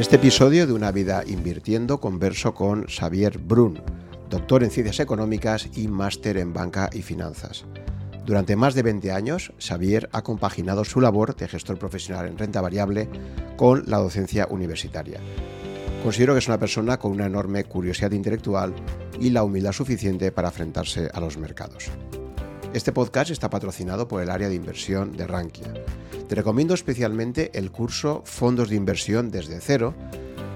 este episodio de Una vida invirtiendo converso con Xavier Brun, doctor en ciencias económicas y máster en banca y finanzas. Durante más de 20 años, Xavier ha compaginado su labor de gestor profesional en renta variable con la docencia universitaria. Considero que es una persona con una enorme curiosidad intelectual y la humildad suficiente para enfrentarse a los mercados. Este podcast está patrocinado por el área de inversión de Rankia. Te recomiendo especialmente el curso Fondos de Inversión desde cero,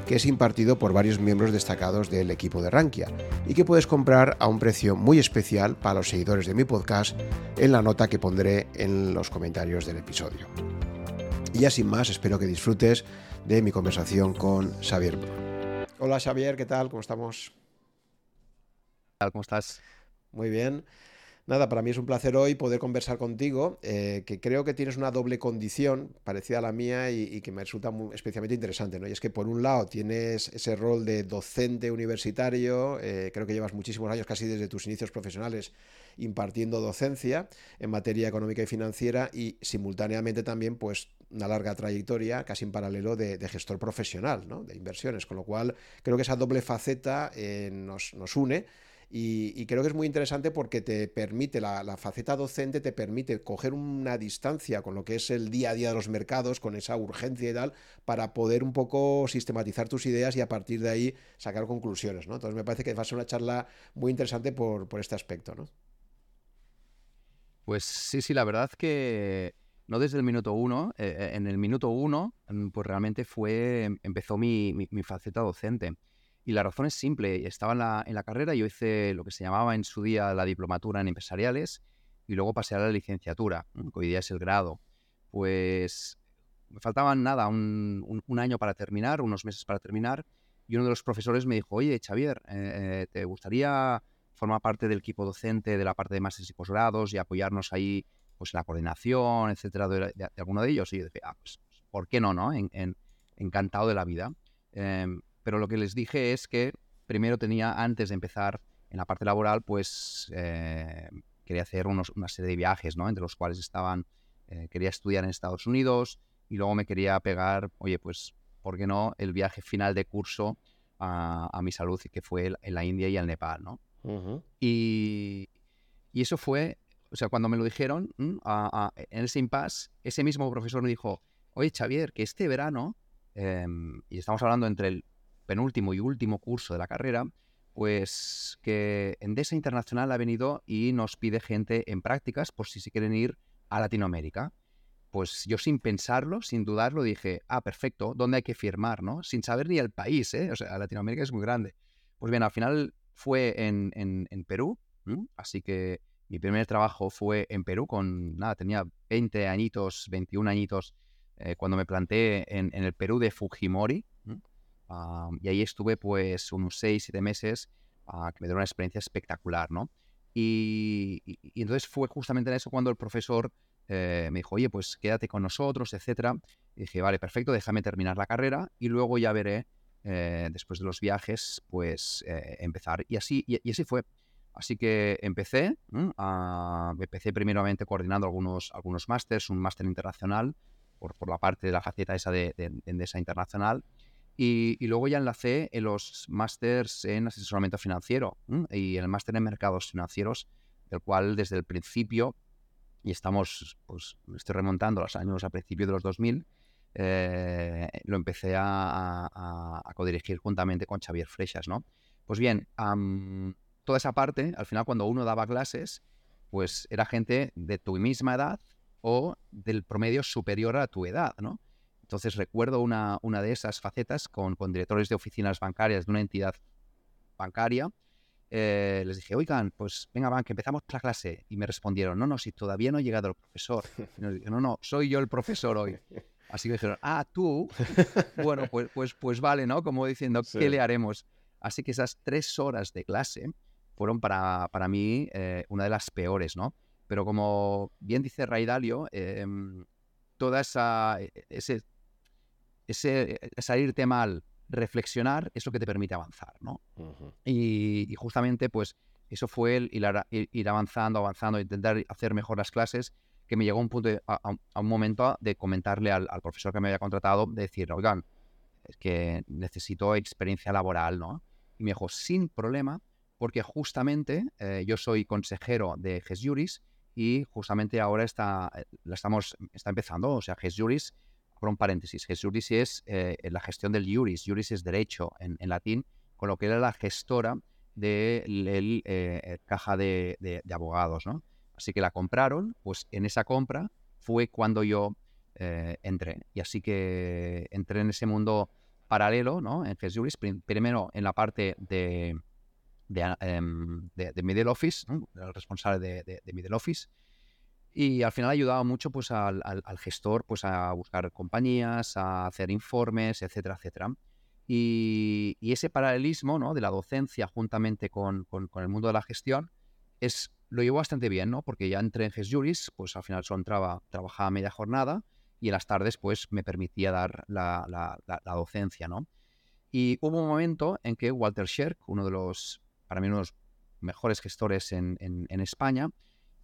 que es impartido por varios miembros destacados del equipo de Rankia y que puedes comprar a un precio muy especial para los seguidores de mi podcast en la nota que pondré en los comentarios del episodio. Y ya sin más, espero que disfrutes de mi conversación con Xavier. Hola Xavier, ¿qué tal? ¿Cómo estamos? ¿Cómo estás? Muy bien. Nada, para mí es un placer hoy poder conversar contigo, eh, que creo que tienes una doble condición parecida a la mía y, que me resulta especialmente interesante, ¿no? Y es que por un lado tienes ese rol de docente universitario, eh, creo que llevas muchísimos años, casi desde tus inicios profesionales, impartiendo docencia en materia económica y financiera y simultáneamente también, pues, una larga trayectoria, casi en paralelo, de, gestor profesional, ¿no? De inversiones, con lo cual creo que esa doble faceta eh, nos une y, creo que es muy interesante porque te permite, la, faceta docente te permite coger una distancia con lo que es el día a día de los mercados, con esa urgencia y tal, para poder un poco sistematizar tus ideas y a partir de ahí sacar conclusiones. ¿no? Entonces me parece que va a ser una charla muy interesante por, este aspecto. ¿no? Pues sí, sí, la verdad que no desde el minuto uno, eh, eh, en el minuto uno, mm, pues realmente fue, empezó mi faceta docente. Y la razón es simple. Estaba en la, en la carrera, yo hice lo que se llamaba en su día la diplomatura en empresariales y luego pasé a la licenciatura, que hoy día es el grado. Pues me faltaban nada, un, año para terminar, unos meses para terminar, y uno de los profesores me dijo, oye, Xavier, eh, eh, ¿te gustaría formar parte del equipo docente de la parte de másteres y posgrados y apoyarnos ahí pues, en la coordinación, etcétera, de, alguno de ellos? Y yo dije, ah, pues, ¿por qué no, no? En, encantado de la vida. Em, pero lo que les dije es que primero tenía, antes de empezar en la parte laboral, pues eh, quería hacer una serie de viajes, ¿no? Entre los cuales estaban, eh, quería estudiar en Estados Unidos y luego me quería pegar, oye, pues, ¿por qué no? El viaje final de curso a, mi salud, que fue en la India y el Nepal, ¿no? y, eso fue, o sea, cuando me lo dijeron, en ese impasse, ese mismo profesor me dijo, oye, Xavier, que este verano, em, y estamos hablando entre el penúltimo y último curso de la carrera, pues que Endesa Internacional ha venido y nos pide gente en prácticas por si se quieren ir a Latinoamérica. Pues yo sin pensarlo, sin dudarlo, dije, ah, perfecto, ¿dónde hay que firmar? ¿no? Sin saber ni el país, ¿eh? O sea, Latinoamérica es muy grande. Pues bien, al final fue en, en, Perú, así que mi primer trabajo fue en Perú con, nada, tenía 20 añitos, 21 añitos, eh, cuando me planté en, en, el Perú de Fujimori, y ahí estuve pues unos seis, siete meses ah, que me dio una experiencia espectacular, ¿no? Y, entonces fue justamente en eso cuando el profesor eh, me dijo, oye, pues quédate con nosotros, etcétera. Y dije, vale, perfecto, déjame terminar la carrera y luego ya veré, eh, después de los viajes, pues eh, empezar. Y así, y, así fue. Así que empecé, uh, empecé primeramente coordinando algunos, algunos másters, un máster internacional por, por, la parte de la faceta esa de, de, de internacional, y, luego ya enlacé en los másters en asesoramiento financiero y el máster en mercados financieros, del cual desde el principio, y estamos, pues estoy remontando los años a principios de los 2000, eh, lo empecé a, a, codirigir juntamente con Xavier Freixas, ¿no? Pues bien, toda esa parte, al final cuando uno daba clases, pues era gente de tu misma edad o del promedio superior a tu edad, ¿no? Entonces recuerdo una, una de esas facetas con, con, directores de oficinas bancarias de una entidad bancaria. Eh, les dije, oigan, pues venga, van, que empezamos la clase. Y me respondieron, no, no, si todavía no ha llegado el profesor. dije, no, no, soy yo el profesor hoy. Así que dijeron, ah, tú. bueno, pues, pues, pues vale, ¿no? Como diciendo, ¿qué le haremos? Así que esas tres horas de clase fueron para, para mí eh, una de las peores, ¿no? Pero como bien dice Raidalio, eh, em, toda esa, e, e, ese ese eh, salirte mal, reflexionar, es lo que te permite avanzar, ¿no? y, justamente, pues, eso fue el ir, avanzando, avanzando, intentar hacer mejor las clases, que me llegó un punto, a, un momento de comentarle al, profesor que me había contratado, de decir, oigan, es que necesito experiencia laboral, ¿no? Y me dijo, sin problema, porque justamente eh, yo soy consejero de GES Juris y justamente ahora está, eh, la estamos, está empezando, o sea, GES Juris, por un paréntesis, GES Juris es eh, la gestión del Juris, Juris es derecho en, latín, con lo que era la gestora de la caja de, de, abogados, ¿no? Así que la compraron, pues en esa compra fue cuando yo entré. Y así que entré en ese mundo paralelo, ¿no? En Juris, primero en la parte de Em, de, de, Middle Office, el responsable de, de, Middle Office. Y al final ha ayudado mucho pues, al, al, gestor pues, a buscar compañías, a hacer informes, etcétera, etcétera. Y, y ese paralelismo ¿no? de la docencia juntamente con, con, el mundo de la gestión es, lo llevo bastante bien, ¿no? porque ya entré en GESJuris, pues al final solo entraba, trabajaba media jornada y en las tardes pues me permitía dar la, la, docencia. ¿no? Y hubo un momento en que Walter Scherk, uno de los para mí uno mejores gestores en, España,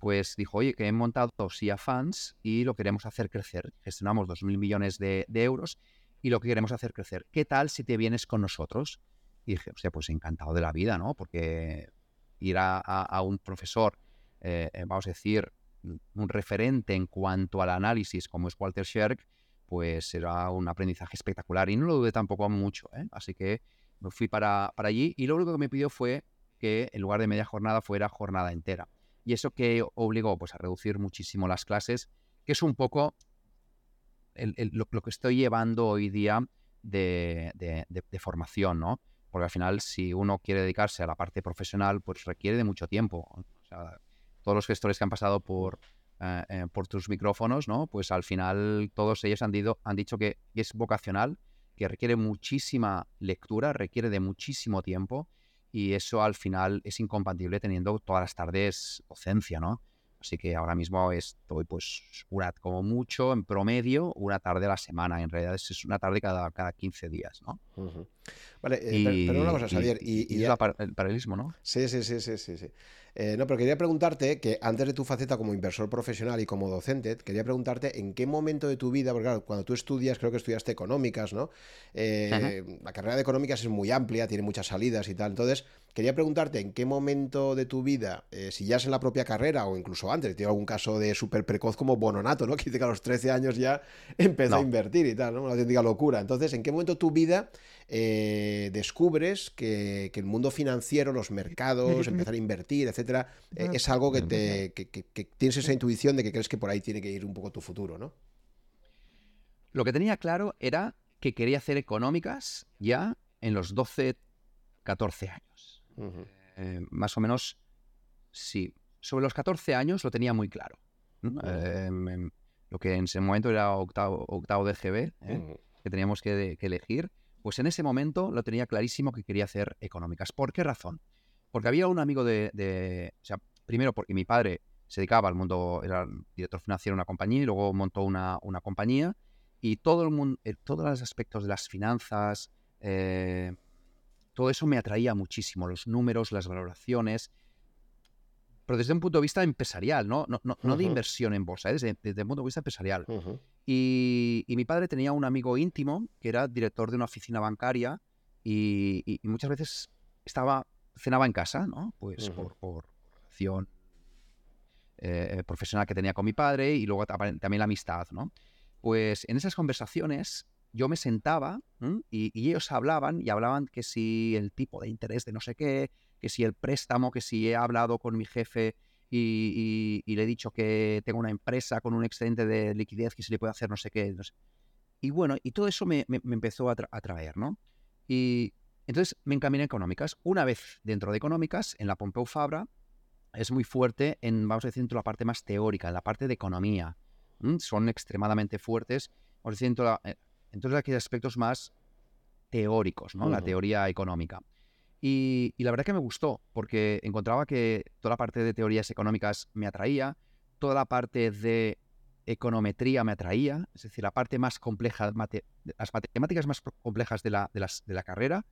pues dijo, oye, que he montado SIA Funds y lo queremos hacer crecer. Gestionamos 2.000 millones de, euros y lo que queremos hacer crecer. ¿Qué tal si te vienes con nosotros? Y dije, o sea, pues encantado de la vida, ¿no? Porque ir a, un profesor, eh, eh, vamos a decir, un referente en cuanto al análisis como es Walter Scherk, pues será un aprendizaje espectacular. Y no lo dudé tampoco mucho, ¿eh? Así que me fui para, para allí y lo único que me pidió fue que en lugar de media jornada fuera jornada entera. Y eso que obligó pues, a reducir muchísimo las clases, que es un poco lo, que estoy llevando hoy día de, formación, ¿no? Porque al final, si uno quiere dedicarse a la parte profesional, pues requiere de mucho tiempo. todos los gestores que han pasado por, eh, eh, por tus micrófonos, ¿no? Pues al final todos ellos han, han dicho que es vocacional, que requiere muchísima lectura, requiere de muchísimo tiempo y eso al final es incompatible teniendo todas las tardes docencia, ¿no? Así que ahora mismo estoy pues una, como mucho, en promedio, una tarde a la semana. En realidad es una tarde cada, cada 15 días, ¿no? Vale, eh, pero una cosa, Xavier. Y, y, el paralelismo, ¿no? Sí, sí, sí, sí, sí. sí. Eh, no, pero quería preguntarte que antes de tu faceta como inversor profesional y como docente, quería preguntarte en qué momento de tu vida, porque claro, cuando tú estudias, creo que estudiaste económicas, ¿no? Eh, la carrera de económicas es muy amplia, tiene muchas salidas y tal. Entonces, quería preguntarte en qué momento de tu vida, si ya es en la propia carrera o incluso antes, tiene algún caso de súper precoz como Bononato, ¿no? Que dice que a los 13 años ya empezó a invertir y tal, ¿no? Una auténtica locura. Entonces, ¿en qué momento de tu vida eh, descubres que, el mundo financiero, los mercados, empezar a invertir, etcétera, eh, es algo que, te, tienes esa intuición de que crees que por ahí tiene que ir un poco tu futuro, ¿no? Lo que tenía claro era que quería hacer económicas ya en los 12, 14 años. Eh, más o menos, sí. Sobre los 14 años lo tenía muy claro. Em, lo que en ese momento era octavo, octavo de GB, que teníamos que elegir. Pues en ese momento lo tenía clarísimo que quería hacer económicas. ¿Por qué razón? Porque había un amigo de, o sea, primero porque mi padre se dedicaba al mundo, era director financiero de una compañía y luego montó una, compañía y todo el mundo, eh, todos los aspectos de las finanzas, eh, todo eso me atraía muchísimo, los números, las valoraciones, pero desde un punto de vista empresarial, no, no, no, de inversión en bolsa, ¿eh? desde, desde, un punto de vista empresarial. Y, mi padre tenía un amigo íntimo que era director de una oficina bancaria y, muchas veces estaba, cenaba en casa, ¿no? Pues por, por, relación eh, profesional que tenía con mi padre y luego también la amistad, ¿no? Pues en esas conversaciones yo me sentaba y, y, ellos hablaban y hablaban que si el tipo de interés de no sé qué, que si el préstamo, que si he hablado con mi jefe y, le he dicho que tengo una empresa con un excedente de liquidez que se le puede hacer no sé qué. Y bueno, y todo eso me, empezó a atraer, ¿no? Y entonces me encaminé a económicas. Una vez dentro de económicas, en la Pompeu Fabra, es muy fuerte en, vamos a decir, en la parte más teórica, en la parte de economía. Son extremadamente fuertes, vamos a decir, en, todos aquellos aspectos más teóricos, ¿no? La teoría económica. Y, la verdad que me gustó, porque encontraba que toda la parte de teorías económicas me atraía, toda la parte de econometría me atraía, es decir, la parte más compleja, las matemáticas más complejas de la, de, las, de la carrera,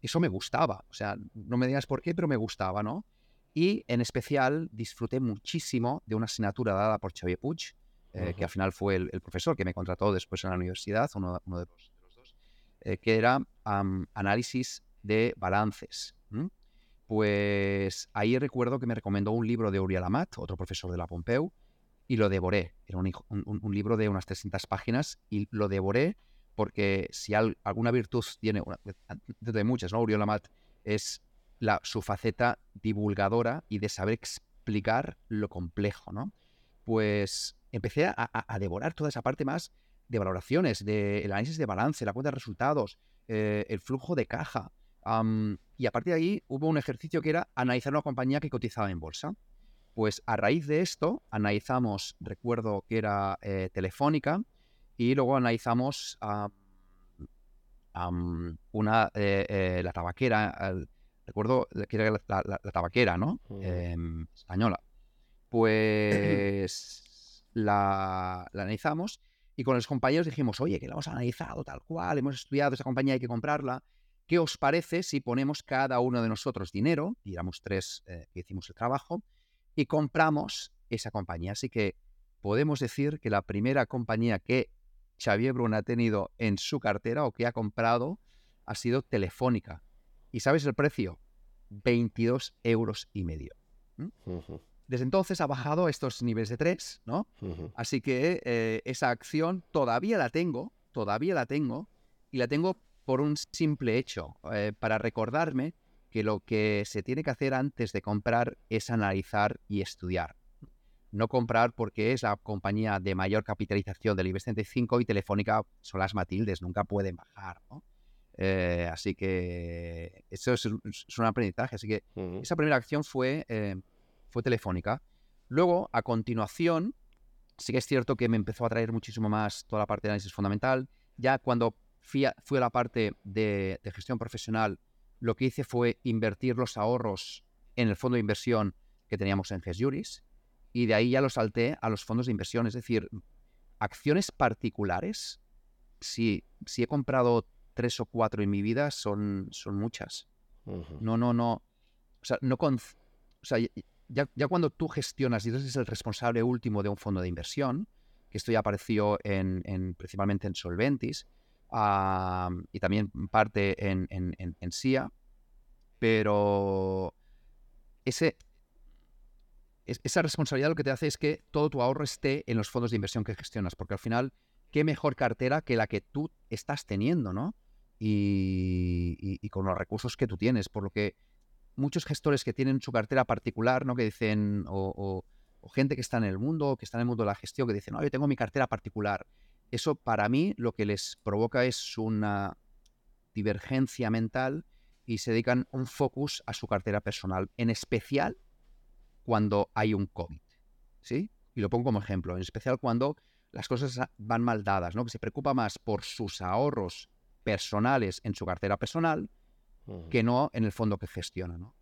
eso me gustaba. O sea, no me digas por qué, pero me gustaba, ¿no? Y en especial disfruté muchísimo de una asignatura dada por Xavier Puig, eh, que al final fue el, profesor que me contrató después en la universidad, uno, uno de, los, dos, eh, que era análisis de balances. Pues ahí recuerdo que me recomendó un libro de Uriel Amat, otro profesor de la Pompeu, y lo devoré. Era un, libro de unas 300 páginas y lo devoré porque si alguna virtud tiene, de muchas, ¿no? Uriel Amat es la, su faceta divulgadora y de saber explicar lo complejo, ¿no? Pues empecé a, devorar toda esa parte más de valoraciones, del análisis de balance, la cuenta de resultados, eh, el flujo de caja, y a partir de ahí hubo un ejercicio que era analizar una compañía que cotizaba en bolsa. Pues a raíz de esto analizamos, recuerdo que era eh, Telefónica, y luego analizamos una, eh, eh, la tabaquera, recuerdo que era la, tabaquera, ¿no? Em, española. Pues la, analizamos y con los compañeros dijimos, oye, que la hemos analizado tal cual, hemos estudiado esa compañía, hay que comprarla. ¿Qué os parece si ponemos cada uno de nosotros dinero, y éramos tres eh, que hicimos el trabajo, y compramos esa compañía? Así que podemos decir que la primera compañía que Xavier Brun ha tenido en su cartera o que ha comprado ha sido Telefónica. ¿Y sabes el precio? 22 euros y medio. Desde entonces ha bajado a estos niveles de 3, ¿no? Así que eh, esa acción todavía la tengo, todavía la tengo, y la tengo por un simple hecho, eh, para recordarme que lo que se tiene que hacer antes de comprar es analizar y estudiar. No comprar porque es la compañía de mayor capitalización del IBEX 35 y Telefónica son las Matildes, nunca pueden bajar. Eh, así que eso es, un aprendizaje. Así que esa primera acción fue, eh, fue Telefónica. Luego, a continuación, sí que es cierto que me empezó a traer muchísimo más toda la parte de análisis fundamental. Ya cuando fui a, la parte de, gestión profesional, lo que hice fue invertir los ahorros en el fondo de inversión que teníamos en GESJuris y de ahí ya lo salté a los fondos de inversión. Es decir, acciones particulares, si, si he comprado tres o cuatro en mi vida, son, son muchas. No, no, no. O sea, no con, o sea ya, cuando tú gestionas y eres el responsable último de un fondo de inversión, que esto ya apareció en, en principalmente en Solventis, y también parte en, en, SIA, pero ese, esa responsabilidad lo que te hace es que todo tu ahorro esté en los fondos de inversión que gestionas, porque al final, qué mejor cartera que la que tú estás teniendo, ¿no? Y, con los recursos que tú tienes, por lo que muchos gestores que tienen su cartera particular, ¿no? Que dicen, o, gente que está en el mundo, que está en el mundo de la gestión, que dicen, no, yo tengo mi cartera particular eso para mí lo que les provoca es una divergencia mental y se dedican un focus a su cartera personal, en especial cuando hay un COVID. ¿Sí? Y lo pongo como ejemplo, en especial cuando las cosas van mal dadas, ¿no? Que se preocupa más por sus ahorros personales en su cartera personal que no en el fondo que gestiona, ¿no?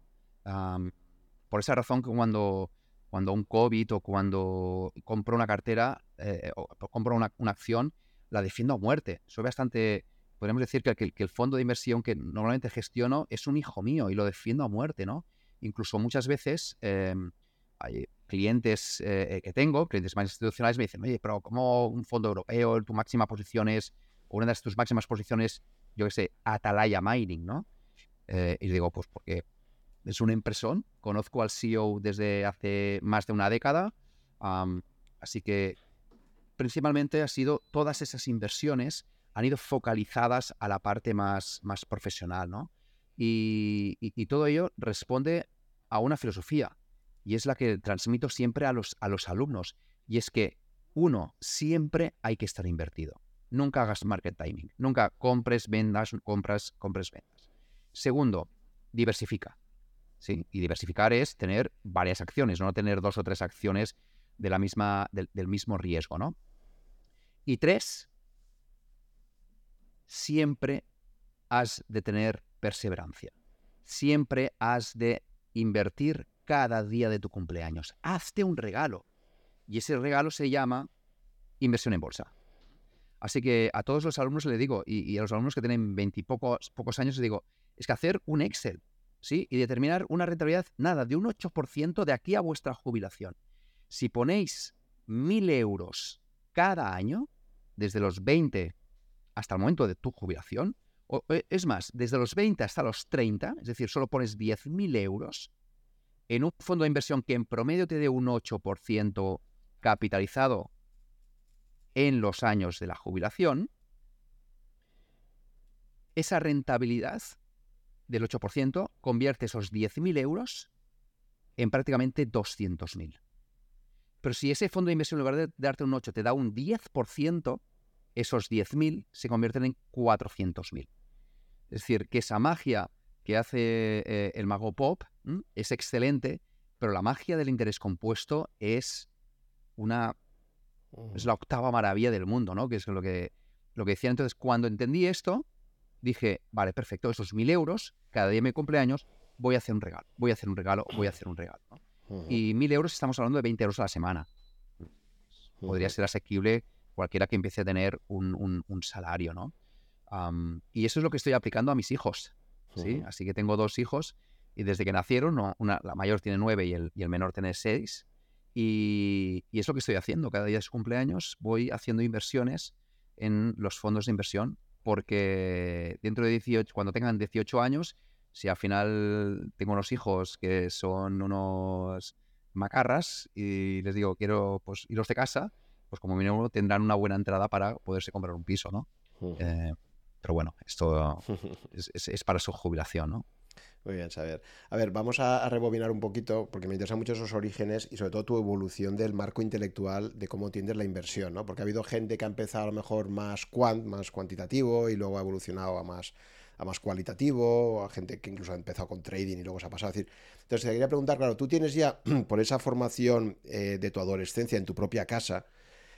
por esa razón que cuando cuando un COVID o cuando compro una cartera eh, o compro una, acción, la defiendo a muerte. Soy bastante, podemos decir que, que, el fondo de inversión que normalmente gestiono es un hijo mío y lo defiendo a muerte, ¿no? Incluso muchas veces em, hay clientes eh, que tengo, clientes más institucionales, me dicen, oye, pero ¿cómo un fondo europeo, tu máxima posición es, una de tus máximas posiciones, yo qué sé, Atalaya Mining, ¿no? Eh, y digo, pues porque es una impresión. Conozco al CEO desde hace más de una década. así que principalmente ha sido todas esas inversiones han ido focalizadas a la parte más, más profesional, ¿no? Y, todo ello responde a una filosofía y es la que transmito siempre a los, a los alumnos y es que uno, siempre hay que estar invertido. Nunca hagas market timing, nunca compres, vendas, compras, compres, vendas. Segundo, diversifica. ¿sí? Y diversificar es tener varias acciones, no tener dos o tres acciones de la misma, del, mismo riesgo, ¿no? Y tres, siempre has de tener perseverancia. Siempre has de invertir cada día de tu cumpleaños. Hazte un regalo. Y ese regalo se llama inversión en bolsa. Así que a todos los alumnos les digo, y, a los alumnos que tienen veintipocos pocos años les digo, es que hacer un Excel ¿sí? Y determinar una rentabilidad, nada, de un 8% de aquí a vuestra jubilación. Si ponéis 1.000 euros cada año, desde los 20 hasta el momento de tu jubilación, eh, es más, desde los 20 hasta los 30, es decir, solo pones 10.000 euros en un fondo de inversión que en promedio te dé un 8% capitalizado en los años de la jubilación, esa rentabilidad del 8% convierte esos 10.000 euros en prácticamente 200.000. Pero si ese fondo de inversión en lugar de darte un 8 te da un 10%, esos 10.000 se convierten en 400.000. Es decir, que esa magia que hace eh, el mago pop es excelente, pero la magia del interés compuesto es una es la octava maravilla del mundo, ¿no? Que es lo que, lo que decía. Entonces, cuando entendí esto, dije, vale, perfecto, esos mil euros, cada día de mi cumpleaños, voy a hacer un regalo, voy a hacer un regalo, voy a hacer un regalo. Y mil euros estamos hablando de 20 euros a la semana. Podría ser asequible cualquiera que empiece a tener un, salario, ¿no? y eso es lo que estoy aplicando a mis hijos, ¿sí? Así que tengo dos hijos y desde que nacieron, una, la mayor tiene nueve y el, y el menor tiene seis, y, y, es lo que estoy haciendo. Cada día de su cumpleaños voy haciendo inversiones en los fondos de inversión porque dentro de 18, cuando tengan 18 años, si al final tengo unos hijos que son unos macarras y les digo, quiero pues irlos de casa, pues como mínimo tendrán una buena entrada para poderse comprar un piso, ¿no? Eh, pero bueno, esto es, es, para su jubilación, ¿no? Muy bien, saber. A ver, vamos a, rebobinar un poquito, porque me interesan mucho esos orígenes y sobre todo tu evolución del marco intelectual de cómo entiendes la inversión, ¿no? Porque ha habido gente que ha empezado a lo mejor más quant, más cuantitativo y luego ha evolucionado a más a más cualitativo, a gente que incluso ha empezado con trading y luego se ha pasado a decir. Entonces, te quería preguntar, claro, tú tienes ya, por esa formación eh, de tu adolescencia en tu propia casa,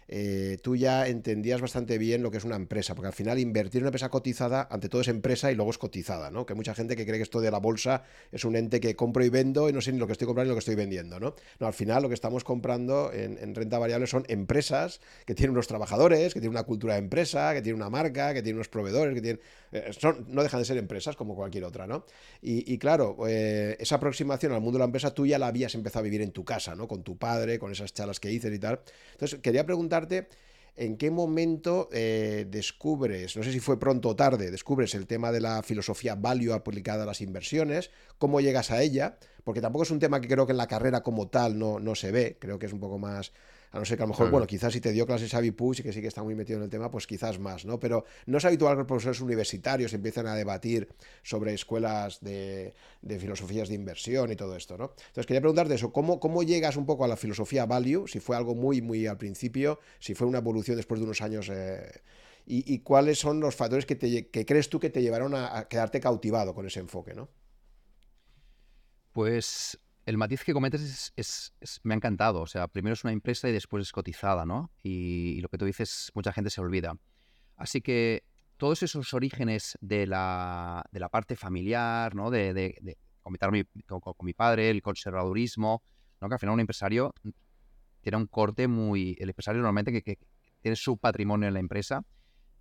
eh, tú ya entendías bastante bien lo que es una empresa, porque al final invertir en una empresa cotizada, ante todo es empresa y luego es cotizada, ¿no? Que hay mucha gente que cree que esto de la bolsa es un ente que compro y vendo y no sé ni lo que estoy comprando ni lo que estoy vendiendo, ¿no? No, al final lo que estamos comprando en, renta variable son empresas que tienen unos trabajadores, que tienen una cultura de empresa, que tienen una marca, que tienen unos proveedores, que tienen... Eh, no dejan de ser empresas como cualquier otra, ¿no? Y, claro, eh, esa aproximación al mundo de la empresa tú ya la habías empezado a vivir en tu casa, ¿no? Con tu padre, con esas charlas que hice y tal. Entonces, quería preguntar en qué momento eh, descubres, no sé si fue pronto o tarde, descubres el tema de la filosofía value aplicada a las inversiones, cómo llegas a ella, porque tampoco es un tema que creo que en la carrera como tal no, no se ve, creo que es un poco más a no ser que a lo mejor, bueno, quizás si te dio clases Xavi Puig y que sí que está muy metido en el tema, pues quizás más, ¿no? Pero no es habitual que los profesores universitarios empiecen a debatir sobre escuelas de, filosofías de inversión y todo esto, ¿no? Entonces quería preguntarte eso, ¿cómo, ¿cómo llegas un poco a la filosofía value? Si fue algo muy, muy al principio, si fue una evolución después de unos años... Eh, y, cuáles son los factores que, te, que crees tú que te llevaron a, a quedarte cautivado con ese enfoque, ¿no? Pues el matiz que cometes es, me ha encantado. O sea, primero es una empresa y después es cotizada, ¿no? Y, lo que tú dices, mucha gente se olvida. Así que todos esos orígenes de la, de la parte familiar, ¿no? De, de, comentar con, mi padre, el conservadurismo, ¿no? Que al final un empresario tiene un corte muy... El empresario normalmente que, tiene su patrimonio en la empresa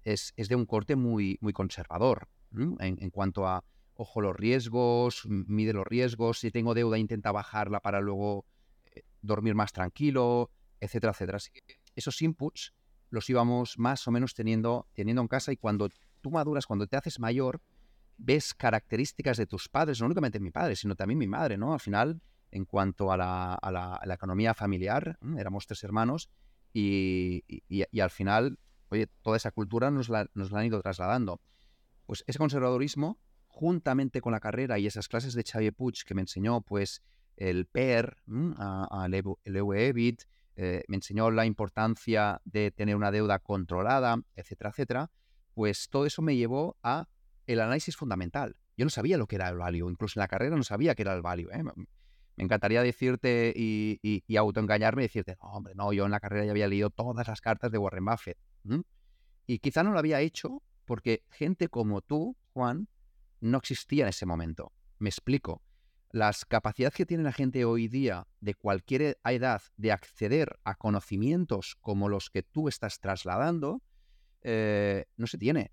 es, es de un corte muy, muy conservador en cuanto a ojo los riesgos, mide los riesgos, si tengo deuda intenta bajarla para luego eh, dormir más tranquilo, etcétera, etcétera. Así que esos inputs los íbamos más o menos teniendo, teniendo en casa y cuando tú maduras, cuando te haces mayor, ves características de tus padres, no únicamente mi padre, sino también mi madre, ¿no? Al final, en cuanto a la, a la, economía familiar, éramos tres hermanos y, y, al final, oye, toda esa cultura nos la, nos la han ido trasladando. Pues ese conservadorismo juntamente con la carrera y esas clases de Xavier Puig que me enseñó pues el PER, el EUEBIT, eh, me enseñó la importancia de tener una deuda controlada, etcétera, etcétera, pues todo eso me llevó a el análisis fundamental. Yo no sabía lo que era el value, incluso en la carrera no sabía qué era el value. ¿eh? Me encantaría decirte y, autoengañarme y decirte, hombre, no, yo en la carrera ya había leído todas las cartas de Warren Buffett. Y quizá no lo había hecho porque gente como tú, Juan, no existía en ese momento. Me explico. Las capacidades que tiene la gente hoy día de cualquier edad de acceder a conocimientos como los que tú estás trasladando, eh, no se tiene.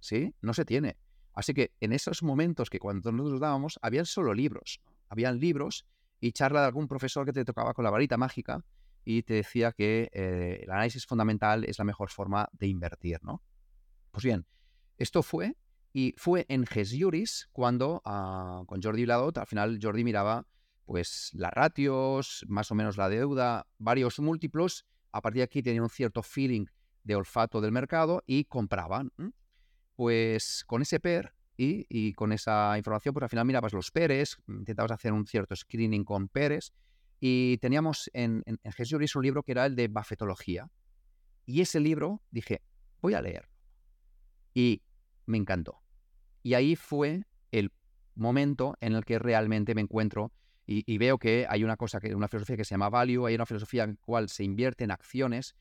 ¿Sí? No se tiene. Así que en esos momentos que cuando nosotros dábamos, habían solo libros. Habían libros y charla de algún profesor que te tocaba con la varita mágica y te decía que eh, el análisis fundamental es la mejor forma de invertir, ¿no? Pues bien, esto fue Y fue en Ges Juris cuando ah, con Jordi Viladot, al final Jordi miraba pues las ratios, más o menos la deuda, varios múltiplos. A partir de aquí tenía un cierto feeling de olfato del mercado y compraban. Pues con ese PER y, con esa información, pues al final mirabas los PERES, intentabas hacer un cierto screening con PERES y teníamos en, en, en un libro que era el de Buffetología. Y ese libro dije, voy a leer. Y me encantó. Y ahí fue el momento en el que realmente me encuentro y, veo que hay una cosa, que una filosofía que se llama value, hay una filosofía en la cual se invierte en acciones,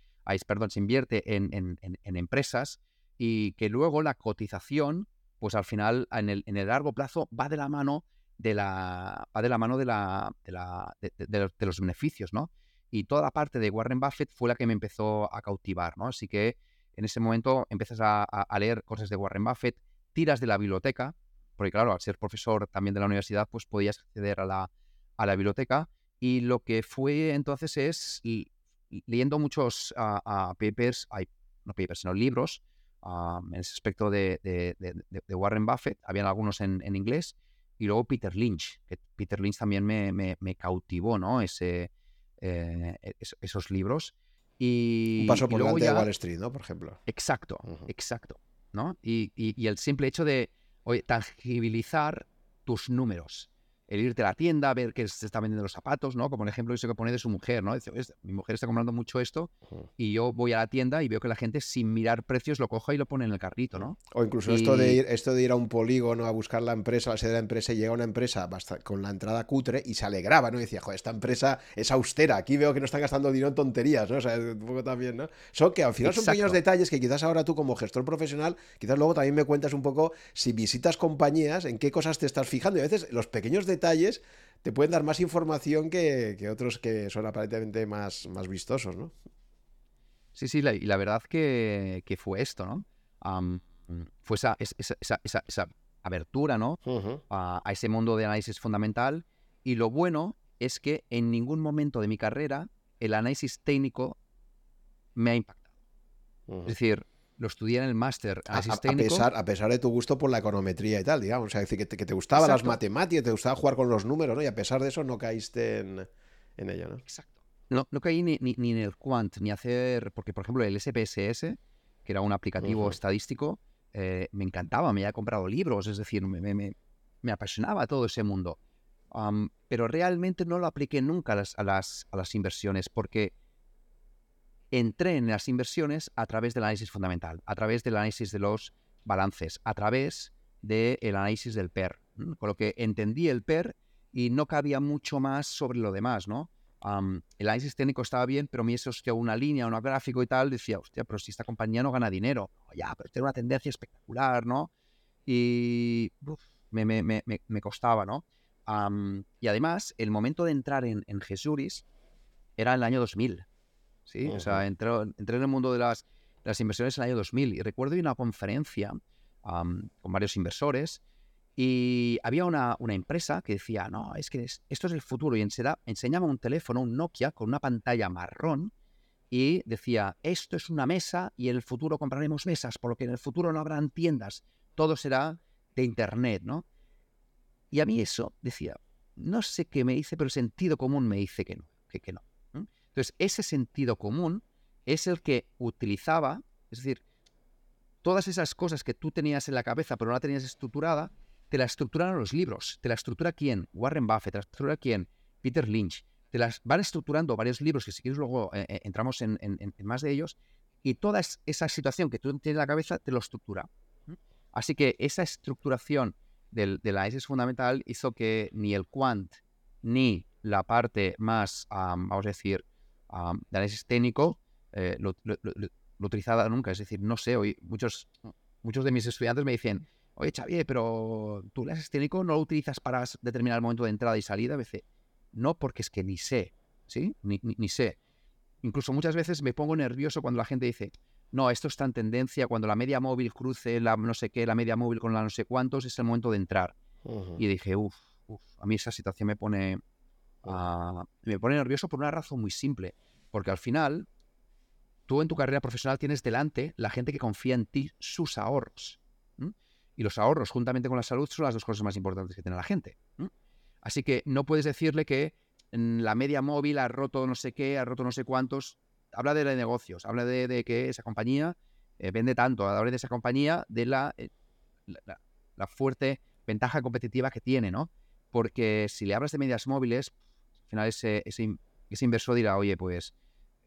perdón, se invierte en, empresas y que luego la cotización, pues al final, en el, largo plazo, va de la mano de la, va de la mano de, la, de, los beneficios, ¿no? Y toda la parte de Warren Buffett fue la que me empezó a cautivar, ¿no? Así que en ese momento empiezas a leer cosas de Warren Buffett, tiras de la biblioteca, porque claro, al ser profesor también de la universidad, pues podías acceder a la, a la biblioteca y lo que fue entonces es leyendo muchos uh, papers, hay, no papers, sino libros en ese aspecto de, de, Warren Buffett, habían algunos en, en, inglés, y luego Peter Lynch, que Peter Lynch también me, me, me cautivó, ¿no? Ese, eh, esos libros. Y, Un paso por delante de Wall Street, ¿no? Por ejemplo. Exacto, exacto, ¿no? Y, y, y, el simple hecho de oye, tangibilizar tus números el irte a la tienda, a ver que se está vendiendo los zapatos, ¿no? Como el ejemplo eso que pone de su mujer, ¿no? Dice, mi mujer está comprando mucho esto y yo voy a la tienda y veo que la gente sin mirar precios lo coja y lo pone en el carrito, ¿no? O incluso esto, de ir, esto de ir a un polígono a buscar la empresa, la sede de la empresa y llega una empresa con la entrada cutre y se alegraba, ¿no? Y decía, joder, esta empresa es austera, aquí veo que no están gastando dinero en tonterías, ¿no? O sea, un poco también, ¿no? Son que al final son pequeños detalles que quizás ahora tú como gestor profesional, quizás luego también me cuentas un poco si visitas compañías, en qué cosas te estás fijando y a veces los pequeños detalles te pueden dar más información que, otros que son aparentemente más, más vistosos, ¿no? Sí, sí, y la verdad que, fue esto, ¿no? fue esa, esa, abertura, ¿no? a, ese mundo de análisis fundamental. Y lo bueno es que en ningún momento de mi carrera el análisis técnico me ha impactado. Es decir, lo estudié en el máster a, pesar, a pesar de tu gusto por la econometría y tal, digamos. O sea, decir, que te, que te gustaban las matemáticas, te gustaba jugar con los números, ¿no? Y a pesar de eso no caíste en, en ello, ¿no? Exacto. No, no caí ni, ni, en el quant, ni hacer... Porque, por ejemplo, el SPSS, que era un aplicativo estadístico, eh, me encantaba, me había comprado libros, es decir, me, me, me apasionaba todo ese mundo. pero realmente no lo apliqué nunca a las, a las, a las inversiones, porque entré en las inversiones a través del análisis fundamental, a través del análisis de los balances, a través del análisis del PER. Con lo que entendí el PER y no cabía mucho más sobre lo demás, ¿no? el análisis técnico estaba bien, pero me hostia, una línea, un gráfico y tal, decía, hostia, pero si esta compañía no gana dinero, ya, pero tiene una tendencia espectacular, ¿no? Y me, costaba, ¿no? y además, el momento de entrar en, en Jesuris era el año 2000. ¿Sí? O sea, entré, entré, en el mundo de las, las, inversiones en el año 2000 y recuerdo una conferencia con varios inversores y había una, una, empresa que decía, no, es que esto es el futuro y enseñaba un teléfono, un Nokia con una pantalla marrón y decía, esto es una mesa y en el futuro compraremos mesas, por lo que en el futuro no habrán tiendas, todo será de Internet, ¿no? Y a mí eso decía, no sé qué me dice, pero el sentido común me dice que no, que, que no. Entonces, ese sentido común es el que utilizaba, es decir, todas esas cosas que tú tenías en la cabeza pero no la tenías estructurada, te la estructuraron los libros. ¿Te la estructura quién? Warren Buffett. ¿Te la estructura quién? Peter Lynch. Te las van estructurando varios libros que si quieres luego eh, eh, entramos en, más de ellos. Y toda esa situación que tú tienes en la cabeza te lo estructura. Así que esa estructuración del, de la es fundamental hizo que ni el quant ni la parte más, vamos a decir, de análisis técnico eh, lo, utilizaba nunca. Es decir, no sé, hoy muchos, muchos de mis estudiantes me dicen, oye Xavier, pero tú el análisis técnico no lo utilizas para determinar el momento de entrada y salida. A veces, no, porque es que ni sé, ¿sí? Ni, ni, sé. Incluso muchas veces me pongo nervioso cuando la gente dice, no, esto está en tendencia, cuando la media móvil cruce la no sé qué, la media móvil con la no sé cuántos, es el momento de entrar. Y dije, uff, a mí esa situación me pone, me pone nervioso por una razón muy simple, porque al final tú en tu carrera profesional tienes delante la gente que confía en ti sus ahorros. Y los ahorros, juntamente con la salud, son las dos cosas más importantes que tiene la gente. Así que no puedes decirle que la media móvil ha roto no sé qué, ha roto no sé cuántos. Habla de negocios, habla de, que esa compañía eh, vende tanto, habla de esa compañía de eh, la, la, fuerte ventaja competitiva que tiene, ¿no? Porque si le hablas de medias móviles, final ese, ese, inversor dirá, oye, pues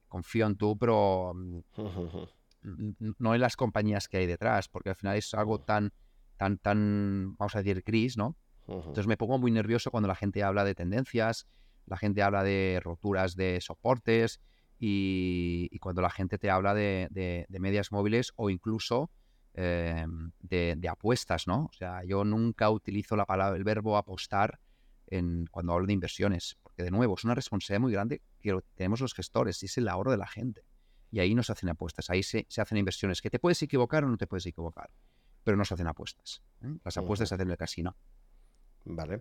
confío en tú, pero mm, no en las compañías que hay detrás, porque al final es algo tan, tan, tan, vamos a decir, gris, ¿no? Entonces me pongo muy nervioso cuando la gente habla de tendencias, la gente habla de roturas de soportes y, cuando la gente te habla de, medias móviles o incluso em, de, apuestas, ¿no? O sea, yo nunca utilizo la palabra, el verbo apostar en, cuando hablo de inversiones, porque de nuevo es una responsabilidad muy grande que tenemos los gestores y es el ahorro de la gente. Y ahí no se hacen apuestas, ahí se, hacen inversiones, que te puedes equivocar o no te puedes equivocar, pero no se hacen apuestas. ¿eh? Las apuestas se hacen en el casino. Vale.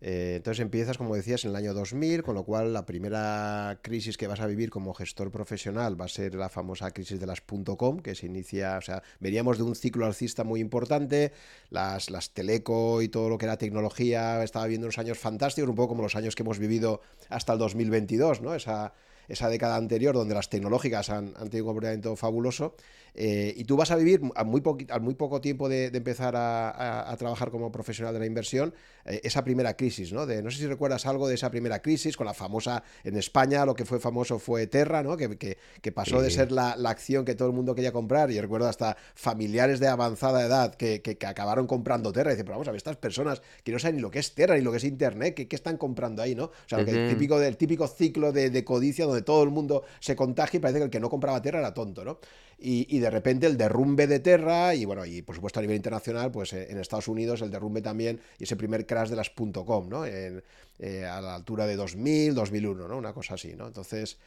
Eh, entonces empiezas, como decías, en el año 2000, con lo cual la primera crisis que vas a vivir como gestor profesional va a ser la famosa crisis de las .com, que se inicia, o sea, veníamos de un ciclo alcista muy importante, las, las teleco y todo lo que era tecnología estaba viendo unos años fantásticos, un poco como los años que hemos vivido hasta el 2022, ¿no? Esa, esa década anterior donde las tecnológicas han, tenido un comportamiento fabuloso eh, y tú vas a vivir a muy, muy poco tiempo de, empezar a, trabajar como profesional de la inversión eh, esa primera crisis, ¿no? De, no sé si recuerdas algo de esa primera crisis con la famosa, en España lo que fue famoso fue Terra, ¿no? Que, que, pasó de ser la, acción que todo el mundo quería comprar y recuerdo hasta familiares de avanzada edad que, acabaron comprando Terra y dicen, pero vamos a ver, estas personas que no saben ni lo que es Terra ni lo que es Internet, ¿qué, están comprando ahí, no? O sea, el típico, del típico ciclo de, de codicia donde todo el mundo se contagia y parece que el que no compraba Terra era tonto, ¿no? Y, de repente el derrumbe de Terra y bueno, y por supuesto a nivel internacional, pues eh, en Estados Unidos el derrumbe también y ese primer crash de las .com, ¿no? Eh, a la altura de 2000, 2001, ¿no? Una cosa así, ¿no? Entonces...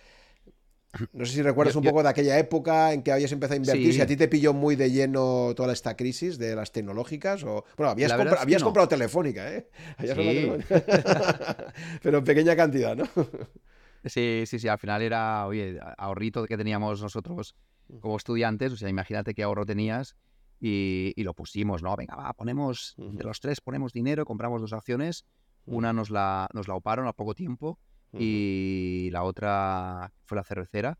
No sé si recuerdas un poco de aquella época en que habías empezado a invertir, si a ti te pilló muy de lleno toda esta crisis de las tecnológicas o... Bueno, habías, habías comprado Telefónica, ¿eh? Pero en pequeña cantidad, ¿no? Sí, sí, sí, al final era, oye, ahorrito que teníamos nosotros como estudiantes, o sea, imagínate qué ahorro tenías y, lo pusimos, ¿no? Venga, va, ponemos, de los tres ponemos dinero, compramos dos acciones, una nos la, nos la oparon a poco tiempo y la otra fue la cervecera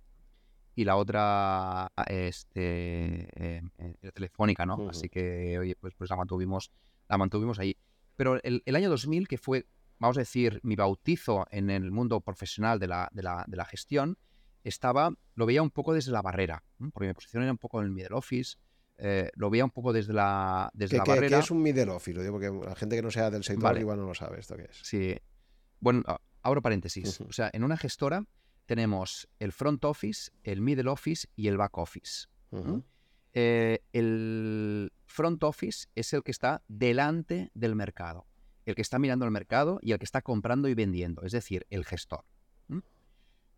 y la otra este eh, eh, telefónica, ¿no? Así que, oye, pues, pues la mantuvimos, la mantuvimos ahí. Pero el, el año 2000, que fue vamos a decir, mi bautizo en el mundo profesional de la, de la, de la gestión, estaba, lo veía un poco desde la barrera, porque mi posición era un poco en el middle office, eh, lo veía un poco desde la, desde la barrera. ¿Qué es un middle office? Lo digo porque la gente que no sea del sector igual no lo sabe esto qué es. Sí. Bueno, abro paréntesis. O sea, en una gestora tenemos el front office, el middle office y el back office. Eh, el front office es el que está delante del mercado el que está mirando el mercado y el que está comprando y vendiendo, es decir, el gestor.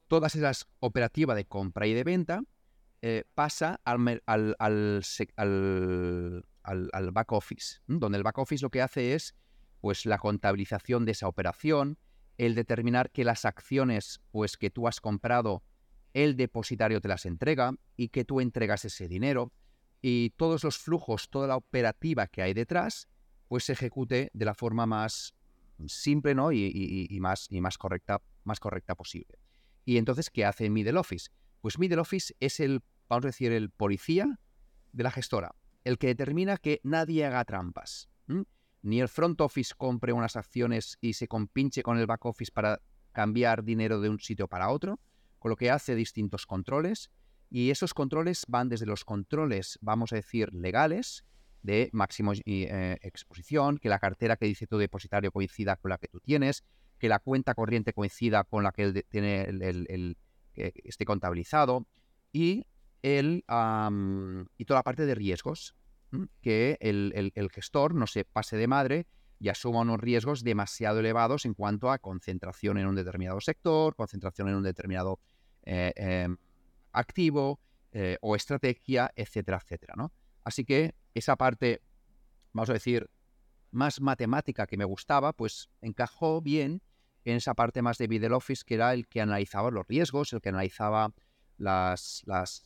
Todas esas operativas de compra y de venta eh, pasa al, back office, donde el back office lo que hace es pues la contabilización de esa operación, el determinar que las acciones pues que tú has comprado el depositario te las entrega y que tú entregas ese dinero y todos los flujos, toda la operativa que hay detrás pues se ejecute de la forma más simple ¿no? y, más, y más, correcta, más correcta posible. Y entonces, ¿qué hace Middle Office? Pues Middle Office es el, vamos a decir, el policía de la gestora, el que determina que nadie haga trampas. Ni el front office compre unas acciones y se compinche con el back office para cambiar dinero de un sitio para otro, con lo que hace distintos controles. Y esos controles van desde los controles, vamos a decir, legales, de máximo eh, exposición, que la cartera que dice tu depositario coincida con la que tú tienes, que la cuenta corriente coincida con la que tiene que esté contabilizado y, el, y toda la parte de riesgos, que el, gestor no se pase de madre y asuma unos riesgos demasiado elevados en cuanto a concentración en un determinado sector, concentración en un determinado eh, em, activo eh, o estrategia, etcétera, etcétera. ¿no? Así que esa parte, vamos a decir, más matemática que me gustaba, pues encajó bien en esa parte más de middle office, que era el que analizaba los riesgos, el que analizaba las, las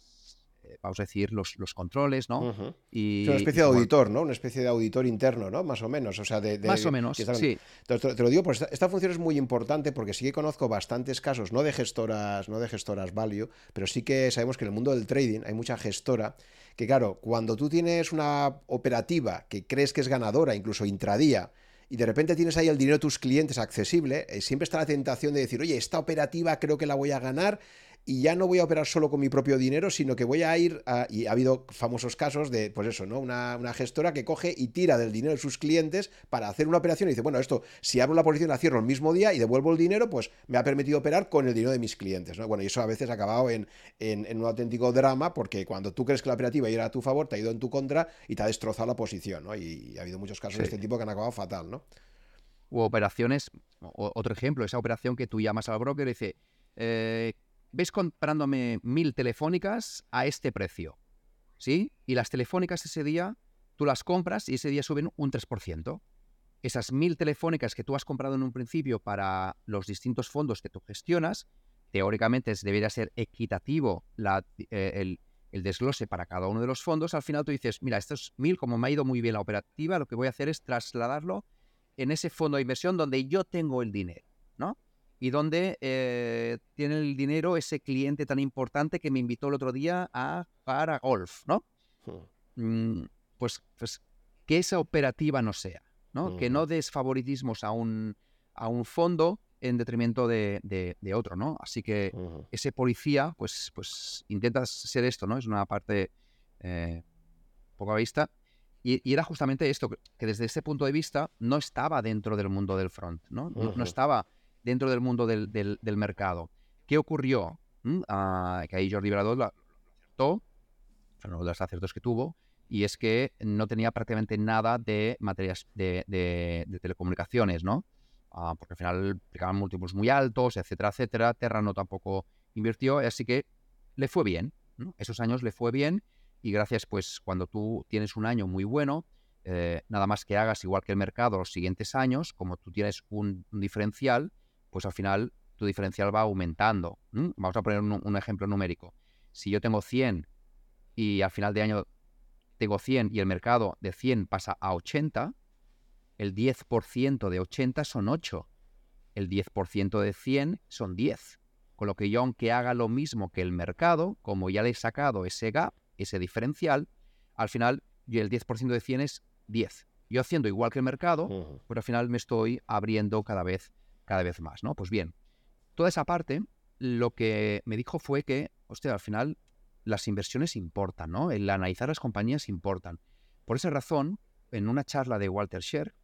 vamos a decir, los, los controles, ¿no? y, es una especie de auditor, ¿no? Una especie de auditor interno, ¿no? Más o menos, o sea, de... Más o menos, sí. Te, lo digo, pues esta, función es muy importante porque sí que conozco bastantes casos, no de gestoras, no de gestoras value, pero sí que sabemos que en el mundo del trading hay mucha gestora que, claro, cuando tú tienes una operativa que crees que es ganadora, incluso intradía, y de repente tienes ahí el dinero de tus clientes accesible, eh, siempre está la tentación de decir, oye, esta operativa creo que la voy a ganar y ya no voy a operar solo con mi propio dinero, sino que voy a ir a, y ha habido famosos casos de, pues eso, ¿no? Una, gestora que coge y tira del dinero de sus clientes para hacer una operación y dice, bueno, esto, si abro la posición la cierro el mismo día y devuelvo el dinero, pues me ha permitido operar con el dinero de mis clientes, ¿no? Bueno, y eso a veces ha acabado en, en, un auténtico drama porque cuando tú crees que la operativa iba a tu favor, te ha ido en tu contra y te ha destrozado la posición, ¿no? Y, ha habido muchos casos de este tipo que han acabado fatal, ¿no? U operaciones, otro ejemplo, esa operación que tú llamas al broker y dice, eh, ves comprándome mil telefónicas a este precio, ¿sí? Y las telefónicas ese día, tú las compras y ese día suben un 3%. Esas mil telefónicas que tú has comprado en un principio para los distintos fondos que tú gestionas, teóricamente debería ser equitativo eh, el, el, desglose para cada uno de los fondos. Al final tú dices, mira, estos mil, como me ha ido muy bien la operativa, lo que voy a hacer es trasladarlo en ese fondo de inversión donde yo tengo el dinero, ¿no? Y donde eh, tiene el dinero ese cliente tan importante que me invitó el otro día a jugar a golf, ¿no? Mm, pues, pues, que esa operativa no sea, ¿no? Que no des favoritismos a un, a un fondo en detrimento de, de, otro, ¿no? Así que ese policía, pues, pues intenta ser esto, ¿no? Es una parte eh, poco vista. Y, era justamente esto, que desde ese punto de vista no estaba dentro del mundo del front, ¿no? no estaba dentro del mundo del, del, mercado. ¿Qué ocurrió? ¿Mm? Ah, que ahí Jordi Bradot lo, acertó, fue uno de los aciertos que tuvo, y es que no tenía prácticamente nada de materias de, de, telecomunicaciones, ¿no? Ah, porque al final aplicaban múltiplos muy altos, etcétera, etcétera. Terrano tampoco invirtió, así que le fue bien. Esos años le fue bien y gracias, pues, cuando tú tienes un año muy bueno, eh, nada más que hagas igual que el mercado los siguientes años, como tú tienes un diferencial, pues al final tu diferencial va aumentando. Vamos a poner un, ejemplo numérico. Si yo tengo 100 y al final de año tengo 100 y el mercado de 100 pasa a 80, el 10% de 80 son 8. El 10% de 100 son 10. Con lo que yo, aunque haga lo mismo que el mercado, como ya le he sacado ese gap, ese diferencial, al final el 10% de 100 es 10. Yo haciendo igual que el mercado, pero al final me estoy abriendo cada vez cada vez más, ¿no? Pues bien, toda esa parte lo que me dijo fue que, hostia, al final las inversiones importan, ¿no? El analizar las compañías importan. Por esa razón, en una charla de Walter Sher,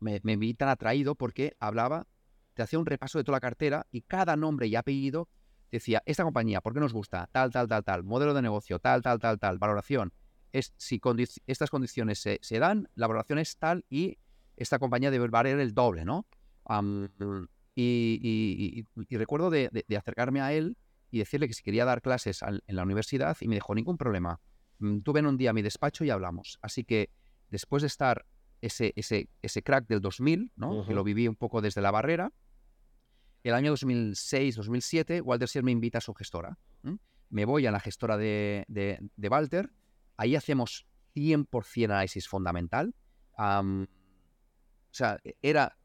me, me vi tan atraído porque hablaba, te hacía un repaso de toda la cartera y cada nombre y apellido decía, esta compañía, ¿por qué nos gusta? Tal, tal, tal, tal, modelo de negocio, tal, tal, tal, tal, valoración. Es, si estas condiciones se, se, dan, la valoración es tal y esta compañía debe valer el doble, ¿no? Y, recuerdo de, acercarme a él y decirle que si quería dar clases en la universidad y me dijo, ningún problema, mm, tú ven un día a mi despacho y hablamos. Así que después de estar ese, ese, ese crack del 2000, ¿no? que lo viví un poco desde la barrera, el año 2006-2007, Walter Sier me invita a su gestora. Me voy a la gestora de, de, Walter, ahí hacemos 100% análisis fundamental. o sea, e, era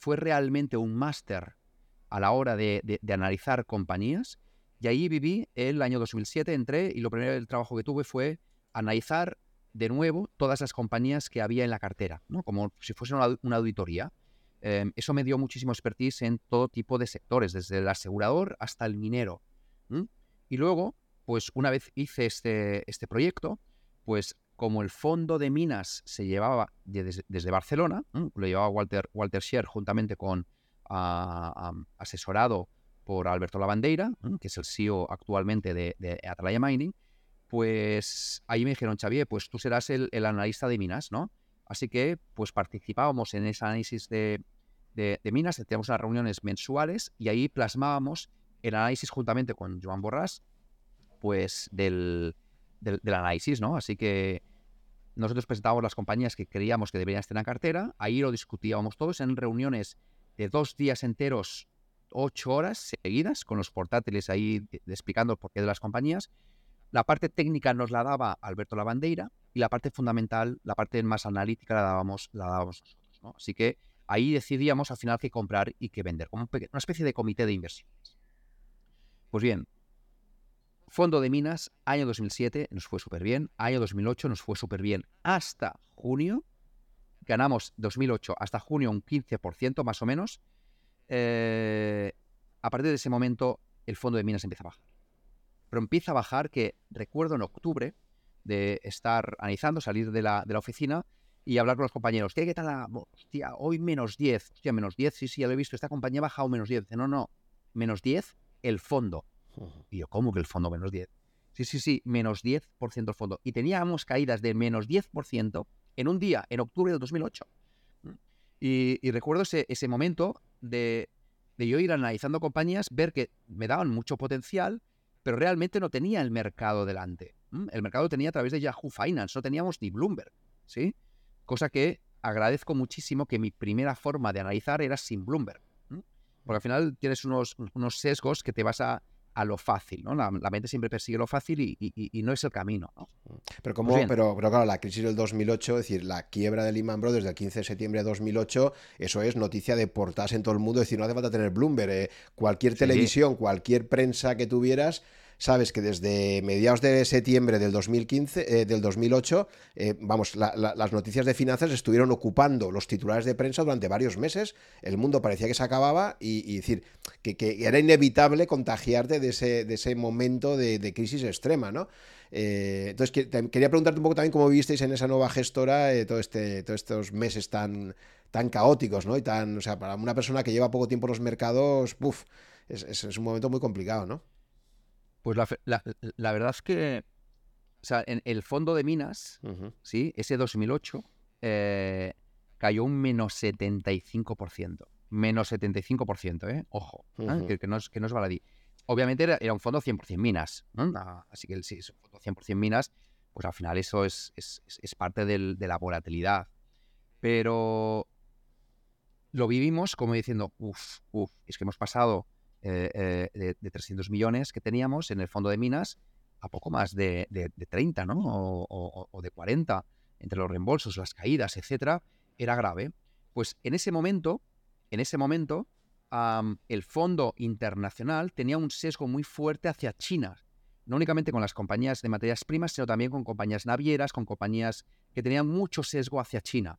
fue realmente un máster a la hora de, analizar compañías. Y ahí viví el año 2007, entré y lo primero del trabajo que tuve fue analizar de nuevo todas las compañías que había en la cartera, ¿no? como si fuese una, auditoría. Em, eso me dio muchísimo expertise en todo tipo de sectores, desde el asegurador hasta el minero. Y luego, pues una vez hice este, este proyecto, pues como el fondo de minas se llevaba desde, Barcelona, lo llevaba Walter, Walter Scher juntamente con asesorado por Alberto Lavandeira, que es el CEO actualmente de, Atalaya Mining, pues ahí me dijeron, Xavier, pues tú serás el, analista de minas, ¿no? Así que pues participábamos en ese análisis de, minas, teníamos unas reuniones mensuales y ahí plasmábamos el análisis juntamente con Joan Borrás, pues del, del, análisis, ¿no? Así que nosotros presentábamos las compañías que creíamos que deberían estar en la cartera, ahí lo discutíamos todos en reuniones de dos días enteros, ocho horas seguidas, con los portátiles ahí explicando el porqué de las compañías. La parte técnica nos la daba Alberto Lavandeira y la parte fundamental, la parte más analítica la dábamos, la dábamos nosotros. ¿no? Así que ahí decidíamos al final qué comprar y qué vender, como una especie de comité de inversiones. Pues bien, fondo de minas, año 2007 nos fue súper bien, año 2008 nos fue súper bien, hasta junio, ganamos 2008 hasta junio un 15% más o menos. Eh, a partir de ese momento el fondo de minas empieza a bajar. Pero empieza a bajar que recuerdo en octubre de estar analizando, salir de la, de la oficina y hablar con los compañeros. ¿Qué, tal? La, hostia, hoy menos 10. Hostia, menos 10. Sí, sí, ya lo he visto. Esta compañía ha bajado menos 10. Dice, no, no. Menos 10 el fondo. Y yo, ¿cómo que el fondo menos 10? Sí, sí, sí, menos 10% el fondo. Y teníamos caídas de menos 10% en un día, en octubre del 2008. Y, y recuerdo ese, ese momento de, de yo ir analizando compañías, ver que me daban mucho potencial, pero realmente no tenía el mercado delante. El mercado tenía a través de Yahoo Finance, no teníamos ni Bloomberg, ¿sí? Cosa que agradezco muchísimo que mi primera forma de analizar era sin Bloomberg. Porque al final tienes unos, unos sesgos que te vas a, a lo fácil, ¿no? La, mente siempre persigue lo fácil y, y, no es el camino, ¿no? Pero, como, pues pero, pero, claro, la crisis del 2008, es decir, la quiebra de Lehman Brothers del 15 de septiembre de 2008, eso es noticia de portas en todo el mundo, es decir, no hace falta tener Bloomberg, eh, cualquier televisión, cualquier prensa que tuvieras sabes que desde mediados de septiembre del 2015, eh, del 2008, eh, vamos, las noticias de finanzas estuvieron ocupando los titulares de prensa durante varios meses. El mundo parecía que se acababa y, decir que, era inevitable contagiarte de ese, de ese momento de, crisis extrema, ¿no? Eh, entonces, quería preguntarte un poco también cómo vivisteis en esa nueva gestora todo este, todos estos meses tan, tan caóticos, ¿no? Y tan, o sea, para una persona que lleva poco tiempo en los mercados, es, es un momento muy complicado, ¿no? Pues la, la, verdad es que, o sea, en el fondo de minas, ¿sí? Ese 2008 eh, cayó un menos 75%. Menos 75%, ¿eh? Ojo, ¿eh? que, no es, que no es baladí. Obviamente era, un fondo 100% minas, ah, así que si es un fondo 100% minas, pues al final eso es, es, es parte del, de la volatilidad. Pero lo vivimos como diciendo, uff, uff, es que hemos pasado eh, eh, de, 300 millones que teníamos en el fondo de minas a poco más de, 30, ¿no? O, de 40, entre los reembolsos, las caídas, etcétera, era grave. Pues en ese momento, en ese momento, el fondo internacional tenía un sesgo muy fuerte hacia China. No únicamente con las compañías de materias primas, sino también con compañías navieras, con compañías que tenían mucho sesgo hacia China.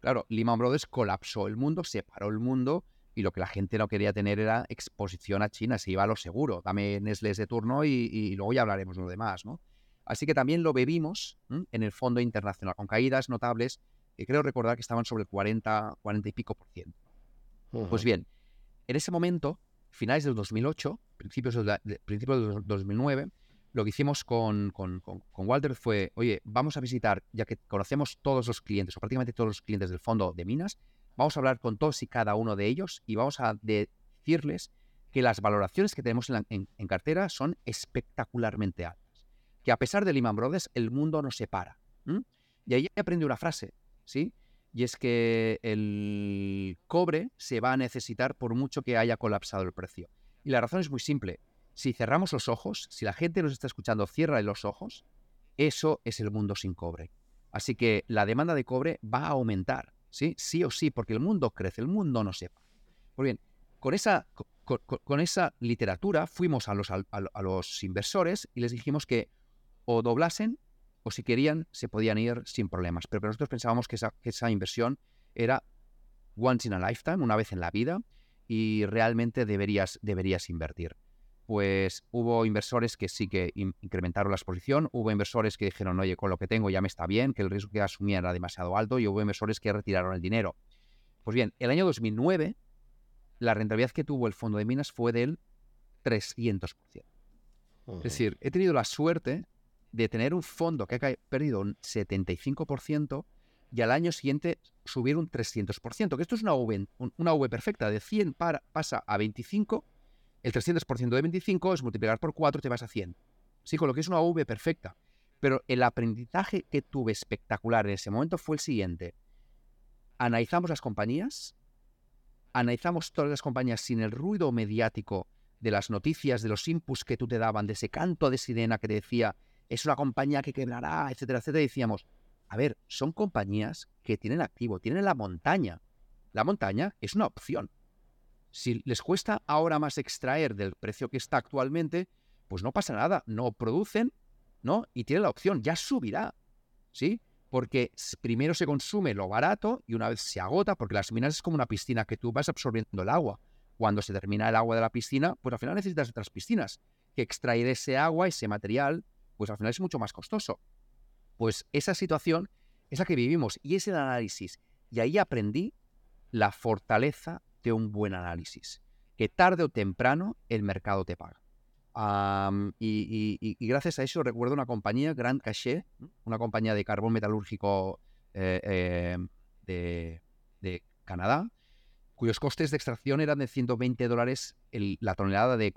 Claro, Lehman Brothers colapsó el mundo, separó el mundo y lo que la gente no quería tener era exposición a China, se iba a lo seguro, dame Nestlé de turno y, luego ya hablaremos de lo demás, ¿no? Así que también lo bebimos en el fondo internacional, con caídas notables, que creo recordar que estaban sobre el 40, 40 y pico por ciento. Pues bien, en ese momento, finales del 2008, principios del, principios del 2009, lo que hicimos con, con, con, Walter fue, oye, vamos a visitar, ya que conocemos todos los clientes, o prácticamente todos los clientes del fondo de minas, Vamos a hablar con todos y cada uno de ellos y vamos a decirles que las valoraciones que tenemos en, cartera son espectacularmente altas. Que a pesar de Lehman Brothers, el mundo no se para. Y ahí aprendí una frase, ¿sí? Y es que el cobre se va a necesitar por mucho que haya colapsado el precio. Y la razón es muy simple. Si cerramos los ojos, si la gente nos está escuchando cierra los ojos, eso es el mundo sin cobre. Así que la demanda de cobre va a aumentar. ¿Sí? Sí o sí, porque el mundo crece, el mundo no sepa. Pues bien, con esa, con, esa literatura fuimos a los, a, los inversores y les dijimos que o doblasen o si querían se podían ir sin problemas. Pero, nosotros pensábamos que esa, que esa inversión era once in a lifetime, una vez en la vida, y realmente deberías, deberías invertir pues hubo inversores que sí que incrementaron la exposición, hubo inversores que dijeron, oye, con lo que tengo ya me está bien, que el riesgo que asumía era demasiado alto, y hubo inversores que retiraron el dinero. Pues bien, el año 2009, la rentabilidad que tuvo el fondo de minas fue del 300%. Es decir, he tenido la suerte de tener un fondo que ha perdido un 75% y al año siguiente subir un 300%, que esto es una V, una v perfecta, de 100 para, pasa a 25 el 300% de 25 es multiplicar por 4, te vas a 100. Sí, con lo que es una V perfecta. Pero el aprendizaje que tuve espectacular en ese momento fue el siguiente. Analizamos las compañías, analizamos todas las compañías sin el ruido mediático de las noticias, de los inputs que tú te daban, de ese canto de sirena que te decía, es una compañía que quebrará, etcétera, etcétera, decíamos, a ver, son compañías que tienen activo, tienen la montaña. La montaña es una opción. Si les cuesta ahora más extraer del precio que está actualmente, pues no pasa nada, no producen, ¿no? Y tienen la opción, ya subirá, ¿sí? Porque primero se consume lo barato y una vez se agota, porque las minas es como una piscina que tú vas absorbiendo el agua. Cuando se termina el agua de la piscina, pues al final necesitas otras piscinas. Que extraer ese agua, ese material, pues al final es mucho más costoso. Pues esa situación es la que vivimos y es el análisis. Y ahí aprendí la fortaleza de un buen análisis, que tarde o temprano el mercado te paga. y, gracias a eso recuerdo una compañía, Grand Cachet, una compañía de carbón metalúrgico eh, eh, de, Canadá, cuyos costes de extracción eran de 120 dólares la tonelada de,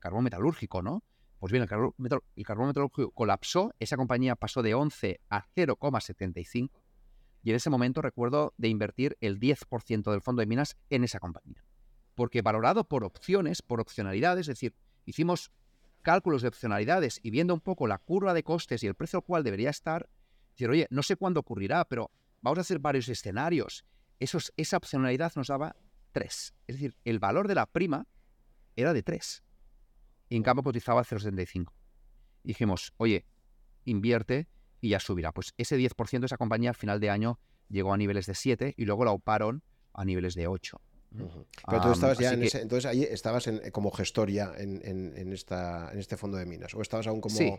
carbón metalúrgico, ¿no? Pues bien, el carbón, metalúrgico colapsó, esa compañía pasó de 11 a 0,75 y en ese momento recuerdo de invertir el 10% del fondo de minas en esa compañía. Porque valorado por opciones, por opcionalidades, es decir, hicimos cálculos de opcionalidades y viendo un poco la curva de costes y el precio al cual debería estar, decir, oye, no sé cuándo ocurrirá, pero vamos a hacer varios escenarios. esa opcionalidad nos daba 3. Es decir, el valor de la prima era de 3 y en cambio cotizaba 0,75. Dijimos, oye, invierte y ya subirá. Pues ese 10% de esa compañía al final de año llegó a niveles de 7 y luego la oparon a niveles de 8. Pero tú estabas ya en ese, entonces ahí estabas como gestor ya en, esta, en este fondo de minas, o estabas aún como... Sí.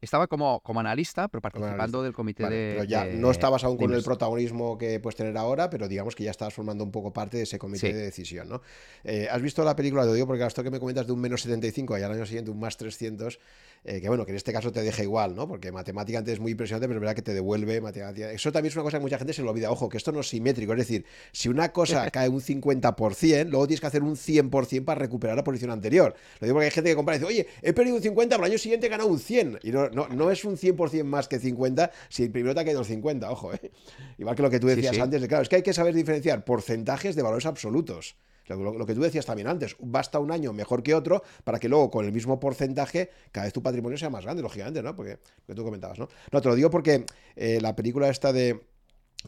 Estaba como, como analista, pero participando del comité de. Pero ya no estabas aún con el protagonismo que puedes tener ahora, pero digamos que ya estabas formando un poco parte de ese comité de decisión, ¿no? Eh, ¿Has visto la película? Te digo porque esto que me comentas de un menos 75 y al año siguiente un más 300, eh, que bueno, que en este caso te deja igual, ¿no? Porque matemática antes es muy impresionante, pero es verdad que te devuelve matemática. Eso también es una cosa que mucha gente se lo olvida. Ojo, que esto no es simétrico, es decir, si una cosa cae un 50%, luego tienes que hacer un 100% para recuperar la posición anterior. Lo digo porque hay gente que compra y dice, oye, he perdido un 50, pero el año siguiente he ganado un 100. Y no, no, no es un 100% más que 50 si el primero te ha caído 50, ojo, ¿eh? Igual que lo que tú decías antes, de, claro, es que hay que saber diferenciar porcentajes de valores absolutos. Lo, que tú decías también antes, basta un año mejor que otro para que luego con el mismo porcentaje cada vez tu patrimonio sea más grande, lógicamente, ¿no? Porque lo que tú comentabas, ¿no? No, te lo digo porque eh, la película esta de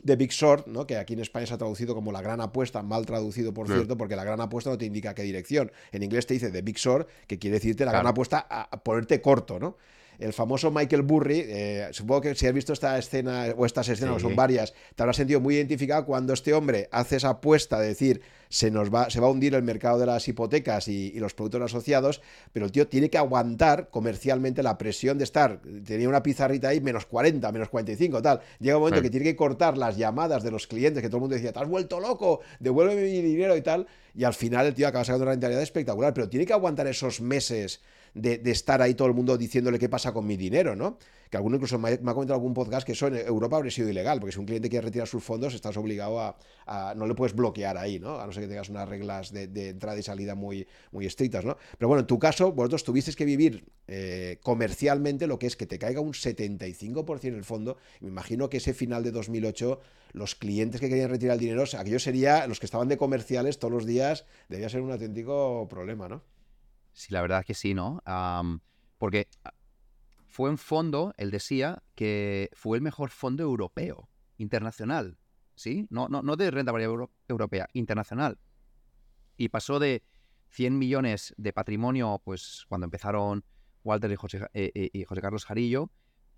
de Big Short, ¿no? que aquí en España se ha traducido como la gran apuesta, mal traducido por cierto, porque la gran apuesta no te indica qué dirección. En inglés te dice The Big Short, que quiere decirte la gran apuesta a, ponerte corto, ¿no? El famoso Michael Burry, eh, supongo que si has visto esta escena o estas escenas, son varias, te habrás sentido muy identificado cuando este hombre hace esa apuesta de decir se nos va, se va a hundir el mercado de las hipotecas y, los productos asociados, pero el tío tiene que aguantar comercialmente la presión de estar, tenía una pizarrita ahí, menos 40, menos 45, tal. Llega un momento que tiene que cortar las llamadas de los clientes, que todo el mundo decía, te has vuelto loco, devuélveme mi dinero y tal, y al final el tío acaba sacando una rentabilidad espectacular, pero tiene que aguantar esos meses de, estar ahí todo el mundo diciéndole qué pasa con mi dinero, ¿no? Que alguno incluso me ha, comentado algún podcast que eso en Europa habría sido ilegal, porque si un cliente quiere retirar sus fondos, estás obligado a, no le puedes bloquear ahí, ¿no? A no ser que tengas unas reglas de, entrada y salida muy, muy estrictas, ¿no? Pero bueno, en tu caso, vosotros tuvisteis que vivir eh, comercialmente lo que es que te caiga un 75% en el fondo. Me imagino que ese final de 2008, los clientes que querían retirar el dinero, aquellos serían los que estaban de comerciales todos los días, debía ser un auténtico problema, ¿no? Sí, la verdad es que sí, ¿no? porque ah, fue un fondo, él decía, que fue el mejor fondo europeo, internacional, ¿sí? No, no, no de renta variable europea, internacional. Y pasó de 100 millones de patrimonio, pues cuando empezaron Walter y José, eh, eh, y José Carlos Jarillo,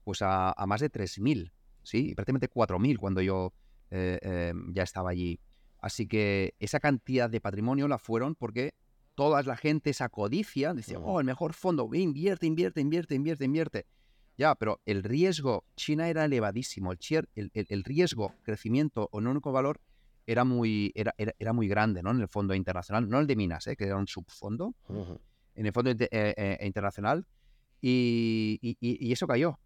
pues a, más de 3.000, ¿sí? Y prácticamente 4.000 cuando yo eh, ya estaba allí. Así que esa cantidad de patrimonio la fueron porque toda la gente, esa codicia, dice, oh, el mejor fondo, invierte, invierte, invierte, invierte, invierte. Ya, pero el riesgo, China era elevadísimo, el, el, riesgo, crecimiento o no único valor era muy, era, era, muy grande, ¿no? En el fondo internacional, no el de minas, ¿eh? que era un subfondo, en el fondo eh, eh, internacional, y, y, eso cayó,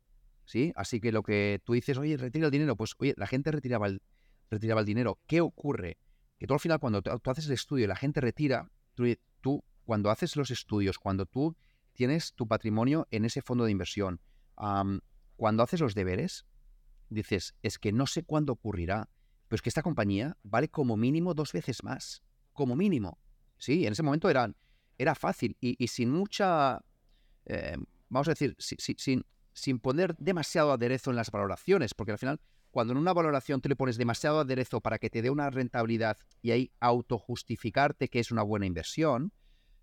¿sí? Así que lo que tú dices, oye, retira el dinero, pues, oye, la gente retiraba el, retiraba el dinero. ¿Qué ocurre? Que tú al final, cuando tú, haces el estudio y la gente retira, tú, tú, cuando haces los estudios, cuando tú tienes tu patrimonio en ese fondo de inversión, cuando haces los deberes, dices, es que no sé cuándo ocurrirá, pero es que esta compañía vale como mínimo dos veces más, como mínimo. Sí, en ese momento eran era fácil y, sin mucha, eh, vamos a decir, sin, sin poner demasiado aderezo en las valoraciones, porque al final, cuando en una valoración tú le pones demasiado aderezo para que te dé una rentabilidad y ahí autojustificarte que es una buena inversión,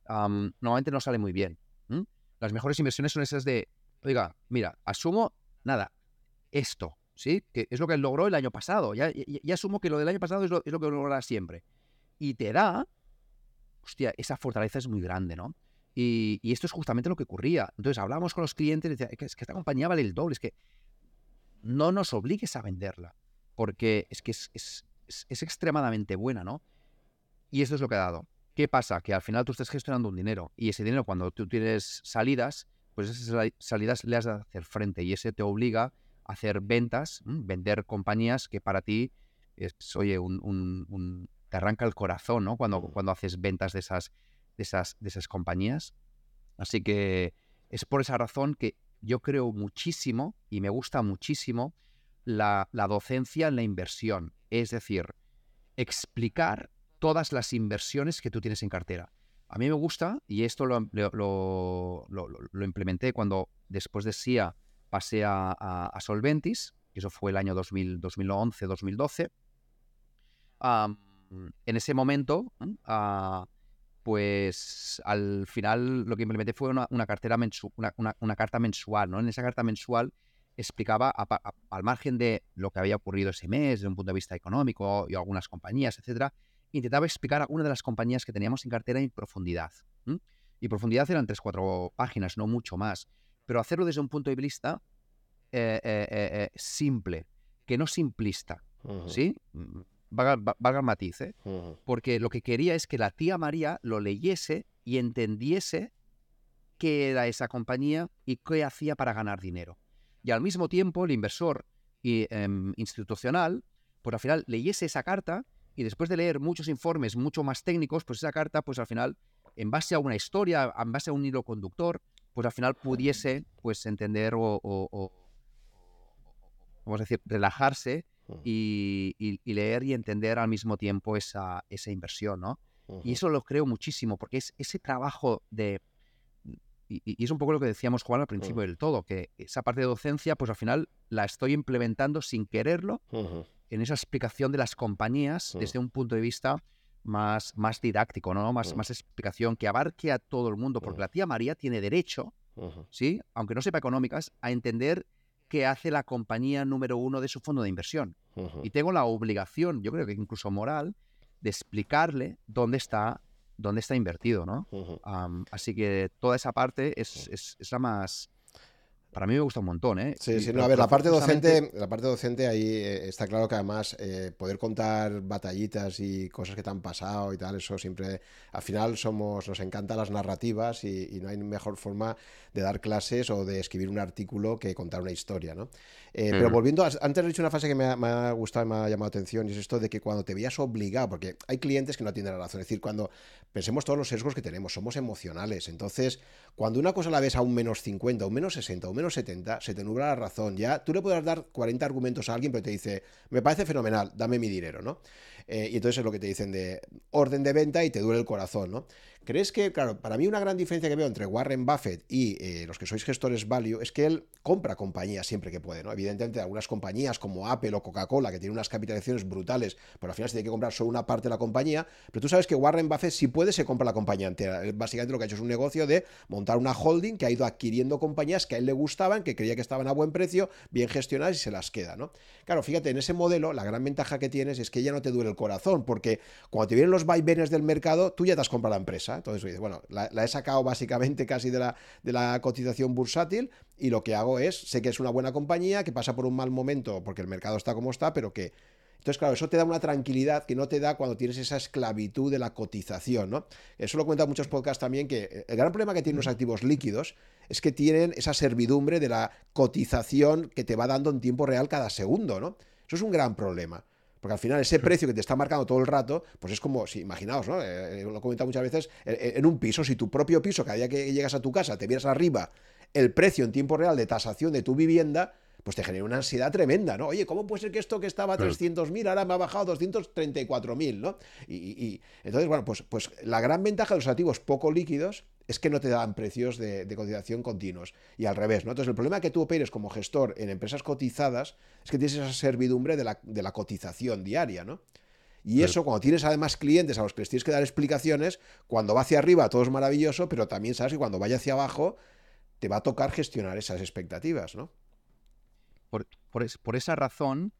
normalmente no sale muy bien. Las mejores inversiones son esas de, oiga, mira, asumo, nada, esto, ¿sí? Que es lo que logró el año pasado. Ya, asumo que lo del año pasado es lo, que logrará siempre. Y te da, hostia, esa fortaleza es muy grande, ¿no? Y, esto es justamente lo que ocurría. Entonces hablábamos con los clientes y decían, es que esta compañía vale el doble, es que no nos obligues a venderla, porque es que es, es, es, extremadamente buena, ¿no? Y esto es lo que ha dado. ¿Qué pasa? Que al final tú estás gestionando un dinero y ese dinero cuando tú tienes salidas, pues esas salidas le has de hacer frente y ese te obliga a hacer ventas, vender compañías que para ti es, oye, un, te arranca el corazón, ¿no? Cuando, cuando haces ventas de esas, de esas, de esas compañías. Así que es por esa razón que yo creo muchísimo y me gusta muchísimo la, docencia en la inversión. Es decir, explicar todas las inversiones que tú tienes en cartera. A mí me gusta, y esto lo, implementé cuando después de SIA pasé a, Solventis, eso fue el año 2011-2012. en ese momento, pues al final lo que implementé fue una, cartera una, carta mensual, ¿no? En esa carta mensual explicaba, al margen de lo que había ocurrido ese mes, desde un punto de vista económico y algunas compañías, etcétera, intentaba explicar a una de las compañías que teníamos en cartera en profundidad. Y profundidad eran tres, cuatro páginas, no mucho más. Pero hacerlo desde un punto de vista eh, eh, eh, simple, que no simplista, ¿sí? Valga, el matiz, ¿eh? porque lo que quería es que la tía María lo leyese y entendiese qué era esa compañía y qué hacía para ganar dinero. Y al mismo tiempo el inversor em, institucional, pues al final leyese esa carta y después de leer muchos informes mucho más técnicos, pues esa carta, pues al final, en base a una historia, en base a un hilo conductor, pues al final pudiese pues entender o, o vamos a decir, relajarse y, leer y entender al mismo tiempo esa, esa inversión, ¿no? Y eso lo creo muchísimo, porque es ese trabajo de... Y, es un poco lo que decíamos, Juan, al principio del todo, que esa parte de docencia, pues al final la estoy implementando sin quererlo en esa explicación de las compañías desde un punto de vista más, más didáctico, ¿no? Más, más explicación que abarque a todo el mundo, porque la tía María tiene derecho, ¿sí? Aunque no sepa económicas, a entender que hace la compañía número uno de su fondo de inversión. Y tengo la obligación, yo creo que incluso moral, de explicarle dónde está, dónde está invertido, ¿no? así que toda esa parte es, es, es la más para mí me gusta un montón, ¿eh? Sí, sí, no, a ver, la parte docente, la parte docente ahí eh, está claro que además eh, poder contar batallitas y cosas que te han pasado y tal, eso siempre, al final somos, nos encantan las narrativas y, no hay mejor forma de dar clases o de escribir un artículo que contar una historia, ¿no? Eh, pero volviendo, antes he dicho una frase que me ha, gustado y me ha llamado la atención y es esto de que cuando te veías obligado, porque hay clientes que no tienen la razón, es decir, cuando pensemos todos los sesgos que tenemos, somos emocionales, entonces cuando una cosa la ves a un menos 50, un menos 60, un menos 70, se te nubla la razón. Ya tú le puedes dar 40 argumentos a alguien, pero te dice, me parece fenomenal, dame mi dinero, ¿no? Eh, y entonces es lo que te dicen de orden de venta y te duele el corazón, ¿no? ¿Crees que, claro, para mí una gran diferencia que veo entre Warren Buffett y eh, los que sois gestores value es que él compra compañías siempre que puede, ¿no? Evidentemente, algunas compañías como Apple o Coca-Cola, que tienen unas capitalizaciones brutales, pero al final se tiene que comprar solo una parte de la compañía, pero tú sabes que Warren Buffett, si puede, se compra la compañía entera. Básicamente lo que ha hecho es un negocio de montar una holding que ha ido adquiriendo compañías que a él le gustaban, que creía que estaban a buen precio, bien gestionadas y se las queda, ¿no? Claro, fíjate, en ese modelo, la gran ventaja que tienes es que ya no te duele el corazón, porque cuando te vienen los vaivenes del mercado, tú ya te has comprado la empresa. Entonces, bueno, la, he sacado básicamente casi de la, de la cotización bursátil y lo que hago es, sé que es una buena compañía, que pasa por un mal momento porque el mercado está como está, pero que... Entonces, claro, eso te da una tranquilidad que no te da cuando tienes esa esclavitud de la cotización, ¿no? Eso lo cuentan muchos podcasts también, que el gran problema que tienen los activos líquidos es que tienen esa servidumbre de la cotización que te va dando en tiempo real cada segundo, ¿no? Eso es un gran problema. Porque al final ese precio que te está marcando todo el rato, pues es como, si imaginaos, ¿no? Eh, eh, lo he comentado muchas veces, en un piso, si tu propio piso, cada día que llegas a tu casa, te vieras arriba el precio en tiempo real de tasación de tu vivienda, pues te genera una ansiedad tremenda, ¿no? Oye, ¿cómo puede ser que esto que estaba a 300.000 ahora me ha bajado a 234.000, ¿no? Y, entonces, bueno, pues, pues la gran ventaja de los activos poco líquidos es que no te dan precios de, cotización continuos. Y al revés, ¿no? Entonces, el problema que tú operes como gestor en empresas cotizadas es que tienes esa servidumbre de la, de la cotización diaria, ¿no? Y eso, cuando tienes además clientes a los que les tienes que dar explicaciones, cuando va hacia arriba todo es maravilloso, pero también sabes que cuando vaya hacia abajo te va a tocar gestionar esas expectativas, ¿no? Por, esa razón,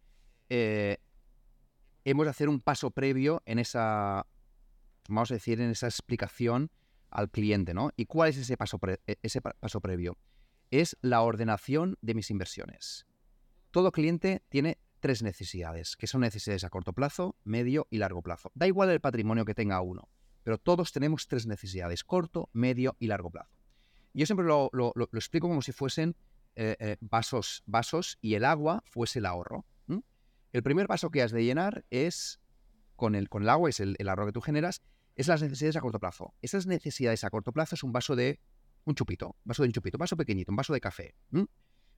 eh, hemos de hacer un paso previo en esa, vamos a decir, en esa explicación al cliente, ¿no? ¿Y cuál es ese paso, e, ese paso previo? Es la ordenación de mis inversiones. Todo cliente tiene tres necesidades, que son necesidades a corto plazo, medio y largo plazo. Da igual el patrimonio que tenga uno, pero todos tenemos tres necesidades, corto, medio y largo plazo. Yo siempre lo, explico como si fuesen eh, eh, vasos, vasos y el agua fuese el ahorro. El primer vaso que has de llenar es, con el, con el agua, es el, ahorro que tú generas, es las necesidades a corto plazo. Esas necesidades a corto plazo es un vaso de un chupito, vaso de un chupito, un vaso pequeñito, un vaso de café. Un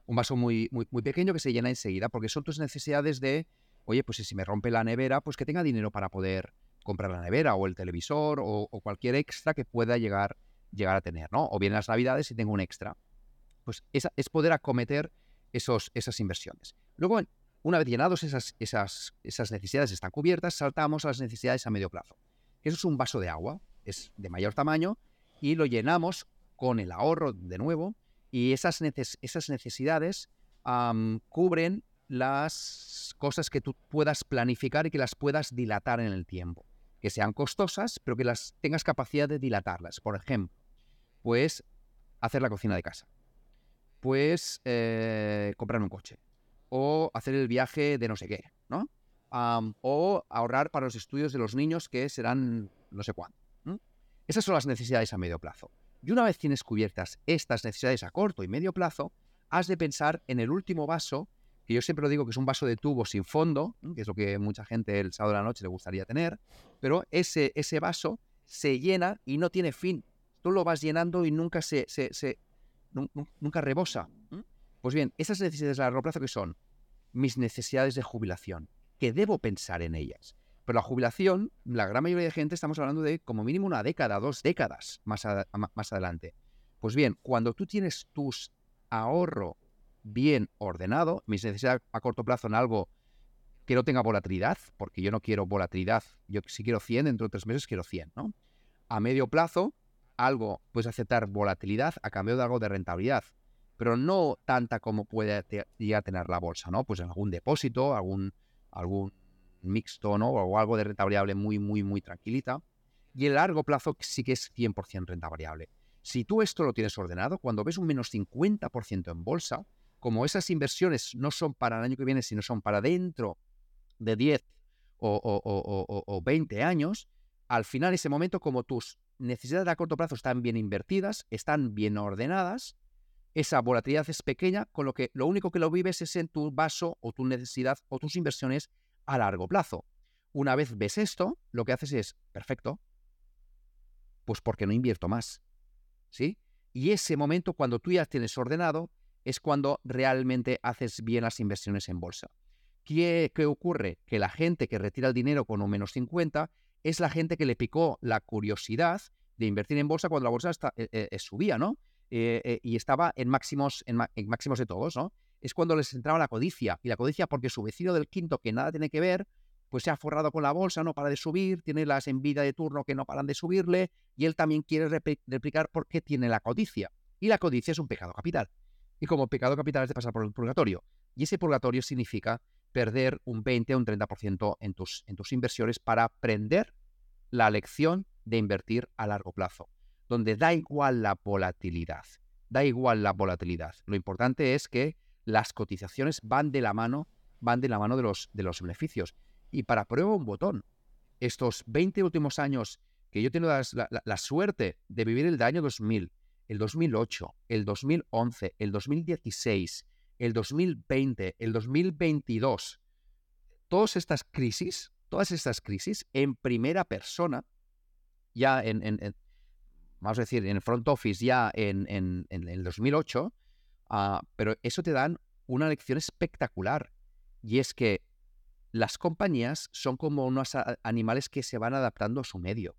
vaso muy, muy, pequeño que se llena enseguida, porque son tus necesidades de, oye, pues si me rompe la nevera, pues que tenga dinero para poder comprar la nevera o el televisor o, cualquier extra que pueda llegar llegar a tener, ¿no? O bien en las navidades y tengo un extra. Pues esa, es poder acometer esos, esas inversiones. Luego, una vez llenados esas, esas, esas necesidades están cubiertas, saltamos a las necesidades a medio plazo. Eso es un vaso de agua, es de mayor tamaño y lo llenamos con el ahorro de nuevo y esas, necesidades cubren las cosas que tú puedas planificar y que las puedas dilatar en el tiempo. Que sean costosas, pero que las tengas capacidad de dilatarlas. Por ejemplo, pues hacer la cocina de casa, pues eh, comprar un coche, o hacer el viaje de no sé qué, ¿no? O ahorrar para los estudios de los niños que serán no sé cuándo. Esas son las necesidades a medio plazo. Y una vez tienes cubiertas estas necesidades a corto y medio plazo, has de pensar en el último vaso, que yo siempre lo digo que es un vaso de tubo sin fondo, que es lo que mucha gente el sábado de la noche le gustaría tener, pero ese, ese vaso se llena y no tiene fin tú lo vas llenando y nunca se, se, nunca rebosa. Pues bien, esas necesidades a largo plazo que son mis necesidades de jubilación, que debo pensar en ellas. Pero la jubilación, la gran mayoría de gente estamos hablando de como mínimo una década, dos décadas más, más adelante. Pues bien, cuando tú tienes tus ahorro bien ordenado, mis necesidades a corto plazo en algo que no tenga volatilidad, porque yo no quiero volatilidad, yo si quiero 100, dentro de tres meses quiero 100, ¿no? A medio plazo, algo, puedes aceptar volatilidad a cambio de algo de rentabilidad, pero no tanta como puede llegar a tener la bolsa, ¿no? Pues en algún depósito, algún, algún mixto, ¿no? O algo de renta variable muy, muy, muy tranquilita. Y el largo plazo sí que es 100% renta variable. Si tú esto lo tienes ordenado, cuando ves un menos 50% en bolsa, como esas inversiones no son para el año que viene, sino son para dentro de 10 o, o, o 20 años, al final, ese momento, como tus necesidades a corto plazo están bien invertidas, están bien ordenadas, esa volatilidad es pequeña, con lo que lo único que lo vives es en tu vaso o tu necesidad o tus inversiones a largo plazo. Una vez ves esto, lo que haces es, perfecto, pues porque no invierto más. ¿Sí? Y ese momento, cuando tú ya tienes ordenado, es cuando realmente haces bien las inversiones en bolsa. ¿Qué, ¿Qué, ocurre? Que la gente que retira el dinero con un menos 50 es la gente que le picó la curiosidad de invertir en bolsa cuando la bolsa eh, eh, subía, ¿no? Eh, y estaba en máximos, en, máximos de todos, ¿no? Es cuando les entraba la codicia. Y la codicia porque su vecino del quinto, que nada tiene que ver, pues se ha forrado con la bolsa, no para de subir, tiene las envidias de turno que no paran de subirle, y él también quiere replicar por qué tiene la codicia. Y la codicia es un pecado capital. Y como pecado capital es de pasar por el purgatorio. Y ese purgatorio significa perder un 20 o un 30% en tus, en tus inversiones para aprender la lección de invertir a largo plazo, donde da igual la volatilidad, da igual la volatilidad. Lo importante es que las cotizaciones van de la mano, van de la mano de los, de los beneficios. Y para prueba un botón, estos 20 últimos años que yo he tenido la, suerte de vivir el año 2000, el 2008, el 2011, el 2016, el 2020, el 2022, todas estas crisis, todas estas crisis en primera persona, ya en, vamos a decir, en front office ya en, el 2008, ah, pero eso te dan una lección espectacular. Y es que las compañías son como unos animales que se van adaptando a su medio.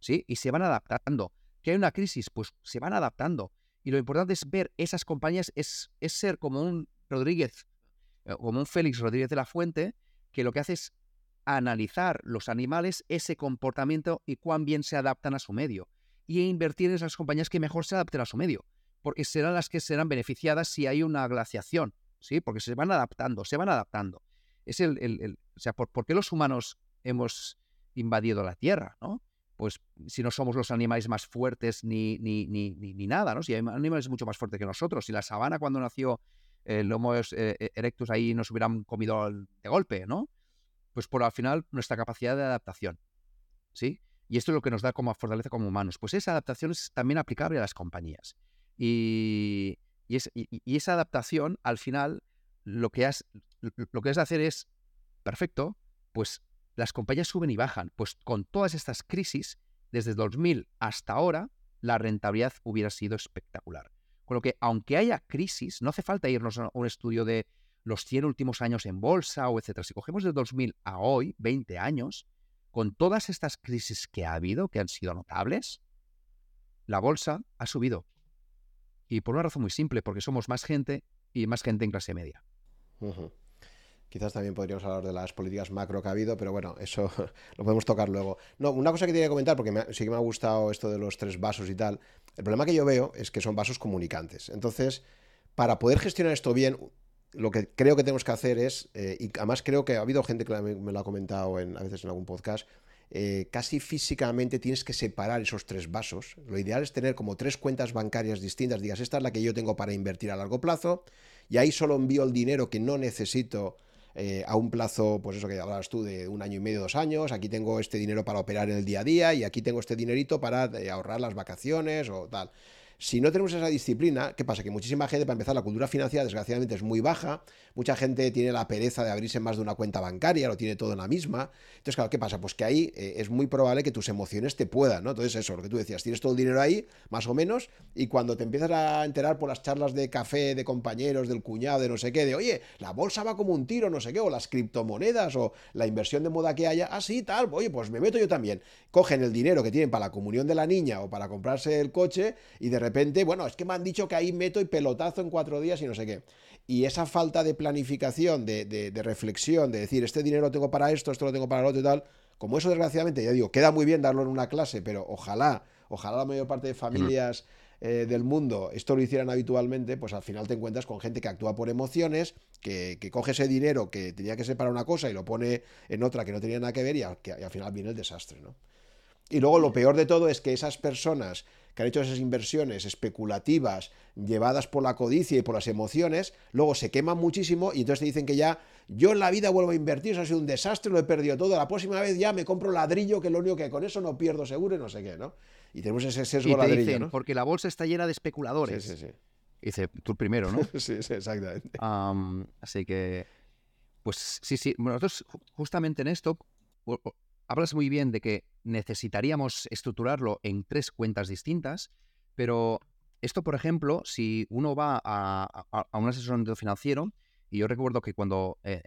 ¿Sí? Y se van adaptando. ¿Que hay una crisis? Pues se van adaptando. Y lo importante es ver esas compañías, es, es ser como un Rodríguez, eh, como un Félix Rodríguez de la Fuente, que lo que hace es analizar los animales, ese comportamiento y cuán bien se adaptan a su medio. Y invertir en esas compañías que mejor se adapten a su medio. Porque serán las que serán beneficiadas si hay una glaciación. ¿sí? Porque se van adaptando, se van adaptando. Es el, el, o sea, ¿por, qué los humanos hemos invadido la Tierra? ¿no? Pues si no somos los animales más fuertes ni, ni, ni, ni, nada, ¿no? Si hay animales mucho más fuertes que nosotros. Si la sabana cuando nació el Homo eh, erectus ahí nos hubieran comido de golpe, ¿no? Pues por al final nuestra capacidad de adaptación, ¿sí? Y esto es lo que nos da como fortaleza como humanos. Pues esa adaptación es también aplicable a las compañías. Y, esa adaptación, al final, lo que, has, lo que de hacer es, perfecto, pues las compañías suben y bajan. Pues con todas estas crisis, desde 2000 hasta ahora, la rentabilidad hubiera sido espectacular. Con lo que, aunque haya crisis, no hace falta irnos a un estudio de los 100 últimos años en bolsa o etcétera. Si cogemos de 2000 a hoy, 20 años, con todas estas crisis que ha habido, que han sido notables, la bolsa ha subido. Y por una razón muy simple, porque somos más gente y más gente en clase media. Quizás también podríamos hablar de las políticas macro que ha habido, pero bueno, eso lo podemos tocar luego. No, una cosa que tenía que comentar, porque sí que me ha gustado esto de los tres vasos y tal. El problema que yo veo es que son vasos comunicantes. Entonces, para poder gestionar esto bien, lo que creo que tenemos que hacer es, eh, y además creo que ha habido gente que me lo ha comentado en, a veces en algún podcast, eh, casi físicamente tienes que separar esos tres vasos. Lo ideal es tener como tres cuentas bancarias distintas. Digas, esta es la que yo tengo para invertir a largo plazo y ahí solo envío el dinero que no necesito eh, a un plazo, pues eso que hablabas tú, de un año y medio, dos años. Aquí tengo este dinero para operar en el día a día y aquí tengo este dinerito para ahorrar las vacaciones o tal. Si no tenemos esa disciplina, ¿qué pasa? Que muchísima gente, para empezar, la cultura financiera desgraciadamente es muy baja, mucha gente tiene la pereza de abrirse más de una cuenta bancaria, lo tiene todo en la misma. Entonces, claro, ¿qué pasa? Pues que ahí eh, es muy probable que tus emociones te puedan, ¿no? Entonces, eso, lo que tú decías, tienes todo el dinero ahí, más o menos, y cuando te empiezas a enterar por las charlas de café, de compañeros, del cuñado, de no sé qué, de, oye, la bolsa va como un tiro, no sé qué, o las criptomonedas, o la inversión de moda que haya, así, tal, oye, pues me meto yo también. Cogen el dinero que tienen para la comunión de la niña o para comprarse el coche, y de repente, bueno, es que me han dicho que ahí meto y pelotazo en cuatro días y no sé qué. Y esa falta de planificación, de, reflexión, de decir, este dinero lo tengo para esto, esto lo tengo para lo otro y tal, como eso desgraciadamente, ya digo, queda muy bien darlo en una clase, pero ojalá, ojalá la mayor parte de familias eh, del mundo esto lo hicieran habitualmente, pues al final te encuentras con gente que actúa por emociones, que, coge ese dinero que tenía que ser para una cosa y lo pone en otra que no tenía nada que ver y, y al final viene el desastre, ¿no? Y luego lo peor de todo es que esas personas que han hecho esas inversiones especulativas llevadas por la codicia y por las emociones, luego se queman muchísimo y entonces te dicen que ya yo en la vida vuelvo a invertir, eso ha sido un desastre, lo he perdido todo, la próxima vez ya me compro ladrillo, que lo único que con eso no pierdo seguro y no sé qué, ¿no? Y tenemos ese sesgo y ladrillo, ¿no? Porque la bolsa está llena de especuladores. Sí, sí, sí. dice, tú primero, ¿no? sí, sí, exactamente. así que, pues sí, sí. Bueno, nosotros justamente en esto hablas muy bien de que necesitaríamos estructurarlo en tres cuentas distintas, pero esto, por ejemplo, si uno va a, un asesoramiento financiero, y yo recuerdo que cuando eh,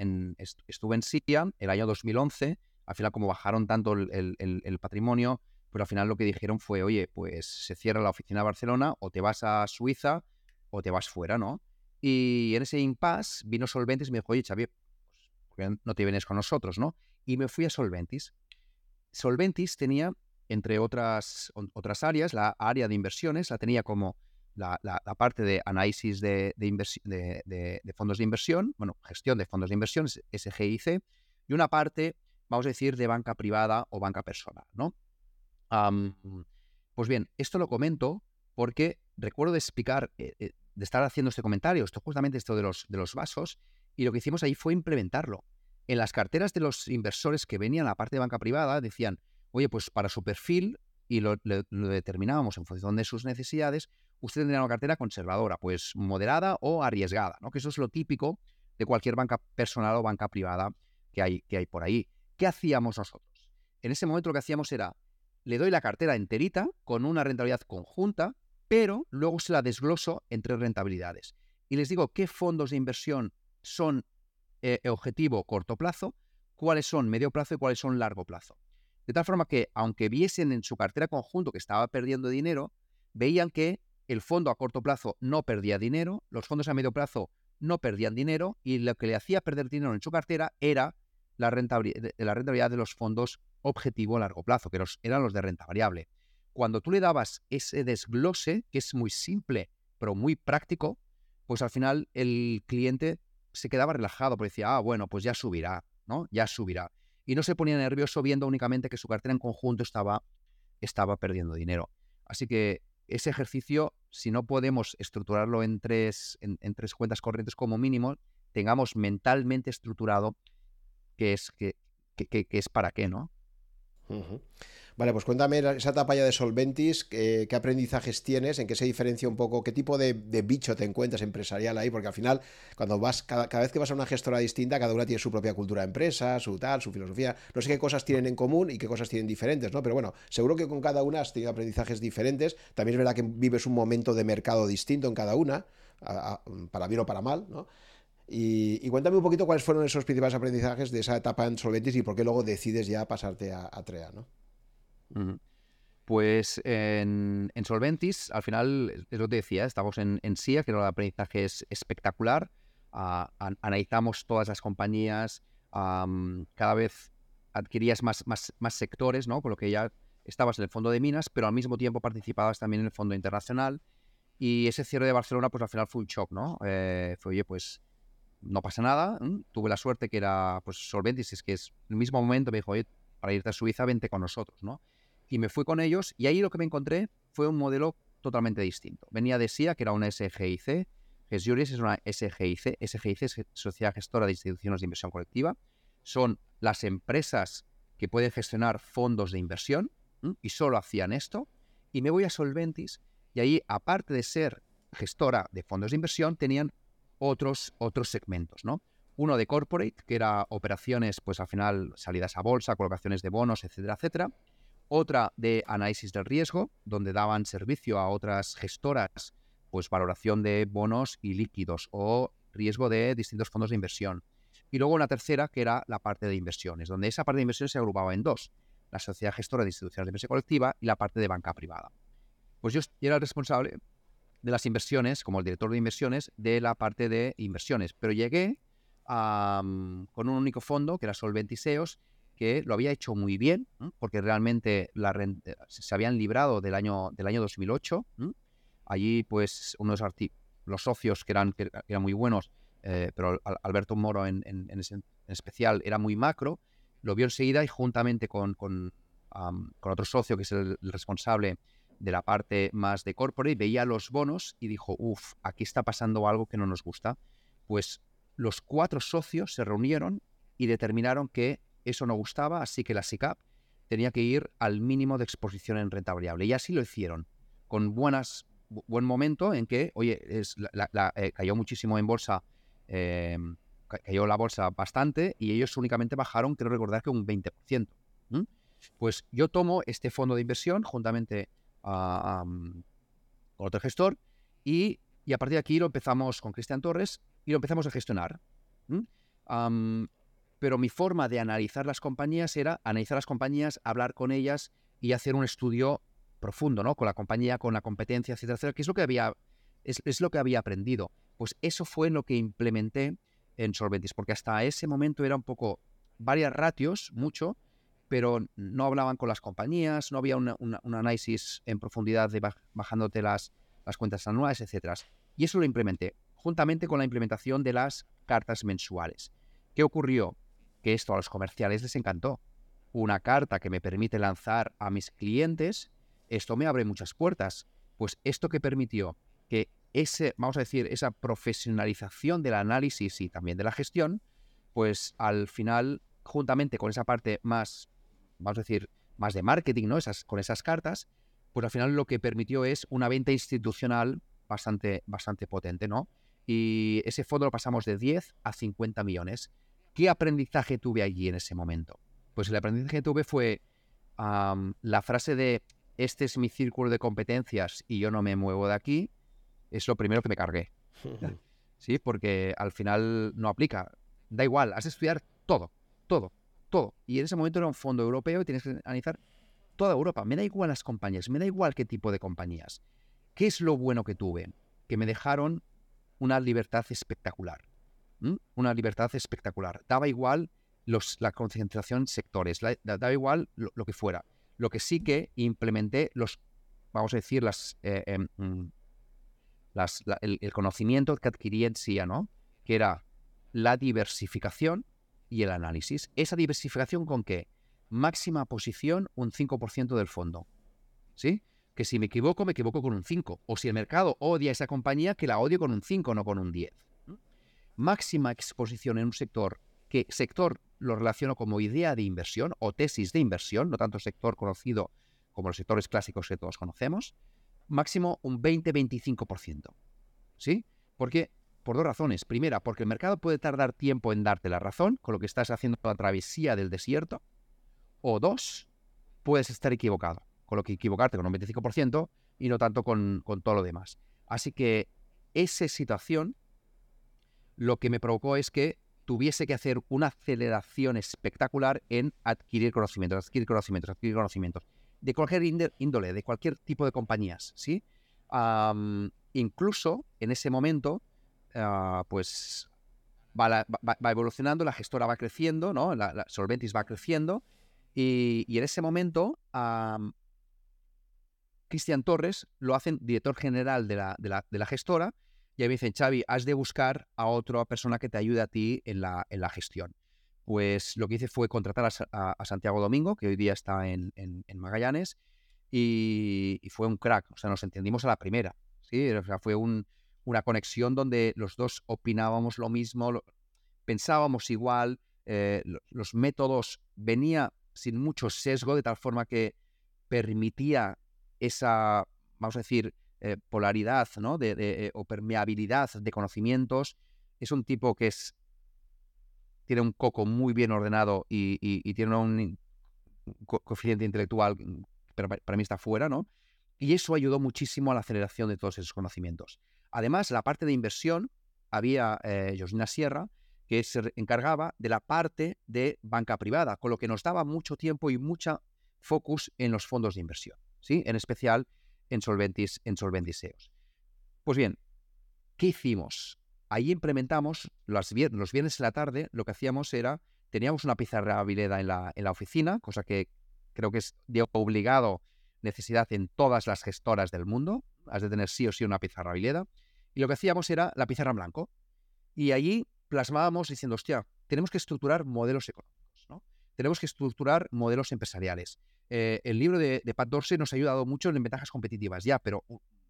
estuve en Siria, el año 2011, al final como bajaron tanto el, patrimonio, pero al final lo que dijeron fue, oye, pues se cierra la oficina de Barcelona, o te vas a Suiza, o te vas fuera, ¿no? Y en ese impasse vino Solventis y me dijo, oye, Xavier, pues, no te vienes con nosotros, no? Y me fui a Solventis. Solventis tenía, entre otras, otras áreas, la área de inversiones, la tenía como la, parte de análisis de, fondos de inversión, bueno, gestión de fondos de inversión, SGIC, y una parte, vamos a decir, de banca privada o banca personal, ¿no? pues bien, esto lo comento porque recuerdo de explicar, eh, eh, de estar haciendo este comentario, esto justamente esto de los, de los vasos, y lo que hicimos ahí fue implementarlo en las carteras de los inversores que venían a la parte de banca privada decían, oye, pues para su perfil, y lo, determinábamos en función de sus necesidades, usted tendría una cartera conservadora, pues moderada o arriesgada, ¿no? Que eso es lo típico de cualquier banca personal o banca privada que hay, que hay por ahí. ¿Qué hacíamos nosotros? En ese momento lo que hacíamos era, le doy la cartera enterita con una rentabilidad conjunta, pero luego se la desgloso en tres rentabilidades. y les digo qué fondos de inversión son eh, objetivo corto plazo, cuáles son medio plazo y cuáles son largo plazo. De tal forma que, aunque viesen en su cartera conjunto que estaba perdiendo dinero, veían que el fondo a corto plazo no perdía dinero, los fondos a medio plazo no perdían dinero y lo que le hacía perder dinero en su cartera era la rentabilidad, la rentabilidad de los fondos objetivo a largo plazo, que eran los de renta variable. Cuando tú le dabas ese desglose, que es muy simple, pero muy práctico, pues al final el cliente se quedaba relajado porque decía, ah, bueno, pues ya subirá, ¿no? Ya subirá. Y no se ponía nervioso viendo únicamente que su cartera en conjunto estaba, estaba perdiendo dinero. Así que ese ejercicio, si no podemos estructurarlo en tres, en, tres cuentas corrientes como mínimo, tengamos mentalmente estructurado qué es, qué, es para qué, ¿no? Vale, pues cuéntame esa etapa ya de Solventis, ¿qué, aprendizajes tienes? ¿En qué se diferencia un poco? ¿Qué tipo de, bicho te encuentras empresarial ahí? Porque al final, cuando vas, cada, vez que vas a una gestora distinta, cada una tiene su propia cultura de empresa, su tal, su filosofía. No sé qué cosas tienen en común y qué cosas tienen diferentes, ¿no? Pero bueno, seguro que con cada una has tenido aprendizajes diferentes. También es verdad que vives un momento de mercado distinto en cada una, para bien o para mal, ¿no? Y, cuéntame un poquito cuáles fueron esos principales aprendizajes de esa etapa en Solventis y por qué luego decides ya pasarte a, TREA, ¿no? Pues en, Solventis, al final, es lo que decía, estamos en, SIA, que el aprendizaje es espectacular. Ah, analizamos todas las compañías, cada vez adquirías más, sectores, ¿no? Con lo que ya estabas en el fondo de minas, pero al mismo tiempo participabas también en el fondo internacional. Y ese cierre de Barcelona, pues al final fue un shock, ¿no? Eh, fue, oye, pues no pasa nada. Tuve la suerte que era pues Solventis, es que es en el mismo momento me dijo, oye, para irte a Suiza, vente con nosotros, ¿no? Y me fui con ellos y ahí lo que me encontré fue un modelo totalmente distinto. Venía de SIA, que era una SGIC, GESJuris es una SGIC, SGIC es Sociedad Gestora de Instituciones de Inversión Colectiva. Son las empresas que pueden gestionar fondos de inversión y solo hacían esto. Y me voy a Solventis y ahí, aparte de ser gestora de fondos de inversión, tenían otros, otros segmentos, ¿no? Uno de corporate, que era operaciones, pues al final salidas a bolsa, colocaciones de bonos, etcétera, etcétera. Otra de análisis del riesgo, donde daban servicio a otras gestoras, pues valoración de bonos y líquidos o riesgo de distintos fondos de inversión. Y luego una tercera, que era la parte de inversiones, donde esa parte de inversiones se agrupaba en dos, la sociedad gestora de instituciones de inversión colectiva y la parte de banca privada. Pues yo era el responsable de las inversiones, como el director de inversiones, de la parte de inversiones. Pero llegué con un único fondo, que era Solventiseos, que lo había hecho muy bien, porque realmente la se habían librado del año, del año 2008. Allí, pues, unos los socios que eran, que eran muy buenos, eh, pero Alberto Moro en, en, especial era muy macro, lo vio enseguida y juntamente con, con, con otro socio, que es el responsable de la parte más de corporate, veía los bonos y dijo, uff, aquí está pasando algo que no nos gusta. Pues los cuatro socios se reunieron y determinaron que eso no gustaba, así que la SICAP tenía que ir al mínimo de exposición en renta variable. Y así lo hicieron, con buenas, buen momento en que, oye, eh, cayó muchísimo en bolsa, em, cayó la bolsa bastante y ellos únicamente bajaron, quiero recordar que un 20%. Pues yo tomo este fondo de inversión juntamente con otro gestor y, a partir de aquí lo empezamos con Cristian Torres y lo empezamos a gestionar. Pero mi forma de analizar las compañías era analizar las compañías, hablar con ellas y hacer un estudio profundo, ¿no? Con la compañía, con la competencia, etcétera, etcétera, que es lo que había, es, lo que había aprendido. Pues eso fue lo que implementé en Solventis, porque hasta ese momento era un poco varias ratios, mucho, pero no hablaban con las compañías, no había un análisis en profundidad de bajándote las, las cuentas anuales, etc. Y eso lo implementé, juntamente con la implementación de las cartas mensuales. ¿Qué ocurrió? Que esto a los comerciales les encantó. Una carta que me permite lanzar a mis clientes, esto me abre muchas puertas. Pues esto que permitió que ese, vamos a decir, esa profesionalización del análisis y también de la gestión, pues al final, juntamente con esa parte más vamos a decir, más de marketing, ¿no? Esas, con esas cartas, pues al final lo que permitió es una venta institucional bastante, bastante potente, ¿no? Y ese fondo lo pasamos de 10 a 50 millones. ¿Qué aprendizaje tuve allí en ese momento? Pues el aprendizaje que tuve fue la frase de este es mi círculo de competencias y yo no me muevo de aquí, es lo primero que me cargué. ¿sí? Porque al final no aplica. Da igual, has de estudiar todo, todo, todo. Y en ese momento era un fondo europeo y tienes que analizar toda Europa. Me da igual las compañías, me da igual qué tipo de compañías. ¿Qué es lo bueno que tuve? Que me dejaron una libertad espectacular. Una libertad espectacular. Daba igual los, la concentración en sectores, daba igual lo, que fuera. Lo que sí que implementé los, vamos a decir, las, eh, em, mm, las el, conocimiento que adquirí en sí, ¿no? Que era la diversificación y el análisis. ¿Esa diversificación con qué? Máxima posición, un 5% del fondo. ¿Sí? Que si me equivoco, me equivoco con un 5. O si el mercado odia a esa compañía, que la odio con un 5, no con un 10. Máxima exposición en un sector, que sector lo relaciono como idea de inversión o tesis de inversión, no tanto sector conocido como los sectores clásicos que todos conocemos. Máximo un 20-25%. ¿Sí? Porque por dos razones. Primera, porque el mercado puede tardar tiempo en darte la razón con lo que estás haciendo la travesía del desierto. O dos, puedes estar equivocado, con lo que equivocarte con un 25% y no tanto con, todo lo demás. Así que esa situación lo que me provocó es que tuviese que hacer una aceleración espectacular en adquirir conocimientos, adquirir conocimientos, adquirir conocimientos, de cualquier índole, de cualquier tipo de compañías, ¿sí? incluso en ese momento Ah, pues va, evolucionando, la gestora va creciendo, ¿no? La, Solventis va creciendo y, en ese momento Cristian Torres lo hacen director general la, de la, gestora y me dicen, Xavi, has de buscar a otra persona que te ayude a ti en la, en la gestión. Pues lo que hice fue contratar a, Santiago Domingo, que hoy día está en, Magallanes, y, fue un crack. O sea, nos entendimos a la primera. ¿sí? Fue un, una conexión donde los dos opinábamos lo mismo, pensábamos igual, eh, los métodos venía sin mucho sesgo, de tal forma que permitía esa, vamos a decir, eh, polaridad ¿no? de, eh, o permeabilidad de conocimientos. Es un tipo que es, tiene un coco muy bien ordenado y, tiene un coeficiente intelectual, pero para mí está fuera, ¿no? Y eso ayudó muchísimo a la aceleración de todos esos conocimientos. Además, la parte de inversión, había eh, Josina Sierra, que se encargaba de la parte de banca privada, con lo que nos daba mucho tiempo y mucha focus en los fondos de inversión, ¿sí? en especial en Solventis, en Solventiseos. Pues bien, ¿qué hicimos? Ahí implementamos los viernes, en la tarde, lo que hacíamos era, teníamos una pizarra Vileda en la, en la oficina, cosa que creo que es de obligado necesidad en todas las gestoras del mundo, has de tener sí o sí una pizarra Vileda, y lo que hacíamos era la pizarra en blanco. Y allí plasmábamos diciendo, hostia, tenemos que estructurar modelos económicos. Tenemos que estructurar modelos empresariales. Eh, el libro de, Pat Dorsey nos ha ayudado mucho en ventajas competitivas, ya, pero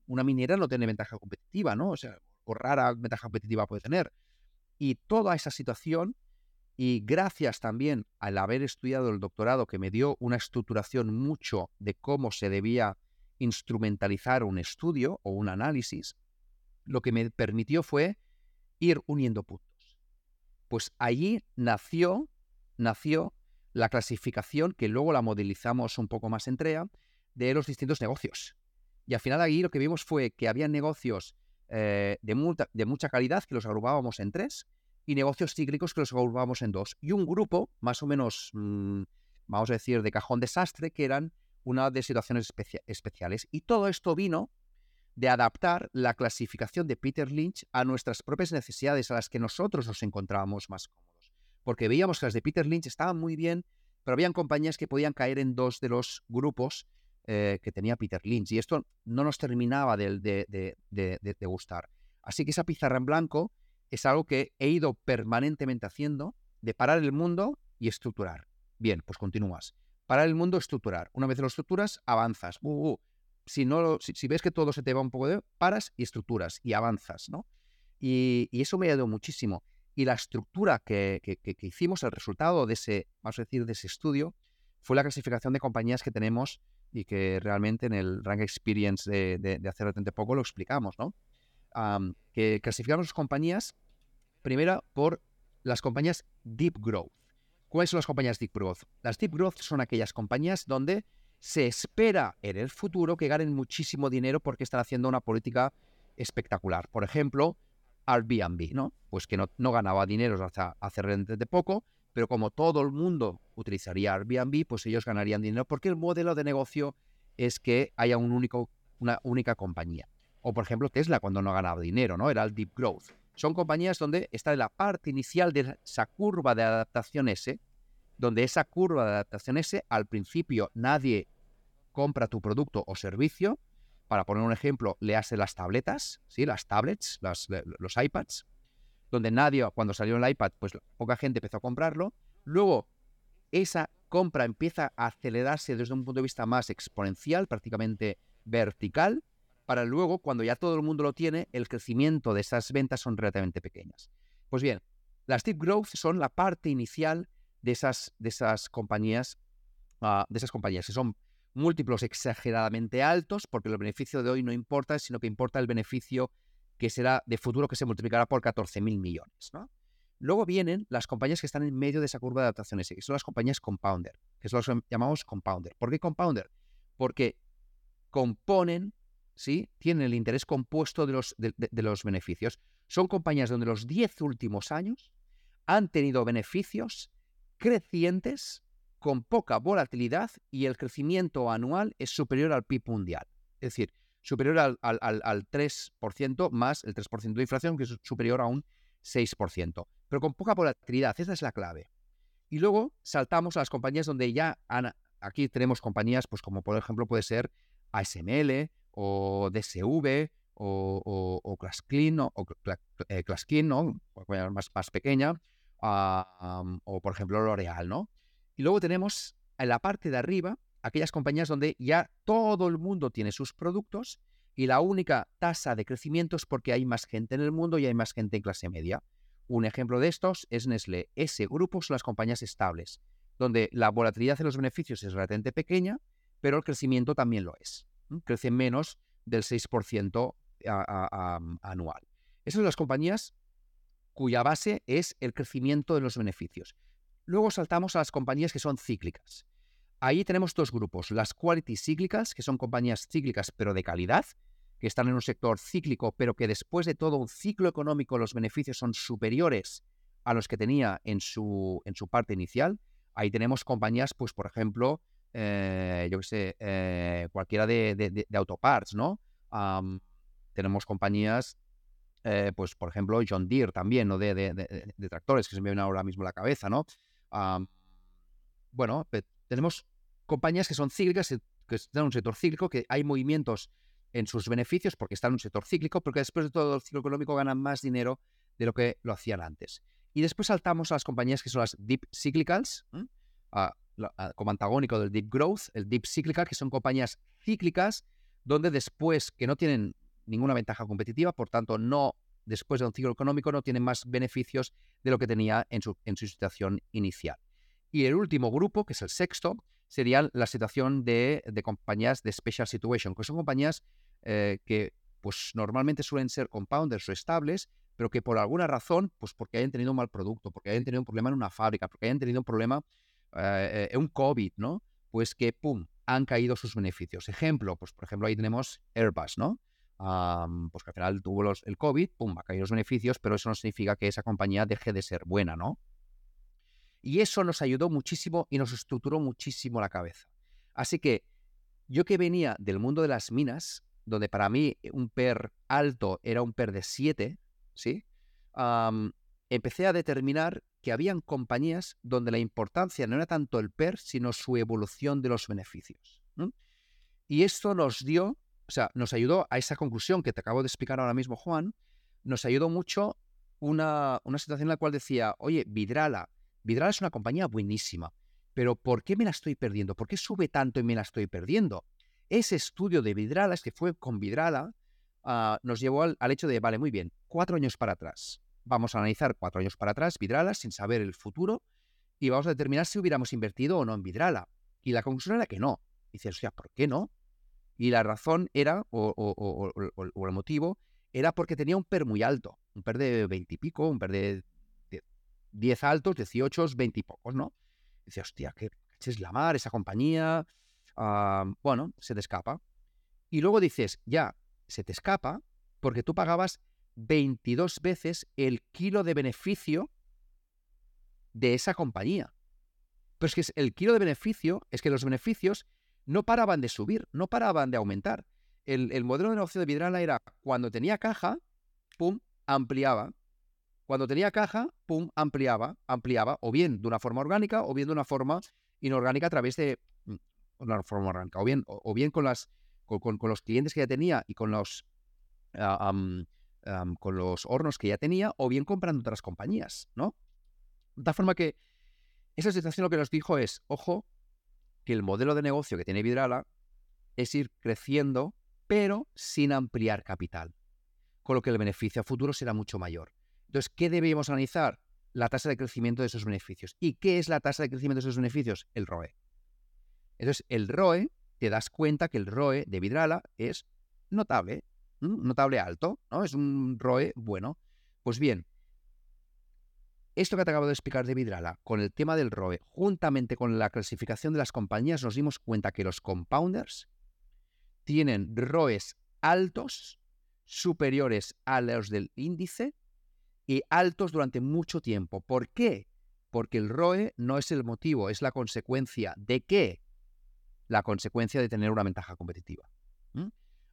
una minera no tiene ventaja competitiva, ¿no? O sea, rara ventaja competitiva puede tener. Y toda esa situación, y gracias también al haber estudiado el doctorado que me dio una estructuración mucho de cómo se debía instrumentalizar un estudio o un análisis, lo que me permitió fue ir uniendo puntos. Pues allí nació, nació la clasificación, que luego la modelizamos un poco más en TREA, de los distintos negocios. Y al final allí lo que vimos fue que había negocios eh, de, de, mucha calidad que los agrupábamos en tres y negocios cíclicos que los agrupábamos en dos. Y un grupo, más o menos, mm, vamos a decir, de cajón desastre, que eran una de situaciones especiales. Y todo esto vino de adaptar la clasificación de Peter Lynch a nuestras propias necesidades, a las que nosotros nos encontrábamos más. Porque veíamos que las de Peter Lynch estaban muy bien, pero habían compañías que podían caer en dos de los grupos eh, que tenía Peter Lynch. Y esto no nos terminaba de, de gustar. Así que esa pizarra en blanco es algo que he ido permanentemente haciendo, de parar el mundo y estructurar. Bien, pues continúas para el mundo estructurar. Una vez lo estructuras, avanzas. Uh, uh. Si, no, si, ves que todo se te va un poco de... paras y estructuras y avanzas, ¿no? Y, eso me ha ayudado muchísimo. Y la estructura que, hicimos, el resultado de ese, vamos a decir, de ese estudio, fue la clasificación de compañías que tenemos y que realmente en el Rank Experience de, hace relativamente poco lo explicamos, ¿no? que clasificamos las compañías, primero por las compañías Deep Growth. ¿Cuáles son las compañías Deep Growth? Las Deep Growth son aquellas compañías donde se espera en el futuro que ganen muchísimo dinero porque están haciendo una política espectacular. Por ejemplo, Airbnb, ¿no? Pues que no, no ganaba dinero hasta hace relativamente poco, pero como todo el mundo utilizaría Airbnb, pues ellos ganarían dinero porque el modelo de negocio es que haya un único, una única compañía. O por ejemplo Tesla cuando no ganaba dinero, ¿no? Era el deep growth. Son compañías donde está la parte inicial de esa curva de adaptación S, donde esa curva de adaptación S al principio nadie compra tu producto o servicio. Para poner un ejemplo, le hace las tabletas, ¿sí? las tablets, los iPads, donde nadie, cuando salió el iPad, pues poca gente empezó a comprarlo. Luego, esa compra empieza a acelerarse desde un punto de vista más exponencial, prácticamente vertical, para luego, cuando ya todo el mundo lo tiene, el crecimiento de esas ventas son relativamente pequeñas. Pues bien, las deep growth son la parte inicial de esas, de esas compañías, ah, de esas compañías que son múltiplos exageradamente altos, porque el beneficio de hoy no importa, sino que importa el beneficio que será de futuro que se multiplicará por 14.000 millones. Luego vienen las compañías que están en medio de esa curva de adaptaciones, que son las compañías compounder, que son las que llamamos compounder. ¿Por qué compounder? Porque componen, ¿sí? tienen el interés compuesto de los, de los beneficios. Son compañías donde los 10 últimos años han tenido beneficios crecientes con poca volatilidad y el crecimiento anual es superior al PIB mundial. Es decir, superior al, al, 3% más el 3% de inflación, que es superior a un 6%. Pero con poca volatilidad, esa es la clave. Y luego saltamos a las compañías donde ya han, aquí tenemos compañías, pues como por ejemplo puede ser ASML o DSV o, o, o Claskin, o, eh, ¿no? más, más pequeña, o por ejemplo L'Oreal, ¿no? Y luego tenemos en la parte de arriba aquellas compañías donde ya todo el mundo tiene sus productos y la única tasa de crecimiento es porque hay más gente en el mundo y hay más gente en clase media. Un ejemplo de estos es Nestlé. Ese grupo son las compañías estables, donde la volatilidad de los beneficios es relativamente pequeña, pero el crecimiento también lo es. Crece menos del 6% anual. Esas son las compañías cuya base es el crecimiento de los beneficios. Luego saltamos a las compañías que son cíclicas. Ahí tenemos dos grupos, las quality cíclicas, que son compañías cíclicas pero de calidad, que están en un sector cíclico, pero que después de todo un ciclo económico los beneficios son superiores a los que tenía en su, en su parte inicial. Ahí tenemos compañías, pues por ejemplo, eh, yo qué sé, eh, cualquiera de, autoparts, ¿no? tenemos compañías, eh, pues por ejemplo, John Deere también, ¿no? De, tractores, que se me vienen ahora mismo a la cabeza, ¿no? Bueno, tenemos compañías que son cíclicas, que están en un sector cíclico, que hay movimientos en sus beneficios porque están en un sector cíclico, porque después de todo el ciclo económico ganan más dinero de lo que lo hacían antes. Y después saltamos a las compañías que son las deep cyclicals, como antagónico del deep growth, el deep cyclical, que son compañías cíclicas donde después que no tienen ninguna ventaja competitiva, por tanto no después de un ciclo económico no tiene más beneficios de lo que tenía en su, situación inicial. Y el último grupo, que es el sexto, sería la situación de, compañías de special situation, que son compañías eh, que pues normalmente suelen ser compounders o estables, pero que por alguna razón, pues porque hayan tenido un mal producto, porque hayan tenido un problema en una fábrica, porque hayan tenido un problema, eh, un COVID, ¿no? Pues que, ¡pum!, han caído sus beneficios. Ejemplo, pues por ejemplo ahí tenemos Airbus, ¿no? Pues que al final tuvo el COVID, pum, ha caído los beneficios, pero eso no significa que esa compañía deje de ser buena, ¿no? Y eso nos ayudó muchísimo y nos estructuró muchísimo la cabeza. Así que yo que venía del mundo de las minas, donde para mí un PER alto era un PER de 7, ¿sí? empecé a determinar que habían compañías donde la importancia no era tanto el PER, sino su evolución de los beneficios. Y esto nos dio o sea, nos ayudó a esa conclusión que te acabo de explicar ahora mismo, Juan, nos ayudó mucho una, una situación en la cual decía, oye, Vidrala, Vidrala es una compañía buenísima, pero ¿por qué me la estoy perdiendo? ¿Por qué sube tanto y me la estoy perdiendo? Ese estudio de Vidrala, es que fue con Vidrala, ah, nos llevó al, hecho de, vale, muy bien, cuatro años para atrás. Vamos a analizar cuatro años para atrás Vidrala sin saber el futuro y vamos a determinar si hubiéramos invertido o no en Vidrala. Y la conclusión era que no. Dices, o sea, ¿por qué no? Y la razón era, o, el motivo, era porque tenía un PER muy alto, un PER de 20 y pico, un PER de 10 altos, 18, 20 y pocos, ¿no? Y dice, hostia, qué es la mar, esa compañía. Ah, bueno, se te escapa. Y luego dices, ya, se te escapa porque tú pagabas 22 veces el kilo de beneficio de esa compañía. Pero es que el kilo de beneficio es que los beneficios no paraban de subir, no paraban de aumentar. El, modelo de negocio de Vidrala era cuando tenía caja, pum, ampliaba. Cuando tenía caja, pum, ampliaba, ampliaba, o bien de una forma orgánica o bien de una forma inorgánica a través de mm, una forma orgánica, o bien, o, bien con, las, con, los clientes que ya tenía y con los, ah, con los hornos que ya tenía, o bien comprando otras compañías, ¿no? De tal forma que esa situación lo que nos dijo es, ojo, que el modelo de negocio que tiene Vidrala es ir creciendo, pero sin ampliar capital, con lo que el beneficio a futuro será mucho mayor. Entonces, ¿qué debemos analizar? La tasa de crecimiento de esos beneficios. ¿Y qué es la tasa de crecimiento de esos beneficios? El ROE. Entonces, el ROE, te das cuenta que el ROE de Vidrala es notable, notable alto, ¿no? Es un ROE bueno. Pues bien, esto que te acabo de explicar de Vidrala, con el tema del ROE, juntamente con la clasificación de las compañías, nos dimos cuenta que los compounders tienen ROEs altos, superiores a los del índice y altos durante mucho tiempo. ¿Por qué? Porque el ROE no es el motivo, es la consecuencia. ¿De qué? La consecuencia de tener una ventaja competitiva.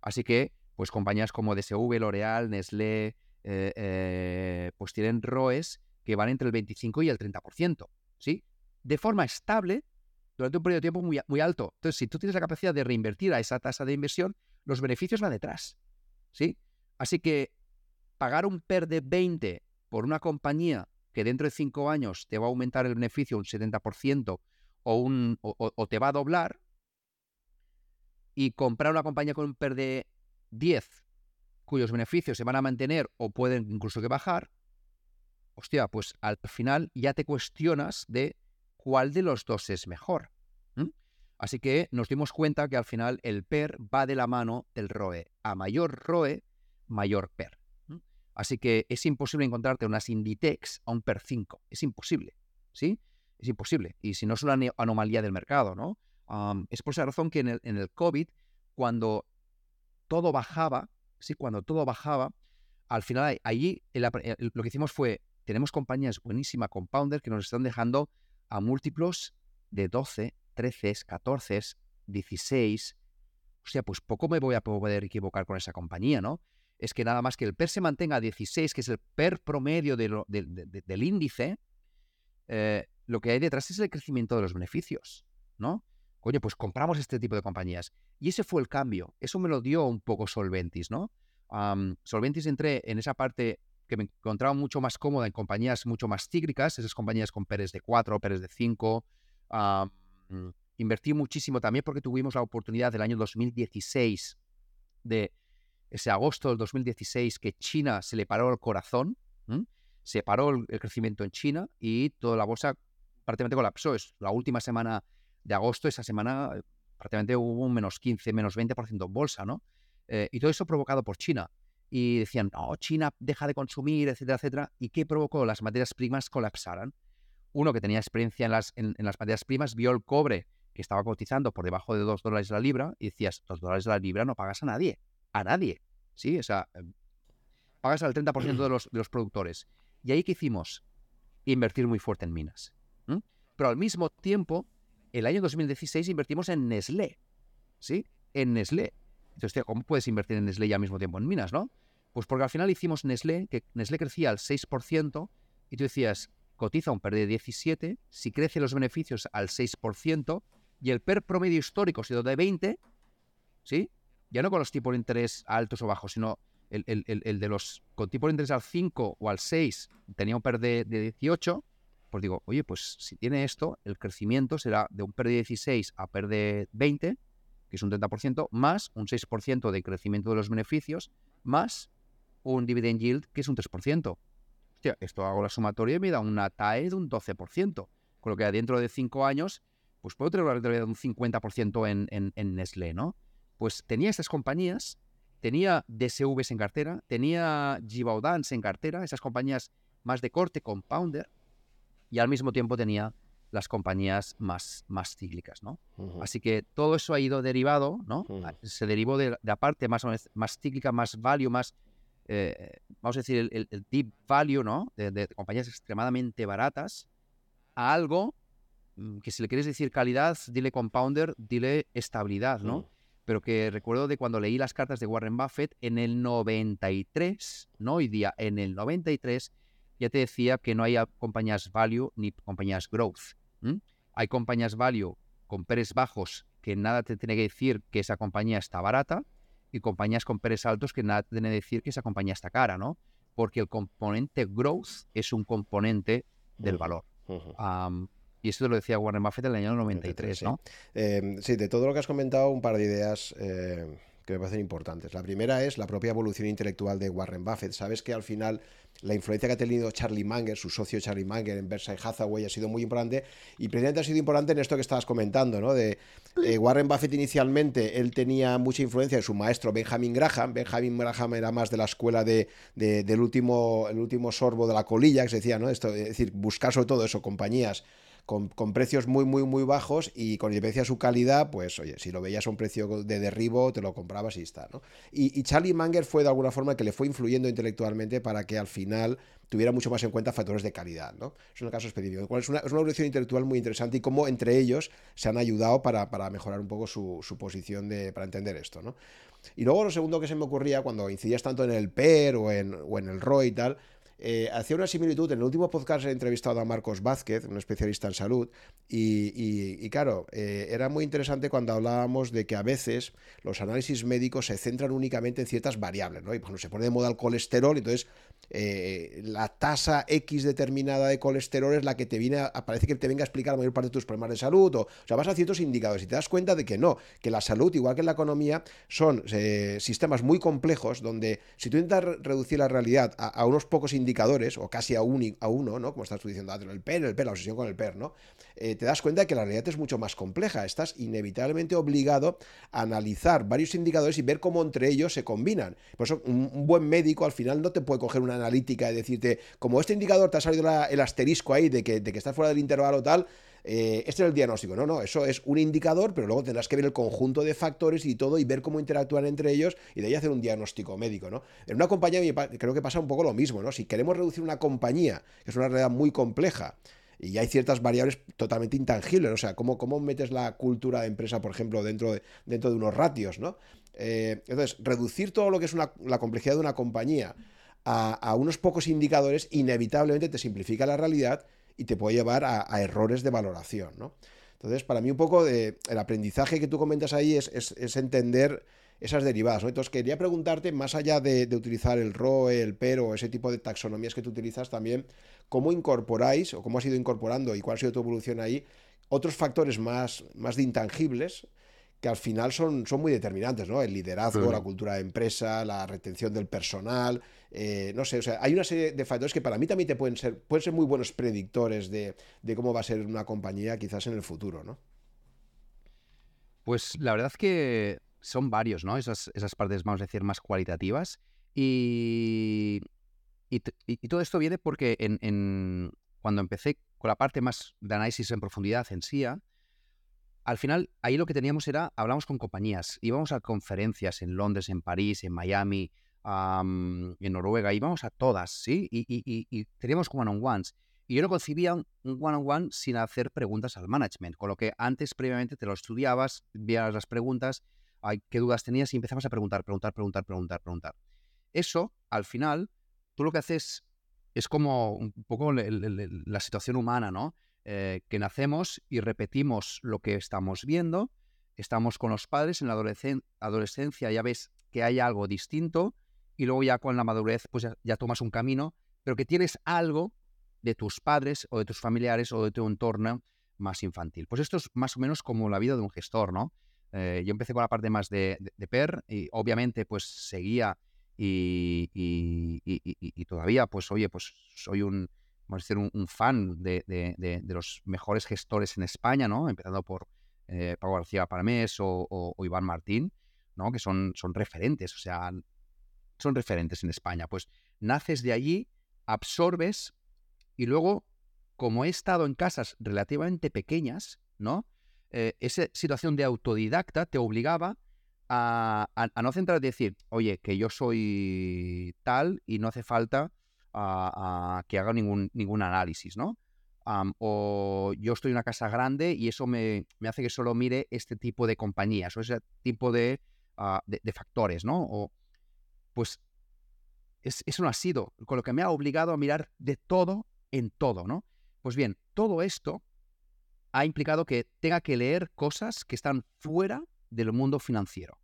Así que, pues compañías como DSV, L'Oreal, Nestlé, eh, eh, pues tienen ROEs que van entre el 25 y el 30%, ¿sí? De forma estable durante un periodo de tiempo muy, alto. Entonces, si tú tienes la capacidad de reinvertir a esa tasa de inversión, los beneficios van detrás, ¿sí? Así que pagar un PER de 20 por una compañía que dentro de 5 años te va a aumentar el beneficio un 70% o, un, o, te va a doblar, y comprar una compañía con un PER de 10, cuyos beneficios se van a mantener o pueden incluso que bajar, hostia, pues al final ya te cuestionas de cuál de los dos es mejor. Así que nos dimos cuenta que al final el PER va de la mano del ROE. A mayor ROE, mayor PER. Así que es imposible encontrarte unas Inditex a un PER 5. Es imposible. ¿Sí? Es imposible. Y si no es una anomalía del mercado, ¿no? es por esa razón que en el, en el COVID, cuando todo bajaba, ¿sí? Cuando todo bajaba, al final allí lo que hicimos fue tenemos compañías buenísimas, compounder, que nos están dejando a múltiplos de 12, 13, 14, 16. O sea, pues poco me voy a poder equivocar con esa compañía, ¿no? Es que nada más que el PER se mantenga a 16, que es el PER promedio del índice, eh, lo que hay detrás es el crecimiento de los beneficios, ¿no? Coño, pues compramos este tipo de compañías. Y ese fue el cambio. Eso me lo dio un poco Solventis, ¿no? Solventis entré en esa parte me encontraba mucho más cómoda en compañías mucho más cíclicas, esas compañías con PERES de 4, PERES de 5. invertí muchísimo también porque tuvimos la oportunidad del año 2016, de ese agosto del 2016, que China se le paró el corazón, se paró el, crecimiento en China y toda la bolsa prácticamente colapsó. Es la última semana de agosto, esa semana eh, prácticamente hubo un menos 15, menos 20% en bolsa, ¿no? Eh, y todo eso provocado por China y decían, no, China deja de consumir, etcétera, etcétera. ¿Y qué provocó? Las materias primas colapsaran. Uno que tenía experiencia en las, en, las materias primas vio el cobre que estaba cotizando por debajo de 2 dólares la libra y decías, 2 dólares la libra no pagas a nadie, a nadie. ¿Sí? O sea, em, pagas al 30% de los, de los productores. Y ahí que hicimos? Invertir muy fuerte en minas. Pero al mismo tiempo, el año 2016 invertimos en Nestlé. ¿Sí? En Nestlé. Entonces, ¿cómo puedes invertir en Nestlé y al mismo tiempo en minas, no? Pues porque al final hicimos Nestlé, que Nestlé crecía al 6%, y tú decías, cotiza un PER de 17, si crece los beneficios al 6%, y el PER promedio histórico sido de 20, ¿sí? Ya no con los tipos de interés altos o bajos, sino el, de los con tipo de interés al 5 o al 6 tenía un PER de, 18, pues digo, oye, pues si tiene esto, el crecimiento será de un PER de 16 a PER de 20, que es un 30%, más un 6% de crecimiento de los beneficios, más un dividend yield que es un 3%. Hostia, esto hago la sumatoria y me da una TAE de un 12%. Con lo que dentro de 5 años, pues puedo tener una rentabilidad de un 50% en, en, en Nestlé, ¿no? Pues tenía estas compañías, tenía DSVs en cartera, tenía Gibaudans en cartera, esas compañías más de corte, compounder, y al mismo tiempo tenía las compañías más, más cíclicas, ¿no? Así que todo eso ha ido derivado, ¿no? Se derivó de, la parte más, más cíclica, más value, más eh, vamos a decir, el, deep value, ¿no? De, compañías extremadamente baratas a algo mm, que si le quieres decir calidad, dile compounder, dile estabilidad, ¿no? Mm. Pero que recuerdo de cuando leí las cartas de Warren Buffett en el 93, no hoy día, en el 93, ya te decía que no hay compañías value ni compañías growth. Hay compañías value con peres bajos que nada te tiene que decir que esa compañía está barata y compañías con peres altos que nada te tiene que decir que esa compañía está cara, ¿no? Porque el componente growth es un componente del valor. y esto lo decía Warren Buffett en el año 93, ¿no? Em, sí, de todo lo que has comentado, un par de ideas eh, que me parecen importantes. La primera es la propia evolución intelectual de Warren Buffett. Sabes que al final la influencia que ha tenido Charlie Munger, su socio Charlie Munger en Berkshire Hathaway ha sido muy importante y precisamente ha sido importante en esto que estabas comentando, ¿no? De eh, Warren Buffett inicialmente, él tenía mucha influencia de su maestro Benjamin Graham. Benjamin Graham era más de la escuela de, del último, el último sorbo de la colilla, que se decía, ¿no? Esto, es decir, buscar sobre todo eso, compañías con, precios muy, muy, muy bajos y con independencia de su calidad, pues oye, si lo veías a un precio de derribo, te lo comprabas y está, ¿no? Y, Charlie Munger fue de alguna forma que le fue influyendo intelectualmente para que al final tuviera mucho más en cuenta factores de calidad, ¿no? Es un caso específico. Es una, es una evolución intelectual muy interesante y cómo entre ellos se han ayudado para, mejorar un poco su, posición de, para entender esto, ¿no? Y luego lo segundo que se me ocurría cuando incidías tanto en el PER o en, o en el ROI y tal, eh, hacía una similitud. En el último podcast he entrevistado a Marcos Vázquez, un especialista en salud, y, claro, eh, era muy interesante cuando hablábamos de que a veces los análisis médicos se centran únicamente en ciertas variables, ¿no? Y bueno, se pone de moda el colesterol, entonces eh, la tasa X determinada de colesterol es la que te viene a, parece que te venga a explicar la mayor parte de tus problemas de salud, o, sea, vas a ciertos indicadores y te das cuenta de que no, que la salud, igual que la economía, son sistemas muy complejos donde si tú intentas reducir la realidad a, unos pocos indicadores, o casi a, a uno, ¿no? Como estás tú diciendo, el PER, el PER, la obsesión con el PER, ¿no? Eh, te das cuenta de que la realidad es mucho más compleja. Estás inevitablemente obligado a analizar varios indicadores y ver cómo entre ellos se combinan. Por eso, un, buen médico al final no te puede coger una analítica y decirte, como este indicador te ha salido el asterisco ahí de que, de que estás fuera del intervalo tal, eh, este es el diagnóstico. No, no, eso es un indicador, pero luego tendrás que ver el conjunto de factores y todo y ver cómo interactúan entre ellos y de ahí hacer un diagnóstico médico, ¿no? En una compañía creo que pasa un poco lo mismo, ¿no? Si queremos reducir una compañía, que es una realidad muy compleja, y hay ciertas variables totalmente intangibles, o sea, cómo, cómo metes la cultura de empresa, por ejemplo, dentro de, dentro de unos ratios, ¿no? Eh, entonces, reducir todo lo que es la complejidad de una compañía a, unos pocos indicadores inevitablemente te simplifica la realidad y te puede llevar a, errores de valoración, ¿no? Entonces, para mí un poco de, el aprendizaje que tú comentas ahí es, entender esas derivadas. Entonces, quería preguntarte, más allá de, utilizar el ROE, el PER o ese tipo de taxonomías que tú utilizas también, ¿cómo incorporáis o cómo has ido incorporando y cuál ha sido tu evolución ahí otros factores más, más de intangibles que al final son, son muy determinantes, ¿no? El liderazgo, la cultura de empresa, la retención del personal, eh, no sé, o sea, hay una serie de factores que para mí también te pueden ser, pueden ser muy buenos predictores de, cómo va a ser una compañía quizás en el futuro, ¿no? Pues la verdad es que son varios, ¿no? Esas, esas partes, vamos a decir, más cualitativas. Y, y, todo esto viene porque en, cuando empecé con la parte más de análisis en profundidad en SIA, al final, ahí lo que teníamos era, hablamos con compañías, íbamos a conferencias en Londres, en París, en Miami, en Noruega, íbamos a todas, ¿sí? Y, teníamos one-on-ones. Y yo no concibía un one-on-one sin hacer preguntas al management, con lo que antes previamente te lo estudiabas, veías las preguntas, qué dudas tenías y empezabas a preguntar, preguntar, preguntar, preguntar, preguntar. Eso, al final, tú lo que haces es como un poco la situación humana, ¿no? Eh, que nacemos y repetimos lo que estamos viendo, estamos con los padres en la adolescencia, ya ves que hay algo distinto y luego ya con la madurez pues ya, tomas un camino, pero que tienes algo de tus padres o de tus familiares o de tu entorno más infantil. Pues esto es más o menos como la vida de un gestor, ¿no? Eh, yo empecé con la parte más de, PER y obviamente pues seguía y, y, todavía pues oye pues soy un, vamos a un, fan de, los mejores gestores en España, ¿no? Empezando por eh, Pablo García Paramés o, Iván Martín, ¿no? Que son, son referentes, o sea, son referentes en España. Pues naces de allí, absorbes y luego, como he estado en casas relativamente pequeñas, ¿no? Eh, esa situación de autodidacta te obligaba a, no centrarte y decir, oye, que yo soy tal y no hace falta que haga ningún, ningún análisis, ¿no? o yo estoy en una casa grande y eso me, hace que solo mire este tipo de compañías o ese tipo de, ah, factores, ¿no? O, pues eso no ha sido, con lo que me ha obligado a mirar de todo en todo, ¿no? Pues bien, todo esto ha implicado que tenga que leer cosas que están fuera del mundo financiero.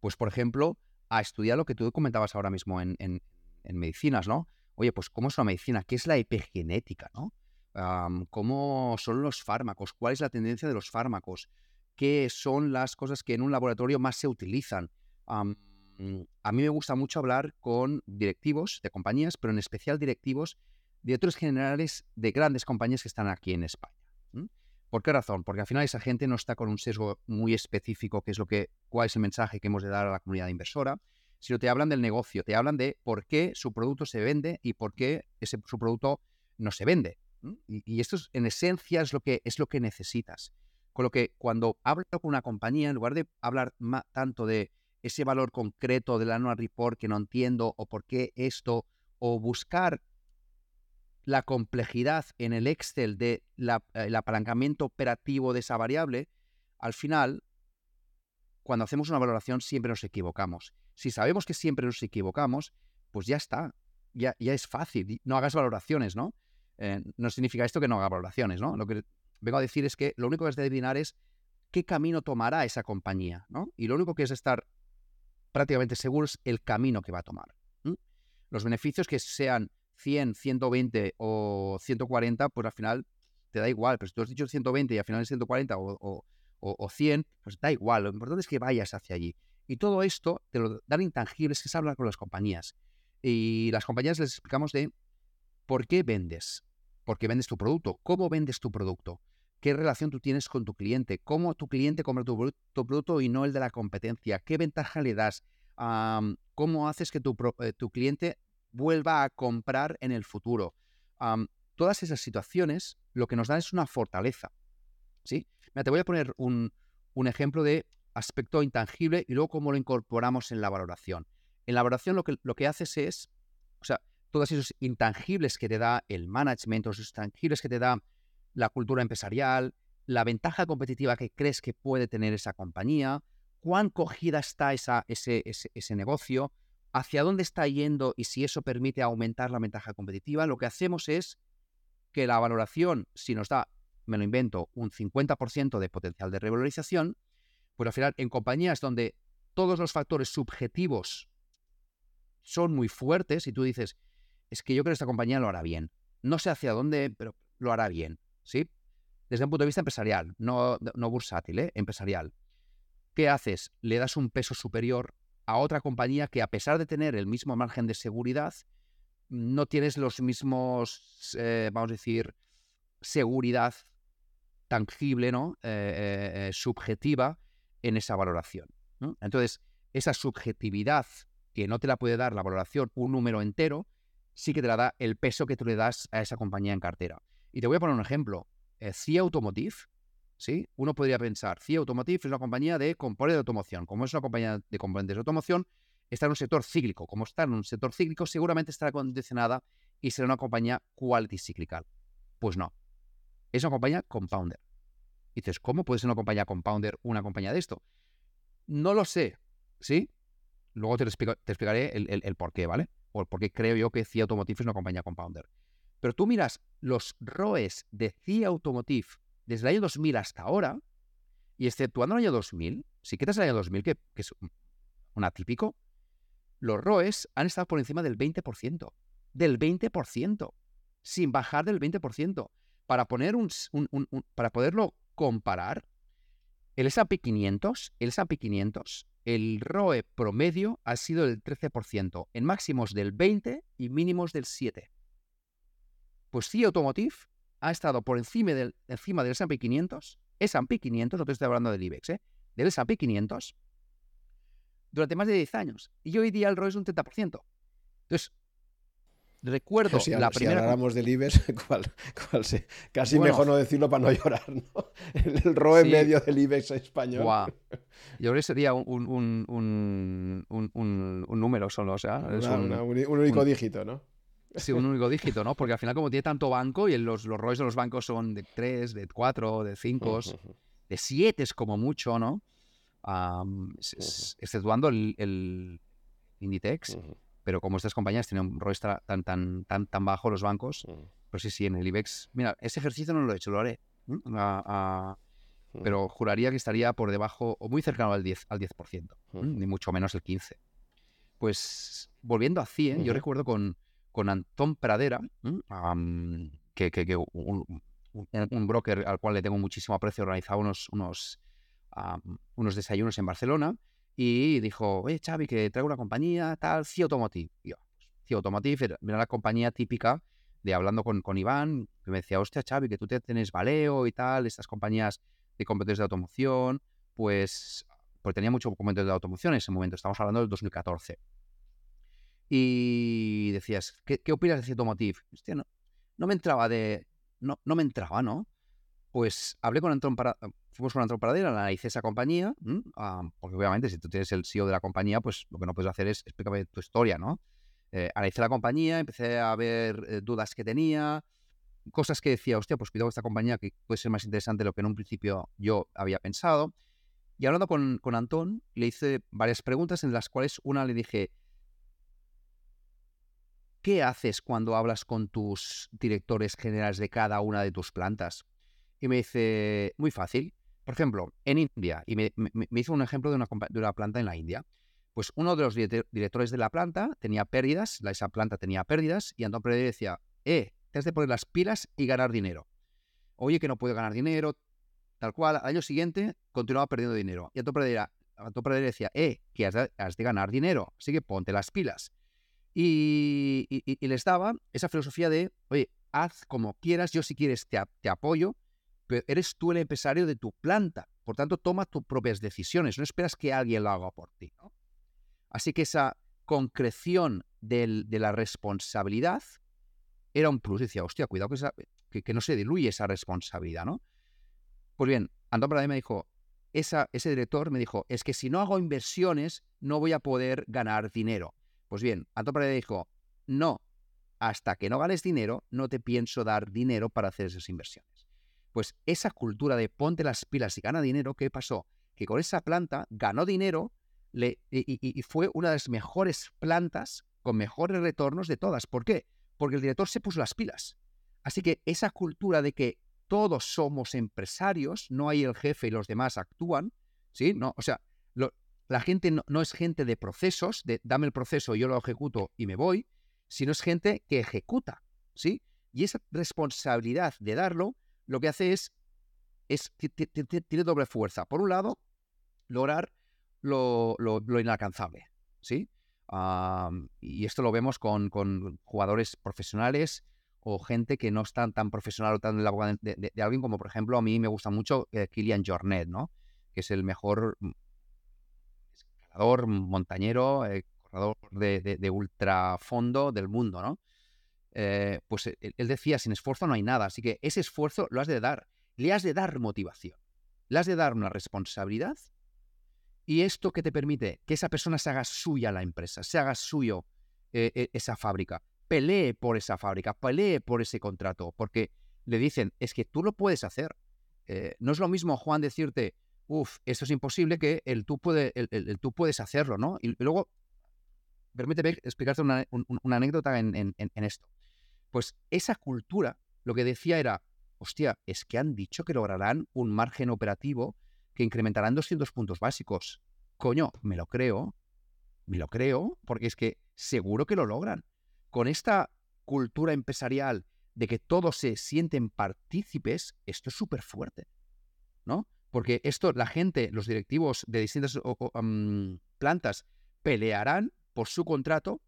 Pues, por ejemplo, a estudiar lo que tú comentabas ahora mismo en, en medicinas, ¿no? oye, pues cómo es una medicina, qué es la epigenética, ¿no? cómo son los fármacos, cuál es la tendencia de los fármacos, qué son las cosas que en un laboratorio más se utilizan. a mí me gusta mucho hablar con directivos de compañías, pero en especial directivos, directores generales de grandes compañías que están aquí en España. ¿Por qué razón? Porque al final esa gente no está con un sesgo muy específico, que es lo que, cuál es el mensaje que hemos de dar a la comunidad inversora, sino te hablan del negocio, te hablan de por qué su producto se vende y por qué ese, su producto no se vende. Y, esto en esencia es lo, que, es lo que necesitas. Con lo que cuando hablo con una compañía, en lugar de hablar tanto de ese valor concreto del annual report que no entiendo o por qué esto, o buscar la complejidad en el Excel de el apalancamiento operativo de esa variable, al final, cuando hacemos una valoración siempre nos equivocamos. Si sabemos que siempre nos equivocamos, pues ya está, ya, ya es fácil, no hagas valoraciones, ¿no? Eh, no significa esto que no haga valoraciones, ¿no? Lo que vengo a decir es que lo único que has de adivinar es qué camino tomará esa compañía, ¿no? Y lo único que es estar prácticamente seguro es el camino que va a tomar. Los beneficios que sean 100, 120 o 140, pues al final te da igual, pero si tú has dicho 120 y al final es 140 o, o 100, pues da igual, lo importante es que vayas hacia allí. Y todo esto te lo dan intangibles que es hablar con las compañías. Y las compañías les explicamos de por qué vendes, por qué vendes tu producto, cómo vendes tu producto, qué relación tú tienes con tu cliente, cómo tu cliente compra tu, producto y no el de la competencia, qué ventaja le das, cómo haces que tu, eh, tu, cliente vuelva a comprar en el futuro. todas esas situaciones lo que nos dan es una fortaleza. ¿sí? Te voy a poner un, ejemplo de aspecto intangible y luego cómo lo incorporamos en la valoración. En la valoración lo que, lo que haces es, o sea, todos esos intangibles que te da el management, esos intangibles que te da la cultura empresarial, la ventaja competitiva que crees que puede tener esa compañía, cuán cogida está esa, ese, ese, negocio, hacia dónde está yendo y si eso permite aumentar la ventaja competitiva, lo que hacemos es que la valoración, si nos da, me lo invento, un 50% de potencial de revalorización, pues al final en compañías donde todos los factores subjetivos son muy fuertes y tú dices, es que yo creo que esta compañía lo hará bien. No sé hacia dónde, pero lo hará bien, ¿sí? Desde un punto de vista empresarial, no, no bursátil, ¿eh? empresarial. ¿Qué haces? Le das un peso superior a otra compañía que a pesar de tener el mismo margen de seguridad, no tienes los mismos, eh, vamos a decir, seguridad tangible, ¿no? Eh, subjetiva en esa valoración. Entonces, esa subjetividad que no te la puede dar la valoración un número entero, sí que te la da el peso que tú le das a esa compañía en cartera. Y te voy a poner un ejemplo. Eh, CIA Automotive, ¿sí? Uno podría pensar, CIA Automotive es una compañía de componentes de automoción. Como es una compañía de componentes de automoción, está en un sector cíclico. Como está en un sector cíclico, seguramente estará condicionada y será una compañía quality cíclica. Pues no. Es una compañía compounder dices, ¿cómo puede ser una compañía compounder una compañía de esto? No lo sé, ¿sí? Luego te, explicaré el, por qué, ¿vale? O el por qué creo yo que CIA Automotive es una compañía compounder. Pero tú miras los ROEs de CIA Automotive desde el año 2000 hasta ahora, y exceptuando el año 2000, si quitas el año 2000, que, que es un atípico, los ROEs han estado por encima del 20%. Del 20%. Sin bajar del 20%. Para, poner un, para poderlo comparar, el S&P 500, el S&P 500, el ROE promedio ha sido del 13%, en máximos del 20 y mínimos del 7. Pues CIA Automotive ha estado por encima del, encima del S&P 500, S&P 500, no te estoy hablando del IBEX, ¿eh? del S&P 500, durante más de 10 años. Y hoy día el ROE es un 30%. Entonces, recuerdo si, la si primera. habláramos del IBEX, ¿cuál, cuál se- casi mejor no decirlo para no llorar, ¿no? El, el ROE Sí. medio del IBEX español. Guau. Yo creo que sería un, un, un, un, número solo, o sea, es Una- un, una un único dígito, ¿no? sí, un único dígito, ¿no? Porque al final, como tiene tanto banco y los, los ROIs de los bancos son de 3, de 4, de 5, Ujú, de 7 es como mucho, ¿no? Am, es- es- exceptuando el, el Inditex, ujú, pero como estas compañías tienen un ROI tan, tan, tan, tan bajo los bancos, ujú, pues sí, sí, en el IBEX. Mira, ese ejercicio no lo he hecho, lo haré. ¿m? A- a- ujú. pero juraría que estaría por debajo o muy cercano al 10%, al 10% ¿m? Ujú. ni mucho menos el 15%. Pues volviendo a 100, yo Ujú. recuerdo con, con Antón Pradera, ¿m? am, que, que- que un, un- broker al cual le tengo muchísimo aprecio, organizaba unos, unos, unos desayunos en Barcelona y dijo, oye Xavi, que traigo una compañía, tal, CIE Automotive. Y yo, CIE Automotive era, era la compañía típica de hablando con, con Iván, que me decía, hostia Xavi, que tú te tienes Valeo y tal, estas compañías de competidores de automoción, pues, pues tenía mucho competidores de automoción en ese momento, estamos hablando del 2014. Y decías, ¿qué, qué opinas de CIE Automotive? Hostia, no, no me entraba de... No, no me entraba, ¿no? Pues hablé con Antón para, fuimos con Antón Pradera, analicé esa compañía. Ah, porque obviamente si tú tienes el CEO de la compañía, pues lo que no puedes hacer es explícame tu historia, ¿no? Eh, analicé la compañía, empecé a ver eh, dudas que tenía, cosas que decía, hostia, pues cuidado esta compañía que puede ser más interesante de lo que en un principio yo había pensado. Y hablando con, con Antón, le hice varias preguntas en las cuales una le dije, ¿qué haces cuando hablas con tus directores generales de cada una de tus plantas? Y me dice, muy fácil. Por ejemplo, en India, y me, me- me hizo un ejemplo de una, de una planta en la India. Pues uno de los direct- directores de la planta tenía pérdidas, esa planta tenía pérdidas, y Antón decía, eh, te has de poner las pilas y ganar dinero. Oye, que no puedo ganar dinero, tal cual. Al año siguiente continuaba perdiendo dinero. Y Antón decía, eh, que has de, ganar dinero, así que ponte las pilas. Y, y- y- les daba esa filosofía de, oye, haz como quieras, yo si quieres te, te apoyo, eres tú el empresario de tu planta. Por tanto, toma tus propias decisiones, no esperas que alguien lo haga por ti. ¿no? Así que esa concreción de la responsabilidad era un plus. Decía, hostia, cuidado que, esa- que, no se diluye esa responsabilidad, ¿no? Pues bien, Antón Pradé me dijo, ese director me dijo, es que si no hago inversiones no voy a poder ganar dinero. Pues bien, Antón Pradé dijo, no, hasta que no ganes dinero, no te pienso dar dinero para hacer esas inversiones. Pues esa cultura de ponte las pilas y gana dinero, ¿qué pasó? Que con esa planta ganó dinero y, fue una de las mejores plantas con mejores retornos de todas. ¿Por qué? Porque el director se puso las pilas. Así que esa cultura de que todos somos empresarios, no hay el jefe y los demás actúan, ¿sí? No, o sea, la gente no, no es gente de procesos, de dame el proceso, yo lo ejecuto y me voy, sino es gente que ejecuta, ¿sí? Y esa responsabilidad de darlo, lo que hace es, es ti- ti- ti- ti- tiene doble fuerza. Por un lado, lograr lo, lo- inalcanzable, ¿sí? Y esto lo vemos con, jugadores profesionales o gente que no están tan profesional o tan en la boca de, alguien como, por ejemplo, a mí me gusta mucho eh, Kilian Jornet, ¿no? Que es el mejor escalador, montañero, eh, corredor de, de, de ultrafondo del mundo, ¿no? Eh, pues él, él decía, sin esfuerzo no hay nada, así que ese esfuerzo lo has de dar, le has de dar motivación, le has de dar una responsabilidad y esto que te permite que esa persona se haga suya la empresa, se haga suyo eh, eh, esa fábrica, pelee por esa fábrica, pelee por ese contrato, porque le dicen, es que tú lo puedes hacer. Eh, no es lo mismo, Juan, decirte, uff, esto es imposible, que el tú, puedes hacerlo, ¿no? Y, luego, permíteme explicarte una, un- un- una anécdota en esto. Pues esa cultura, lo que decía era, hostia, es que han dicho que lograrán un margen operativo que incrementarán 200 puntos básicos. Coño, me lo creo, me lo creo, porque es que seguro que lo logran. Con esta cultura empresarial de que todos se sienten partícipes, esto es súper fuerte, ¿no? Porque esto, la gente, los directivos de distintas plantas pelearán por su contrato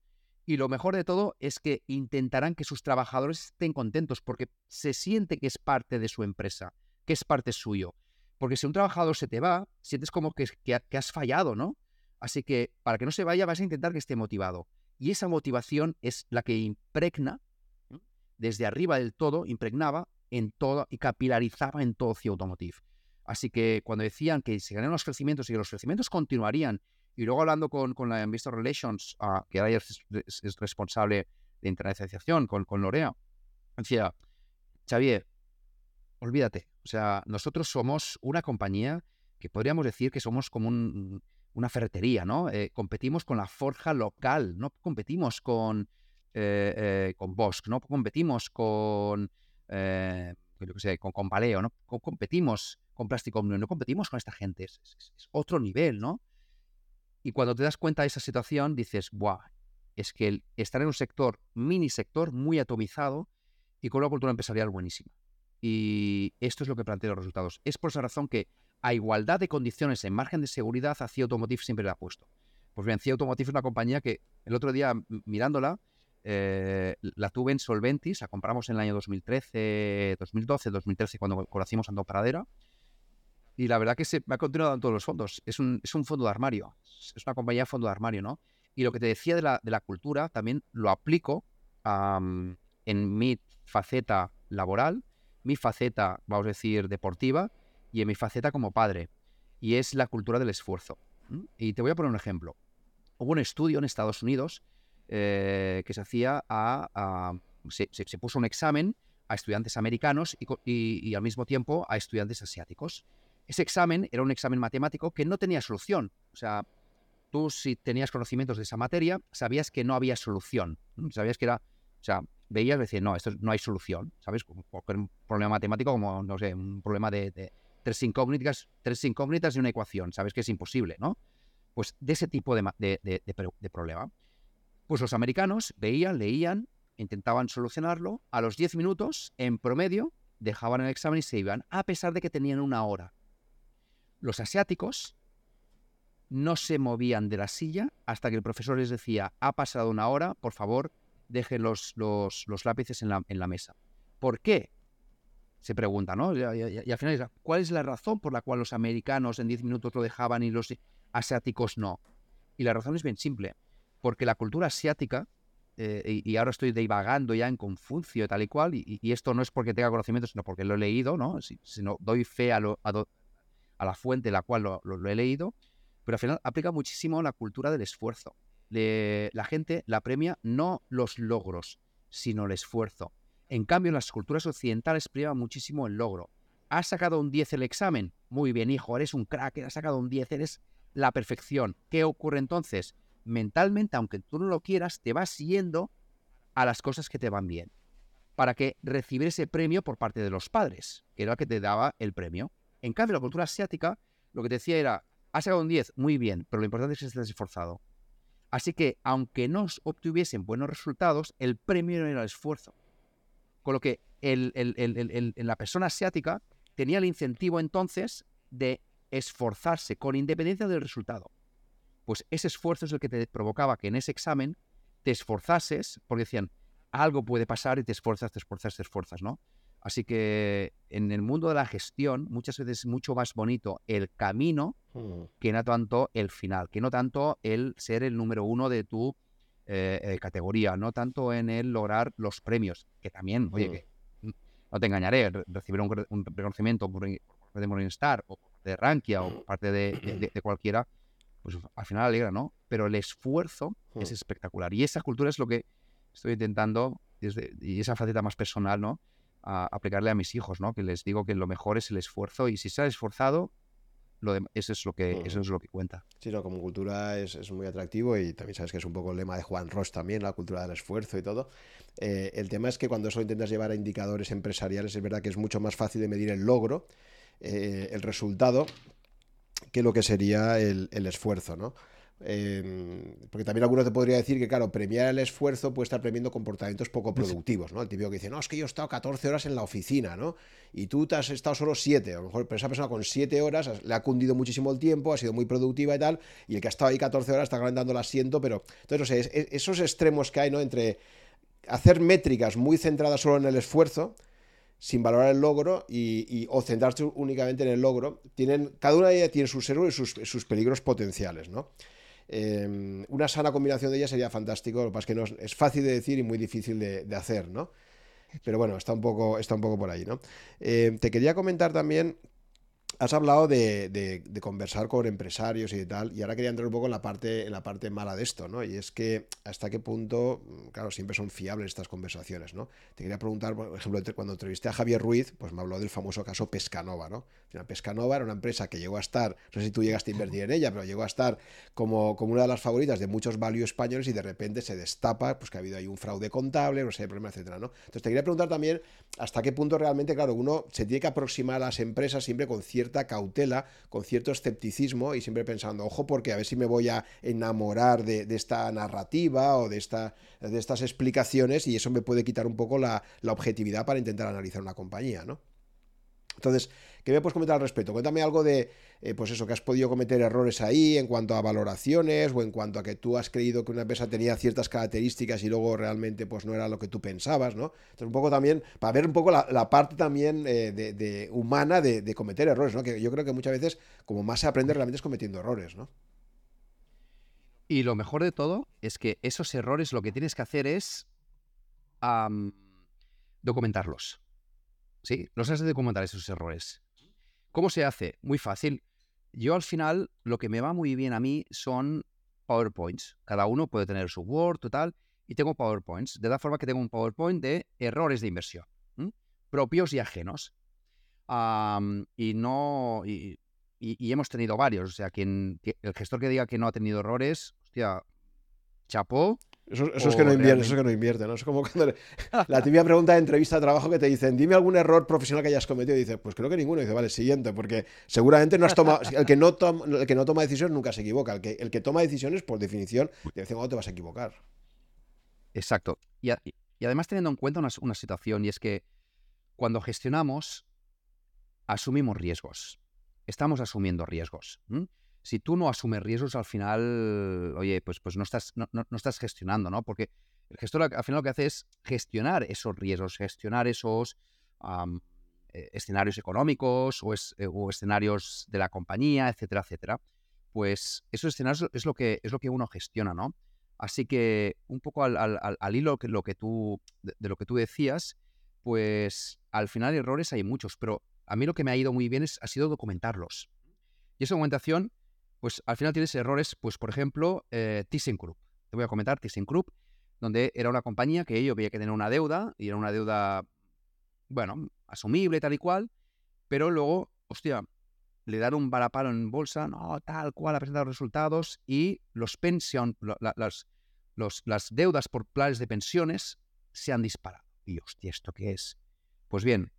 y lo mejor de todo es que intentarán que sus trabajadores estén contentos porque se siente que es parte de su empresa, que es parte suyo. Porque si un trabajador se te va, sientes como que, que ha- que has fallado, ¿no? Así que para que no se vaya vas a intentar que esté motivado. Y esa motivación es la que impregna, desde arriba del todo, impregnaba en todo y capilarizaba en todo CEO Automotive. Así que cuando decían que se ganan los crecimientos y que los crecimientos continuarían, y luego hablando con, con la Investor Relations, uh, que ahora es, es, responsable de internacionalización, con, con Lorea, decía, Xavier, olvídate, o sea, nosotros somos una compañía que podríamos decir que somos como una ferretería, ¿no? Eh, competimos con la forja local, no competimos con, eh, eh, con Bosch, no competimos con, yo sé, con, con Paleo, ¿no? competimos con Plástico no competimos con esta gente, es, otro nivel, ¿no? Y cuando te das cuenta de esa situación, dices, ¡buah! Es que el estar en un sector, mini sector, muy atomizado y con una cultura empresarial buenísima. Y esto es lo que plantea los resultados. Es por esa razón que a igualdad de condiciones en margen de seguridad, a CIA Automotive siempre le ha puesto. Pues bien, CIA Automotive es una compañía que el otro día mirándola, eh, la tuve en Solventis, la compramos en el año 2013, 2012, 2013, cuando conocimos Ando Pradera. Y la verdad que se me ha continuado en todos los fondos. Es un, es un fondo de armario. Es una compañía de fondo de armario, ¿no? Y lo que te decía de la, de la cultura también lo aplico en mi faceta laboral, mi faceta, vamos a decir, deportiva y en mi faceta como padre, y es la cultura del esfuerzo. Y te voy a poner un ejemplo. Hubo un estudio en Estados Unidos eh, que se hacía a... se, puso un examen a estudiantes americanos y, al mismo tiempo a estudiantes asiáticos. Ese examen era un examen matemático que no tenía solución. O sea, tú si tenías conocimientos de esa materia, sabías que no había solución. Sabías que era, o sea, veías y decías, no, esto no hay solución, ¿sabes? Cualquier problema matemático como, no sé, un problema de tres incógnitas, tres incógnitas y una ecuación. Sabes que es imposible, ¿no? Pues de ese tipo de, de, problema. Pues los americanos veían, leían, intentaban solucionarlo. A los 10 minutos, en promedio, dejaban el examen y se iban, a pesar de que tenían una hora. Los asiáticos no se movían de la silla hasta que el profesor les decía, ha pasado una hora, por favor, dejen los, los, los lápices en la, en la mesa. ¿Por qué? se pregunta, ¿no? Y, al final, ¿cuál es la razón por la cual los americanos en 10 minutos lo dejaban y los asiáticos no? Y la razón es bien simple, porque la cultura asiática, eh, y, ahora estoy divagando ya en Confucio y tal y cual, y, esto no es porque tenga conocimiento, sino porque lo he leído, ¿no? Si, sino doy fe a, la fuente en la cual lo, he leído, pero al final aplica muchísimo la cultura del esfuerzo. la gente la premia no los logros, sino el esfuerzo. En cambio, las culturas occidentales priva muchísimo el logro. ¿Has sacado un 10 el examen? Muy bien, hijo, eres un crack, has sacado un 10, eres la perfección. ¿Qué ocurre entonces? Mentalmente, aunque tú no lo quieras, te vas yendo a las cosas que te van bien. Para que recibir ese premio por parte de los padres, que era el que te daba el premio. En cambio, la cultura asiática, lo que te decía era, has sacado un 10, muy bien, pero lo importante es que estés esforzado. Así que, aunque no obtuviesen buenos resultados, el premio era el esfuerzo. Con lo que el, la persona asiática tenía el incentivo entonces de esforzarse con independencia del resultado. Pues ese esfuerzo es el que te provocaba que en ese examen te esforzases, porque decían, algo puede pasar y te esfuerzas, te esfuerzas, te esfuerzas, ¿no? Así que en el mundo de la gestión muchas veces es mucho más bonito el camino mm. que no tanto el final, que no tanto el ser el número uno de tu eh, eh, categoría, no tanto en el lograr los premios, que también, oye, mm. que no te engañaré, recibir un, reconocimiento por, parte de Morningstar o de Rankia o parte de, cualquiera, pues al final alegra, ¿no? Pero el esfuerzo es mm. espectacular y esa cultura es lo que estoy intentando, desde, y esa faceta más personal, ¿no? A aplicarle a mis hijos, ¿no? Que les digo que lo mejor es el esfuerzo y si se ha esforzado, eso, es lo que, eso es lo que cuenta. Sí, no, como cultura es, muy atractivo y también sabes que es un poco el lema de Juan Ross también, la cultura del esfuerzo y todo. Eh, el tema es que cuando eso intentas llevar a indicadores empresariales, es verdad que es mucho más fácil de medir el logro, eh, el resultado, que lo que sería el, el esfuerzo, ¿no? Em, porque también alguno te podría decir que, claro, premiar el esfuerzo puede estar premiando comportamientos poco productivos, ¿no? El típico que dice, no, es que yo he estado 14 horas en la oficina, ¿no? Y tú te has estado solo 7, a lo mejor, pero esa persona con 7 horas le ha cundido muchísimo el tiempo, ha sido muy productiva y tal, y el que ha estado ahí 14 horas está calentando el asiento, pero, entonces, no sé, esos extremos que hay, ¿no? Entre hacer métricas muy centradas solo en el esfuerzo, sin valorar el logro y, o centrarse únicamente en el logro, tienen, cada una de ellas tiene sus héroes y sus, sus peligros potenciales, ¿no? Em, una sana combinación de ellas sería fantástico. Lo que pasa es que no es, fácil de decir y muy difícil de, hacer, ¿no? Pero bueno, está un poco, está un poco por ahí, ¿no? Eh, te quería comentar también Has hablado de, conversar con empresarios y tal, y ahora quería entrar un poco en la parte, en la parte mala de esto, ¿no? Y es que hasta qué punto, claro, siempre son fiables estas conversaciones, ¿no? Te quería preguntar, por ejemplo, cuando entrevisté a Javier Ruiz, pues me habló del famoso caso Pescanova, ¿no? Pescanova era una empresa que llegó a estar, no sé si tú llegaste a invertir en ella, pero llegó a estar como, como una de las favoritas de muchos value españoles y de repente se destapa, pues que ha habido ahí un fraude contable, no sé, problema, etcétera, ¿no? Entonces te quería preguntar también hasta qué punto realmente, claro, uno se tiene que aproximar a las empresas siempre con cierto cautela, con cierto escepticismo y siempre pensando, ojo, porque a ver si me voy a enamorar de, esta narrativa o de, esta, de estas explicaciones y eso me puede quitar un poco la, la objetividad para intentar analizar una compañía, ¿no? Entonces, ¿qué me puedes comentar al respecto? Cuéntame algo de, eh, pues eso, que has podido cometer errores ahí en cuanto a valoraciones o en cuanto a que tú has creído que una empresa tenía ciertas características y luego realmente pues no era lo que tú pensabas, ¿no? Entonces, un poco también, para ver un poco la, parte también eh, de, humana de, cometer errores, ¿no? Que yo creo que muchas veces, como más se aprende, realmente es cometiendo errores, ¿no? Y lo mejor de todo es que esos errores lo que tienes que hacer es documentarlos. ¿sí? Los has de documentar esos errores. ¿Cómo se hace? Muy fácil. Yo al final, lo que me va muy bien a mí son PowerPoints. Cada uno puede tener su Word, total, y tengo PowerPoints. De la forma que tengo un PowerPoint de errores de inversión, propios y ajenos. y no. Y, hemos tenido varios. O sea, quien, el gestor que diga que no ha tenido errores, hostia, chapó. Eso, es que no invierte, eso es que no ¿no? Es como cuando la típica pregunta de entrevista de trabajo que te dicen, dime algún error profesional que hayas cometido. Y dices, pues creo que ninguno. Y dice, vale, siguiente, porque seguramente no has tomado. El que no, toma, el que no toma decisiones nunca se equivoca. El que, el que toma decisiones, por definición, de vez en cuando te vas a equivocar. Exacto. Y, además teniendo en cuenta una, situación, y es que cuando gestionamos, asumimos riesgos. Estamos asumiendo riesgos si tú no asumes riesgos, al final, oye, pues, pues no, estás, no, estás gestionando, ¿no? Porque el gestor al final lo que hace es gestionar esos riesgos, gestionar esos eh, escenarios económicos o, eh, o, escenarios de la compañía, etcétera, etcétera. Pues esos escenarios es lo que, es lo que uno gestiona, ¿no? Así que un poco al, al, hilo que, lo que tú, de, lo que tú decías, pues al final errores hay muchos, pero a mí lo que me ha ido muy bien es, ha sido documentarlos. Y esa documentación pues al final tienes errores, pues por ejemplo, eh, ThyssenKrupp. Te voy a comentar ThyssenKrupp, donde era una compañía que ellos veía que tenía una deuda, y era una deuda, bueno, asumible tal y cual, pero luego, hostia, le dan un balapalo en bolsa, no, tal cual, ha presentado resultados, y los pension, las, las deudas por planes de pensiones se han disparado. Y hostia, ¿esto qué es? Pues bien,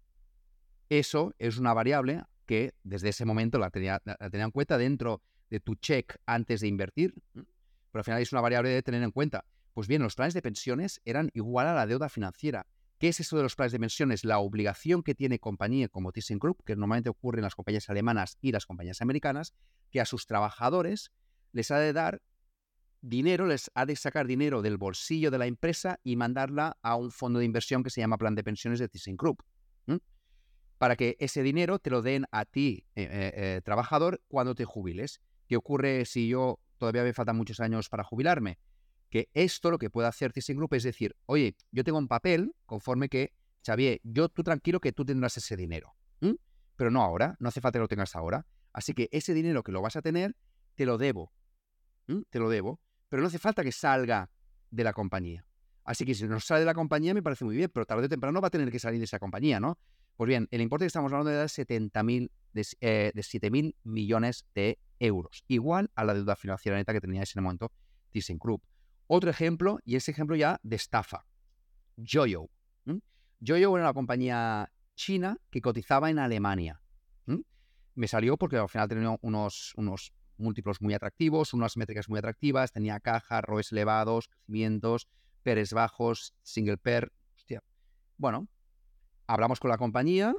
eso es una variable que desde ese momento la tenía, la tenía en cuenta dentro de tu check antes de invertir, pero al final es una variable de tener en cuenta. Pues bien, los planes de pensiones eran igual a la deuda financiera. ¿Qué es eso de los planes de pensiones? La obligación que tiene compañía como ThyssenKrupp, que normalmente ocurre en las compañías alemanas y las compañías americanas, que a sus trabajadores les ha de dar dinero, les ha de sacar dinero del bolsillo de la empresa y mandarla a un fondo de inversión que se llama Plan de Pensiones de ThyssenKrupp. Para que ese dinero te lo den a ti, eh, eh, eh, trabajador, cuando te jubiles. ¿Qué ocurre si yo todavía me faltan muchos años para jubilarme? Que esto lo que puede hacer ThyssenKrupp es decir, oye, yo tengo un papel conforme que, Xavier, yo tú tranquilo que tú tendrás ese dinero. Pero no ahora, no hace falta que lo tengas ahora. Así que ese dinero que lo vas a tener, te lo debo. Te lo debo. Pero no hace falta que salga de la compañía. Así que si no sale de la compañía me parece muy bien, pero tarde o temprano va a tener que salir de esa compañía, ¿no? Pues bien, el importe que estamos hablando de 70.000, de, eh, de 7.000 millones de euros, igual a la deuda financiera neta que tenía en ese momento ThyssenKrupp. Otro ejemplo, y ese ejemplo ya de estafa, Joyo. Joyo era una compañía china que cotizaba en Alemania. Me salió porque al final tenía unos, unos múltiplos muy atractivos, unas métricas muy atractivas, tenía caja, ROEs elevados, crecimientos, PERES bajos, single PER. Hostia. Bueno, hablamos con la compañía,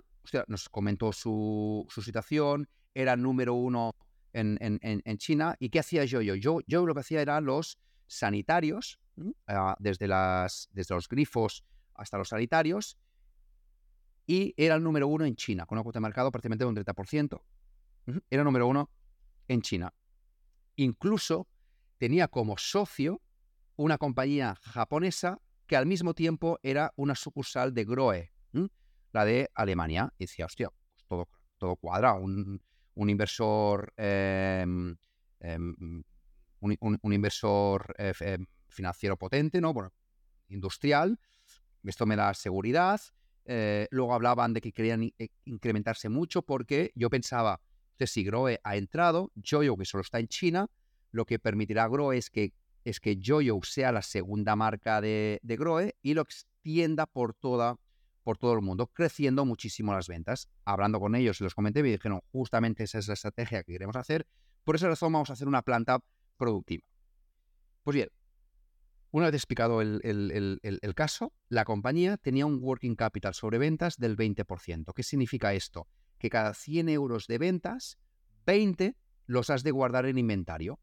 nos comentó su, su situación, era número uno en, China. ¿Y qué hacía yo? Yo, yo lo que hacía era los sanitarios, ah, desde, las, desde los grifos hasta los sanitarios, y era el número uno en China, con una cuota de mercado prácticamente de un 30%. Era el número uno en China. Incluso tenía como socio una compañía japonesa que al mismo tiempo era una sucursal de Grohe, la de Alemania. Y decía, hostia, pues todo, todo cuadra. Un, inversor, em, em, un, inversor eh, em, financiero potente, ¿no? Industrial. Esto me da seguridad. Eh, luego hablaban de que querían eh, incrementarse mucho porque yo pensaba, si Grohe ha entrado, Joyo, que solo está en China, lo que permitirá a Grohe es que, es que sea la segunda marca de, de Grohe y lo extienda por, toda, por todo el mundo, creciendo muchísimo las ventas. Hablando con ellos, los comenté, me dijeron, justamente esa es la estrategia que queremos hacer, por esa razón vamos a hacer una planta productiva. Pues bien, una vez explicado el, caso, la compañía tenía un working capital sobre ventas del 20%. ¿Qué significa esto? Que cada 100 euros de ventas, 20 los has de guardar en inventario.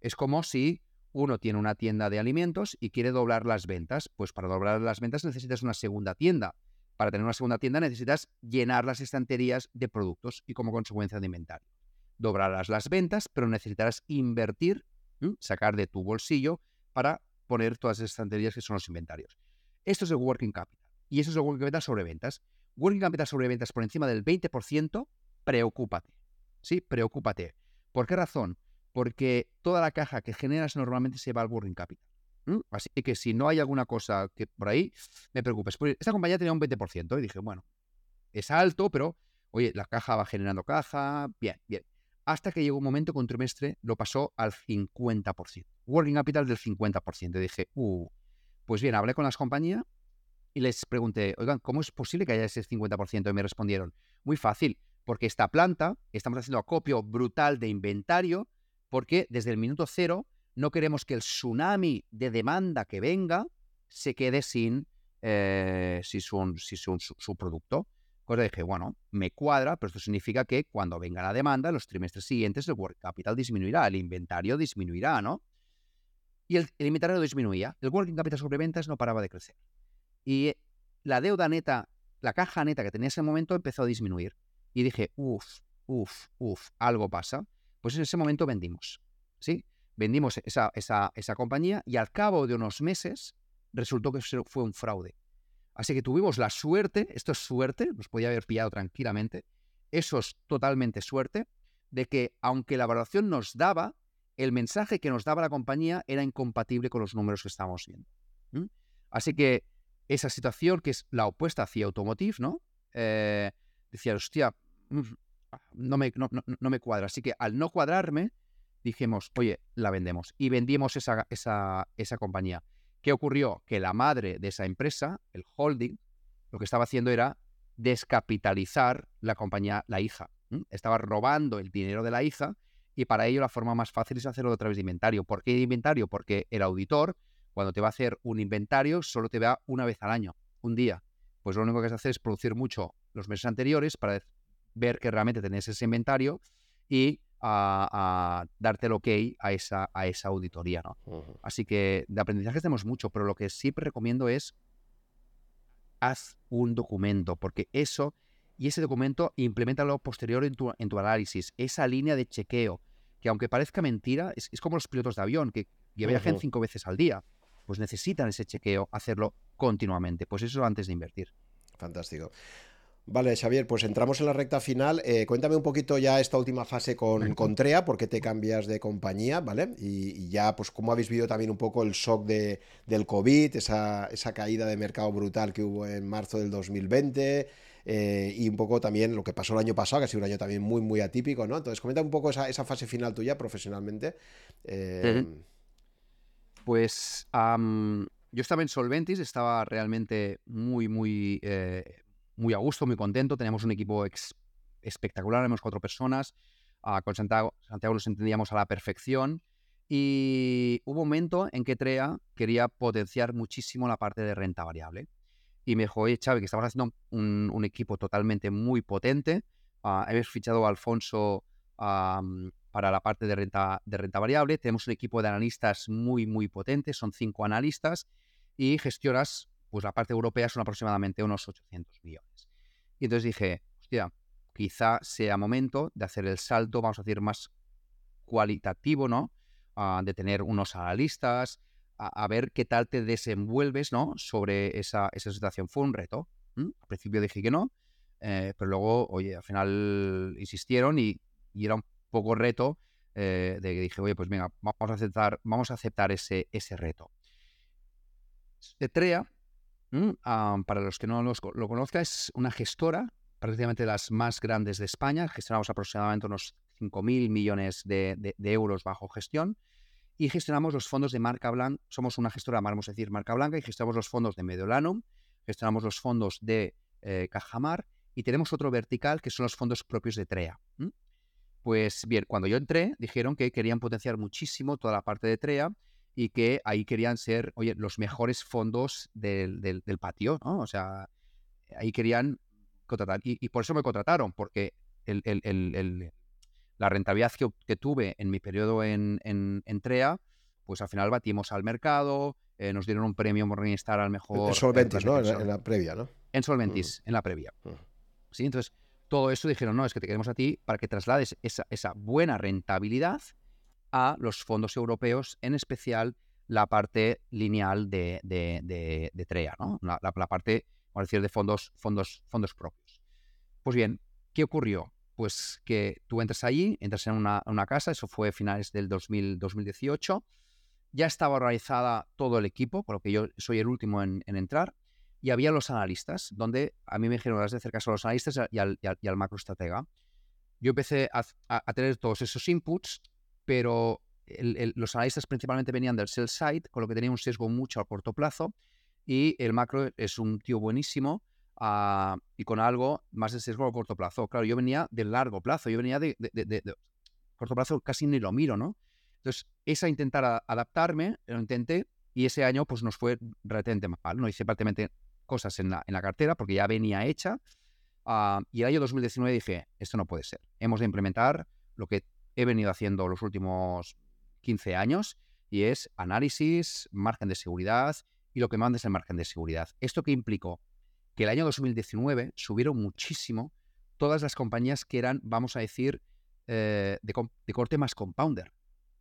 Es como si uno tiene una tienda de alimentos y quiere doblar las ventas. Pues para doblar las ventas necesitas una segunda tienda. Para tener una segunda tienda necesitas llenar las estanterías de productos y como consecuencia de inventario. Dobrarás las ventas, pero necesitarás invertir, sacar de tu bolsillo para poner todas esas estanterías que son los inventarios. Esto es el working capital. Y eso es el working capital sobre ventas. Working capital sobre ventas por encima del 20%, preocúpate. ¿Sí? Preocúpate. ¿Por qué razón? Porque toda la caja que generas normalmente se va al working capital. Así que si no hay alguna cosa que por ahí, me preocupes. Esta compañía tenía un 20% y dije, bueno, es alto, pero oye, la caja va generando caja, bien, bien hasta que llegó un momento que un trimestre lo pasó al 50%. Working capital del 50%. Y dije, uh, pues bien, hablé con las compañías y les pregunté, oigan, ¿cómo es posible que haya ese 50%? Y me respondieron, muy fácil, porque esta planta, estamos haciendo acopio brutal de inventario, porque desde el minuto cero no queremos que el tsunami de demanda que venga se quede sin, eh, su, su producto. Cosa dije, bueno, me cuadra, pero esto significa que cuando venga la demanda, los trimestres siguientes el working capital disminuirá, el inventario disminuirá, ¿no? Y el, inventario disminuía, el working capital sobre ventas no paraba de crecer. Y la deuda neta, la caja neta que tenía en ese momento empezó a disminuir. Y dije, uff, uff, uff, algo pasa. Pues en ese momento vendimos, ¿sí? Vendimos esa, esa, esa compañía y al cabo de unos meses resultó que fue un fraude. Así que tuvimos la suerte, esto es suerte, nos podía haber pillado tranquilamente, eso es totalmente suerte, de que aunque la evaluación nos daba, el mensaje que nos daba la compañía era incompatible con los números que estábamos viendo. Así que esa situación, que es la opuesta hacia Automotive, ¿no? Eh, decía, hostia, mm, no me, no, me cuadra. Así que al no cuadrarme, dijimos, oye, la vendemos. Y vendimos esa, esa, esa compañía. ¿Qué ocurrió? Que la madre de esa empresa, el holding, lo que estaba haciendo era descapitalizar la compañía, la hija. Estaba robando el dinero de la hija y para ello la forma más fácil es hacerlo a través de inventario. ¿Por qué de inventario? Porque el auditor, cuando te va a hacer un inventario, solo te va una vez al año, un día. Pues lo único que has hacer es producir mucho los meses anteriores para ver que realmente tenés ese inventario y a, darte el ok a esa, a esa auditoría. ¿no? Así que de aprendizaje tenemos mucho, pero lo que siempre recomiendo es haz un documento, porque eso y ese documento implementalo posterior en tu, en tu análisis, esa línea de chequeo, que aunque parezca mentira, es, como los pilotos de avión, que, viajan cinco veces al día, pues necesitan ese chequeo, hacerlo continuamente. Pues eso antes de invertir. Fantástico. Vale, Xavier, pues entramos en la recta final. Eh, cuéntame un poquito ya esta última fase con, con Trea, por qué te cambias de compañía, ¿vale? Y, ya, pues cómo habéis vivido también un poco el shock de, del COVID, esa, esa, caída de mercado brutal que hubo en marzo del 2020. Eh, y un poco también lo que pasó el año pasado, que ha sido un año también muy, muy atípico, ¿no? Entonces, comenta un poco esa, esa fase final tuya profesionalmente. Eh, pues yo estaba en Solventis, estaba realmente muy, muy muy a gusto, muy contento. Teníamos un equipo espectacular, éramos cuatro personas. Ah, con Santiago, Santiago nos entendíamos a la perfección. Y hubo un momento en que TREA quería potenciar muchísimo la parte de renta variable. Y me dijo, oye, Chávez, que estamos haciendo un, equipo totalmente muy potente. Uh, hemos fichado a Alfonso para la parte de renta, de renta variable. Tenemos un equipo de analistas muy, muy potente. Son cinco analistas. Y gestionas pues la parte europea son aproximadamente unos 800 millones. Y entonces dije, hostia, quizá sea momento de hacer el salto, vamos a decir, más cualitativo, ¿no? ah, de tener unos analistas, a, ver qué tal te desenvuelves ¿no? sobre esa, esa situación. Fue un reto. Al principio dije que no, eh, pero luego, oye, al final insistieron y, era un poco reto eh, de que dije, oye, pues venga, vamos a aceptar, vamos a aceptar ese, ese reto. Etrea, para los que no lo conozcan, es una gestora, prácticamente de las más grandes de España. Gestionamos aproximadamente unos 5.000 millones de, euros bajo gestión y gestionamos los fondos de marca blanca. Somos una gestora, vamos a decir, marca blanca y gestionamos los fondos de Mediolanum, gestionamos los fondos de eh, Cajamar y tenemos otro vertical que son los fondos propios de TREA. Pues bien, cuando yo entré, dijeron que querían potenciar muchísimo toda la parte de TREA y que ahí querían ser, oye, los mejores fondos del, patio, ¿no? O sea, ahí querían contratar. Y, por eso me contrataron, porque la rentabilidad que, tuve en mi periodo en, en, TREA, pues al final batimos al mercado, eh, nos dieron un premio Morningstar al mejor... En eh, Solventis, ¿no? En la, previa, ¿no? En Solventis, en la previa. Sí, entonces todo eso dijeron, no, es que te queremos a ti para que traslades esa, esa buena rentabilidad a los fondos europeos, en especial la parte lineal de, de, TREA, ¿no? La, parte, vamos a decir, de fondos, fondos, fondos propios. Pues bien, ¿qué ocurrió? Pues que tú entras allí, entras en una, una casa, eso fue a finales del 2018, ya estaba organizada todo el equipo, por lo que yo soy el último en, entrar, y había los analistas, donde a mí me dijeron, has de hacer caso a los analistas y al, y al, macroestratega. Yo empecé a, tener todos esos inputs, pero los analistas principalmente venían del sell side, con lo que tenía un sesgo mucho a corto plazo, y el macro es un tío buenísimo ah, y con algo más de sesgo a corto plazo. Claro, yo venía de largo plazo, yo venía de, de corto plazo, casi ni lo miro, ¿no? Entonces, esa intentar adaptarme, lo intenté y ese año pues nos fue relativamente mal. No hice prácticamente cosas en la, en la cartera porque ya venía hecha. Ah, y el año 2019 dije, esto no puede ser. Hemos de implementar lo que he venido haciendo los últimos 15 años y es análisis, margen de seguridad y lo que mandes el margen de seguridad. ¿Esto qué implicó? Que el año 2019 subieron muchísimo todas las compañías que eran, vamos a decir, eh, de corte más compounder.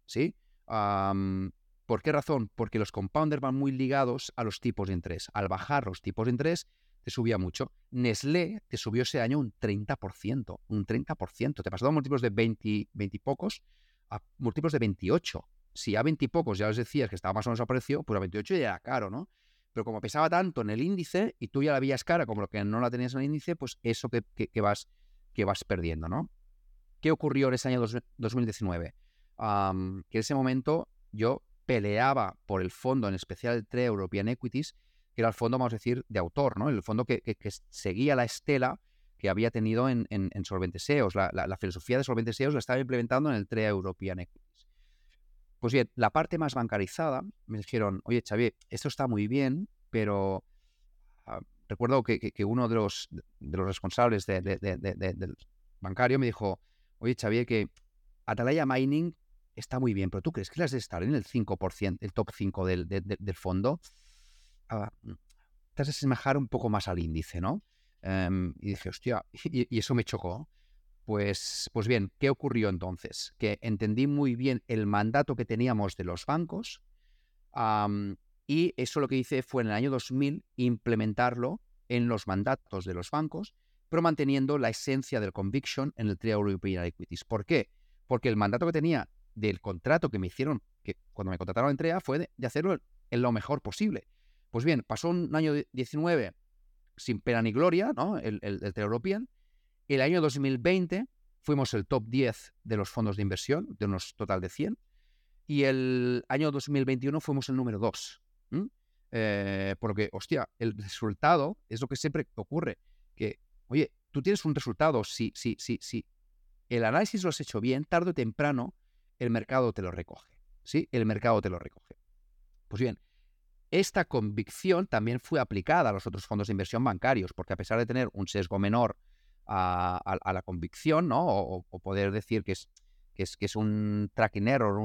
¿sí? ¿Por qué razón? Porque los compounders van muy ligados a los tipos de interés. Al bajar los tipos de interés, te subía mucho. Nestlé te subió ese año un 30%, un 30%. Te pasó de múltiplos de 20, 20 y pocos a múltiplos de 28. Si a 20 y pocos ya os decías que estaba más o menos a precio, pues a 28 ya era caro, ¿no? Pero como pesaba tanto en el índice y tú ya la veías cara como lo que no la tenías en el índice, pues eso que, vas, que vas perdiendo, ¿no? ¿Qué ocurrió en ese año 2019? que en ese momento yo peleaba por el fondo, en especial el TRE European Equities, que era el fondo, vamos a decir, de autor, ¿no? El fondo que, seguía la estela que había tenido en, en, SEOs. La, filosofía de Solvente SEOs la estaba implementando en el TRE European Equities. Pues bien, la parte más bancarizada me dijeron, oye, Xavier, esto está muy bien, pero ah, recuerdo que, uno de los, de responsables del bancario me dijo, oye, Xavier, que Atalaya Mining está muy bien, pero ¿tú crees que las de estar en el 5%, el top 5 del, fondo? Mm, te has de asemejar un poco más al índice, ¿no? Em, y dije, hostia, y, eso me chocó. Pues, pues bien, ¿qué ocurrió entonces? Que entendí muy bien el mandato que teníamos de los bancos y eso lo que hice fue en el año 2000 implementarlo en los mandatos de los bancos, pero manteniendo la esencia del conviction en el Trial European Equities. ¿Por qué? Porque el mandato que tenía del contrato que me hicieron, que cuando me contrataron en TREA, fue de, hacerlo en lo mejor posible. Pues bien, pasó un año 19 sin pena ni gloria, ¿no? El, el, el. El año 2020 fuimos el top 10 de los fondos de inversión, de unos total de 100. Y el año 2021 fuimos el número 2. Eh, porque, hostia, el resultado es lo que siempre ocurre. Que, oye, tú tienes un resultado, si, si, si, si el análisis lo has hecho bien, tarde o temprano el mercado te lo recoge. ¿Sí? El mercado te lo recoge. Pues bien, esta convicción también fue aplicada a los otros fondos de inversión bancarios, porque a pesar de tener un sesgo menor a, la convicción, ¿no? O, poder decir que es, un tracking error,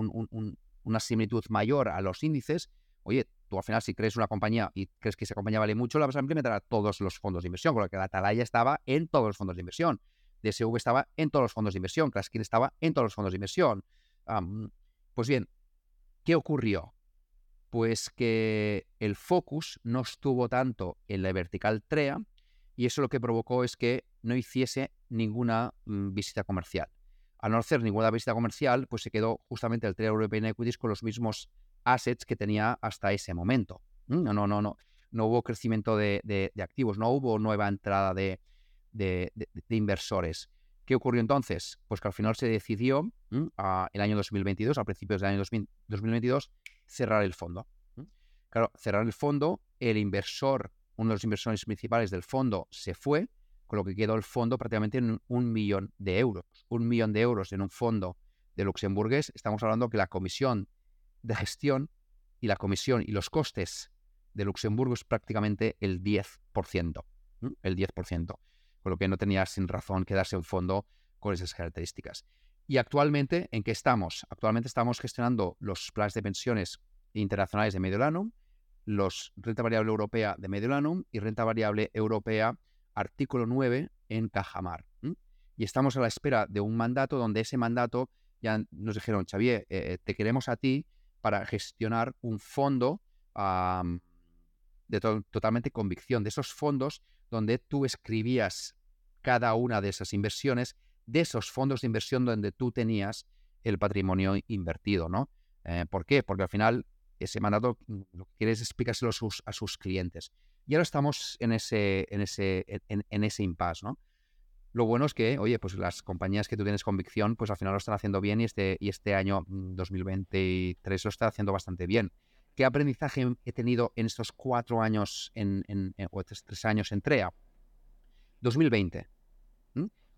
una similitud mayor a los índices, oye, tú al final si crees una compañía y crees que esa compañía vale mucho, la vas a implementar a todos los fondos de inversión, con lo que la Atalaya estaba en todos los fondos de inversión. DSV estaba en todos los fondos de inversión, Craskin estaba en todos los fondos de inversión. pues bien, ¿Qué ocurrió? Pues que el focus no estuvo tanto en la vertical TREA y eso lo que provocó es que no hiciese ninguna mm, visita comercial. Al no hacer ninguna visita comercial, pues se quedó justamente el TREA European Equities con los mismos assets que tenía hasta ese momento. No, no, no, no. No hubo crecimiento de, activos, no hubo nueva entrada de, inversores. ¿Qué ocurrió entonces? Pues que al final se decidió el año 2022, a principios del año 2022, cerrar el fondo. Claro, cerrar el fondo, el inversor, uno de los inversores principales del fondo se fue, con lo que quedó el fondo prácticamente en un millón de euros. Un millón de euros en un fondo de luxemburgués, estamos hablando que la comisión de gestión y la comisión y los costes de Luxemburgo es prácticamente el 10%. El 10%. Con lo que no tenía sin razón quedarse un fondo con esas características. Y actualmente, ¿en qué estamos? Actualmente estamos gestionando los planes de pensiones internacionales de Mediolanum, los renta variable europea de Mediolanum y renta variable europea artículo 9 en Cajamar. Y estamos a la espera de un mandato donde ese mandato ya nos dijeron, Xavier, eh, te queremos a ti para gestionar un fondo de totalmente convicción, de esos fondos donde tú escribías cada una de esas inversiones, de esos fondos de inversión donde tú tenías el patrimonio invertido, ¿no? Eh, ¿Por qué? Porque al final ese mandato mm, lo que quieres es explicárselo a sus, clientes. Y ahora estamos en ese, en ese, en ese impasse, ¿no? Lo bueno es que, oye, pues las compañías que tú tienes convicción, pues al final lo están haciendo bien y este, y este año 2023 mm, lo está haciendo bastante bien. ¿Qué aprendizaje he tenido en estos cuatro años, en, o estos tres años en TREA? 2020.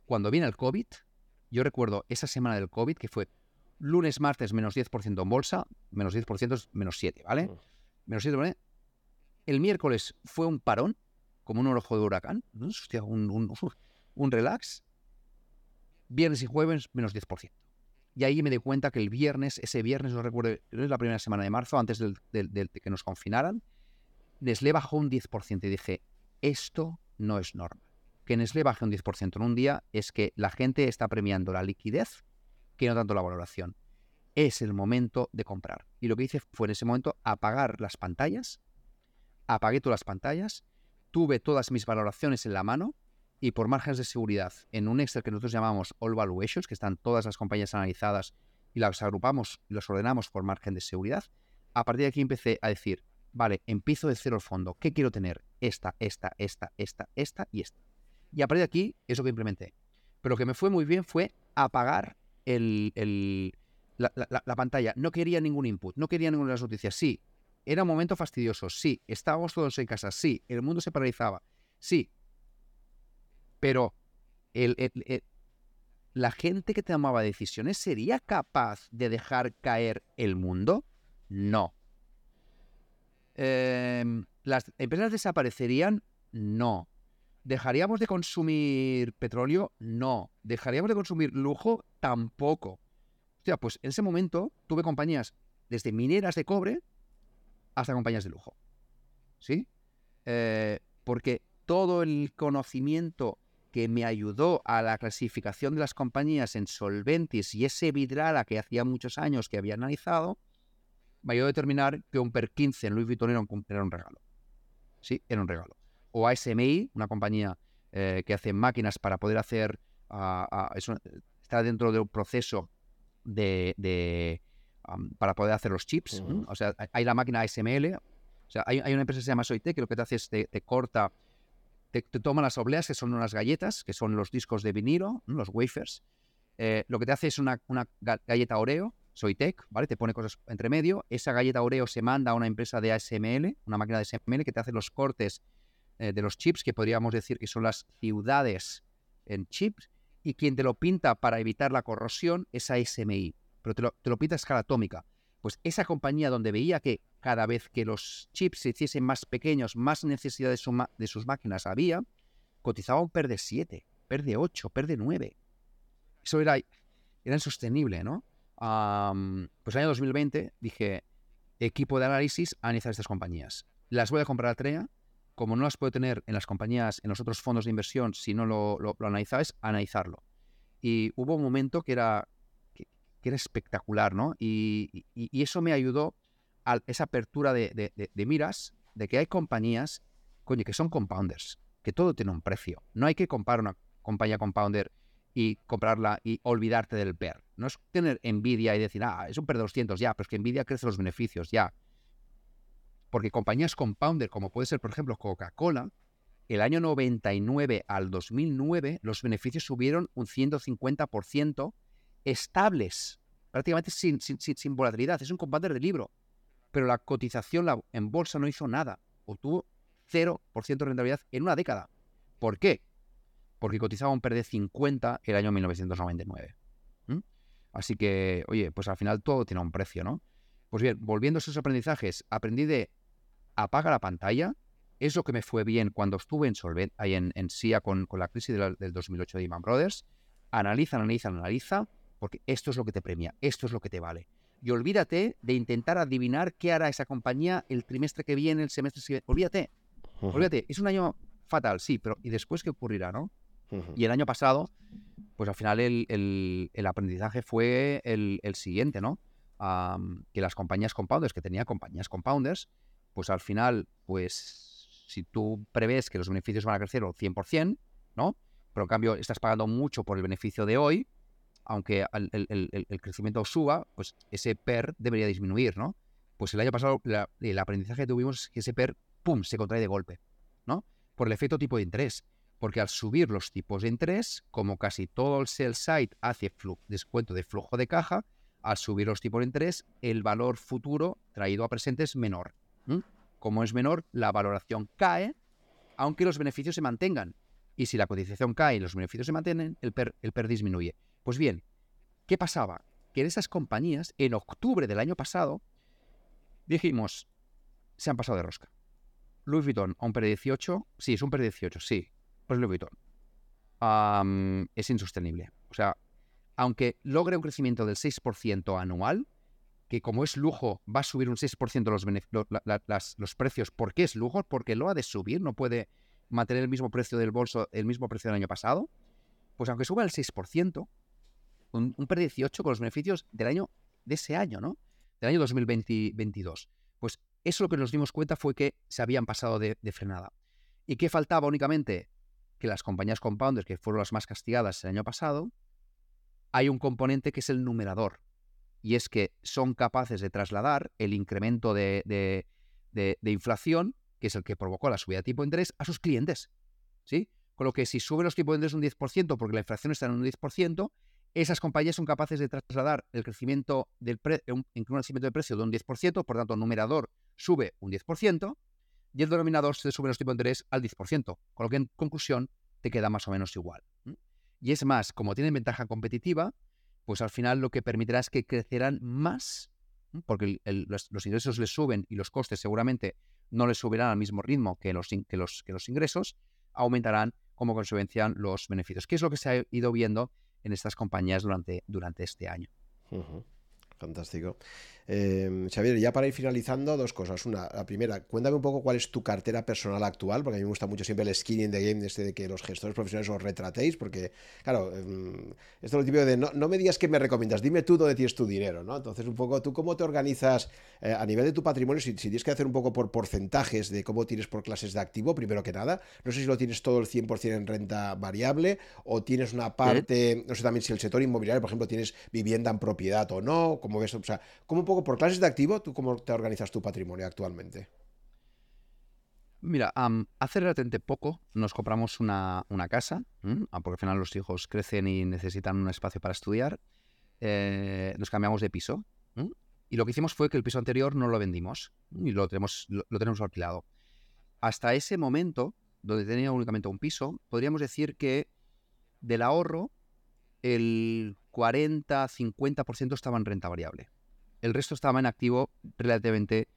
Cuando viene el COVID, yo recuerdo esa semana del COVID que fue lunes, martes, menos 10% en bolsa, menos 10% es menos 7, ¿vale? Menos 7, ¿vale? El miércoles fue un parón, como un ojo de huracán. Hostia, un, un relax, viernes y jueves menos 10%. Y ahí me di cuenta que el viernes, ese viernes, no recuerdo, es la primera semana de marzo, antes del, de que nos confinaran, Nestlé bajó un 10% y dije, esto no es normal. Que Nestlé baje un 10% en un día es que la gente está premiando la liquidez que no tanto la valoración. Es el momento de comprar. Y lo que hice fue en ese momento apagar las pantallas, apagué todas las pantallas, tuve todas mis valoraciones en la mano, y por márgenes de seguridad en un Excel que nosotros llamamos All Valuations, que están todas las compañías analizadas y las agrupamos y las ordenamos por margen de seguridad, a partir de aquí empecé a decir, vale, empiezo de cero el fondo, ¿qué quiero tener? Esta, esta, esta, esta, esta y esta. Y a partir de aquí, eso que implementé. Pero lo que me fue muy bien fue apagar el, la, la, pantalla. No quería ningún input, no quería ninguna de las noticias. Sí, era un momento fastidioso, sí, estábamos todos en casa, sí, el mundo se paralizaba, sí, pero la gente que tomaba decisiones sería capaz de dejar caer el mundo? No. Em, ¿Las empresas desaparecerían? No. ¿Dejaríamos de consumir petróleo? No. ¿Dejaríamos de consumir lujo? Tampoco. Sea, pues en ese momento tuve compañías desde mineras de cobre hasta compañías de lujo. ¿Sí? Eh, porque todo el conocimiento que me ayudó a la clasificación de las compañías en solventis y ese vidrala que hacía muchos años que había analizado, me ayudó a determinar que un PER 15 en Louis Vuitton era un, regalo. Sí, era un regalo. O ASMI, una compañía eh, que hace máquinas para poder hacer, está dentro de un proceso de, para poder hacer los chips. O sea, hay la máquina ASML. O sea, hay, una empresa que se llama Soitec que lo que te hace es te corta te, toma las obleas, que son unas galletas, que son los discos de vinilo, los wafers. Eh, lo que te hace es una, galleta Oreo, Soitec, ¿vale? Te pone cosas entre medio. Esa galleta Oreo se manda a una empresa de ASML, una máquina de ASML, que te hace los cortes eh, de los chips, que podríamos decir que son las ciudades en chips. Y quien te lo pinta para evitar la corrosión es ASMI, pero te lo, te lo pinta a escala atómica. Pues esa compañía donde veía que cada vez que los chips se hiciesen más pequeños, más necesidad de, sus máquinas había, cotizaba un PER de 7, PER de 8, PER de 9. Eso era, era insostenible, ¿no? pues en el año 2020 dije, equipo de análisis, analizar estas compañías. Las voy a comprar a TREA, como no las puedo tener en las compañías, en los otros fondos de inversión, si no lo, lo, analizáis, analizarlo. Y hubo un momento que era, que era espectacular, ¿no? Y, eso me ayudó a esa apertura de, miras de que hay compañías, coño, que son compounders, que todo tiene un precio. No hay que comprar una compañía compounder y comprarla y olvidarte del PER. No es tener envidia y decir, ah, es un PER de 200, ya, pero es que envidia crece los beneficios, ya. Porque compañías compounder, como puede ser, por ejemplo, Coca-Cola, el año 99 al 2009 los beneficios subieron un 150% estables, prácticamente sin, sin, volatilidad. Es un compounder de libro. Pero la cotización en bolsa no hizo nada. Obtuvo 0% de rentabilidad en una década. ¿Por qué? Porque cotizaba un PER de 50 el año 1999. Así que, oye, pues al final todo tiene un precio, ¿no? Pues bien, volviendo a esos aprendizajes, aprendí de apaga la pantalla. Es lo que me fue bien cuando estuve en Solvent, ahí en, en SIA con, la crisis del 2008 de Iman Brothers. Analiza, analiza, analiza, porque esto es lo que te premia, esto es lo que te vale. Y olvídate de intentar adivinar qué hará esa compañía el trimestre que viene, el semestre que viene. Olvídate, olvídate. Es un año fatal, sí, pero ¿y después qué ocurrirá, no? Y el año pasado, pues al final el, aprendizaje fue el, siguiente, ¿no? que las compañías compounders, que tenía compañías compounders, pues al final, pues si tú prevés que los beneficios van a crecer al 100%, ¿no? Pero en cambio estás pagando mucho por el beneficio de hoy, aunque el, crecimiento suba, pues ese PER debería disminuir, ¿no? Pues el año pasado el aprendizaje que tuvimos es que ese PER, ¡pum!, se contrae de golpe, ¿no? Por el efecto tipo de interés. Porque al subir los tipos de interés, como casi todo el sell side hace descuento de flujo de caja, al subir los tipos de interés, el valor futuro traído a presente es menor. Como es menor, la valoración cae, aunque los beneficios se mantengan. Y si la cotización cae y los beneficios se mantienen, el PER, el PER disminuye. Pues bien, ¿qué pasaba? Que en esas compañías, en octubre del año pasado, dijimos, se han pasado de rosca. Louis Vuitton a un PER de 18, sí, es un PER de 18, sí, pues Louis Vuitton. es insostenible. O sea, aunque logre un crecimiento del 6% anual, que como es lujo va a subir un 6% los, los precios. ¿Por qué es lujo? Porque lo ha de subir, no puede mantener el mismo precio del bolso, el mismo precio del año pasado. Pues aunque suba el 6%, un, un 18 con los beneficios del año de ese año, ¿no? Del año 2022. Pues eso lo que nos dimos cuenta fue que se habían pasado de, frenada. ¿Y qué faltaba únicamente? Que las compañías compounders, que fueron las más castigadas el año pasado, hay un componente que es el numerador y es que son capaces de trasladar el incremento de, inflación, que es el que provocó la subida de tipo de interés, a sus clientes. ¿sí? Con lo que si sube los tipos de interés un 10%, porque la inflación está en un 10%, esas compañías son capaces de trasladar el crecimiento del un, crecimiento de precio de un 10%, por tanto, el numerador sube un 10%, y el denominador se sube los tipos de interés al 10%, con lo que en conclusión te queda más o menos igual. Y es más, como tienen ventaja competitiva, pues al final lo que permitirá es que crecerán más, porque los, ingresos les suben y los costes seguramente no les subirán al mismo ritmo que los, que los, que los ingresos, aumentarán como consecuencia los beneficios, que es lo que se ha ido viendo en estas compañías durante, durante este año. Fantástico. Eh, Xavier, ya para ir finalizando, dos cosas. Una, la primera, cuéntame un poco cuál es tu cartera personal actual, porque a mí me gusta mucho siempre el skin in the game, este de que los gestores profesionales os retratéis, porque, claro, em, esto es lo típico de no, me digas qué me recomiendas, dime tú dónde tienes tu dinero, ¿no? Entonces, un poco, ¿tú cómo te organizas eh, a nivel de tu patrimonio? Si, tienes que hacer un poco por porcentajes de cómo tienes por clases de activo, primero que nada, no sé si lo tienes todo el 100% en renta variable o tienes una parte, no sé también si el sector inmobiliario, por ejemplo, tienes vivienda en propiedad o no, ¿cómo ves? O sea, ¿cómo un poco por clases de activo, tú cómo te organizas tu patrimonio actualmente? Mira, hace relativamente poco nos compramos una, casa, ah, porque al final los hijos crecen y necesitan un espacio para estudiar. Eh, nos cambiamos de piso. Y lo que hicimos fue que el piso anterior no lo vendimos y lo tenemos, lo, tenemos alquilado. Hasta ese momento, donde tenía únicamente un piso, podríamos decir que del ahorro, el 40-50% estaba en renta variable el resto estaba en activo relativamente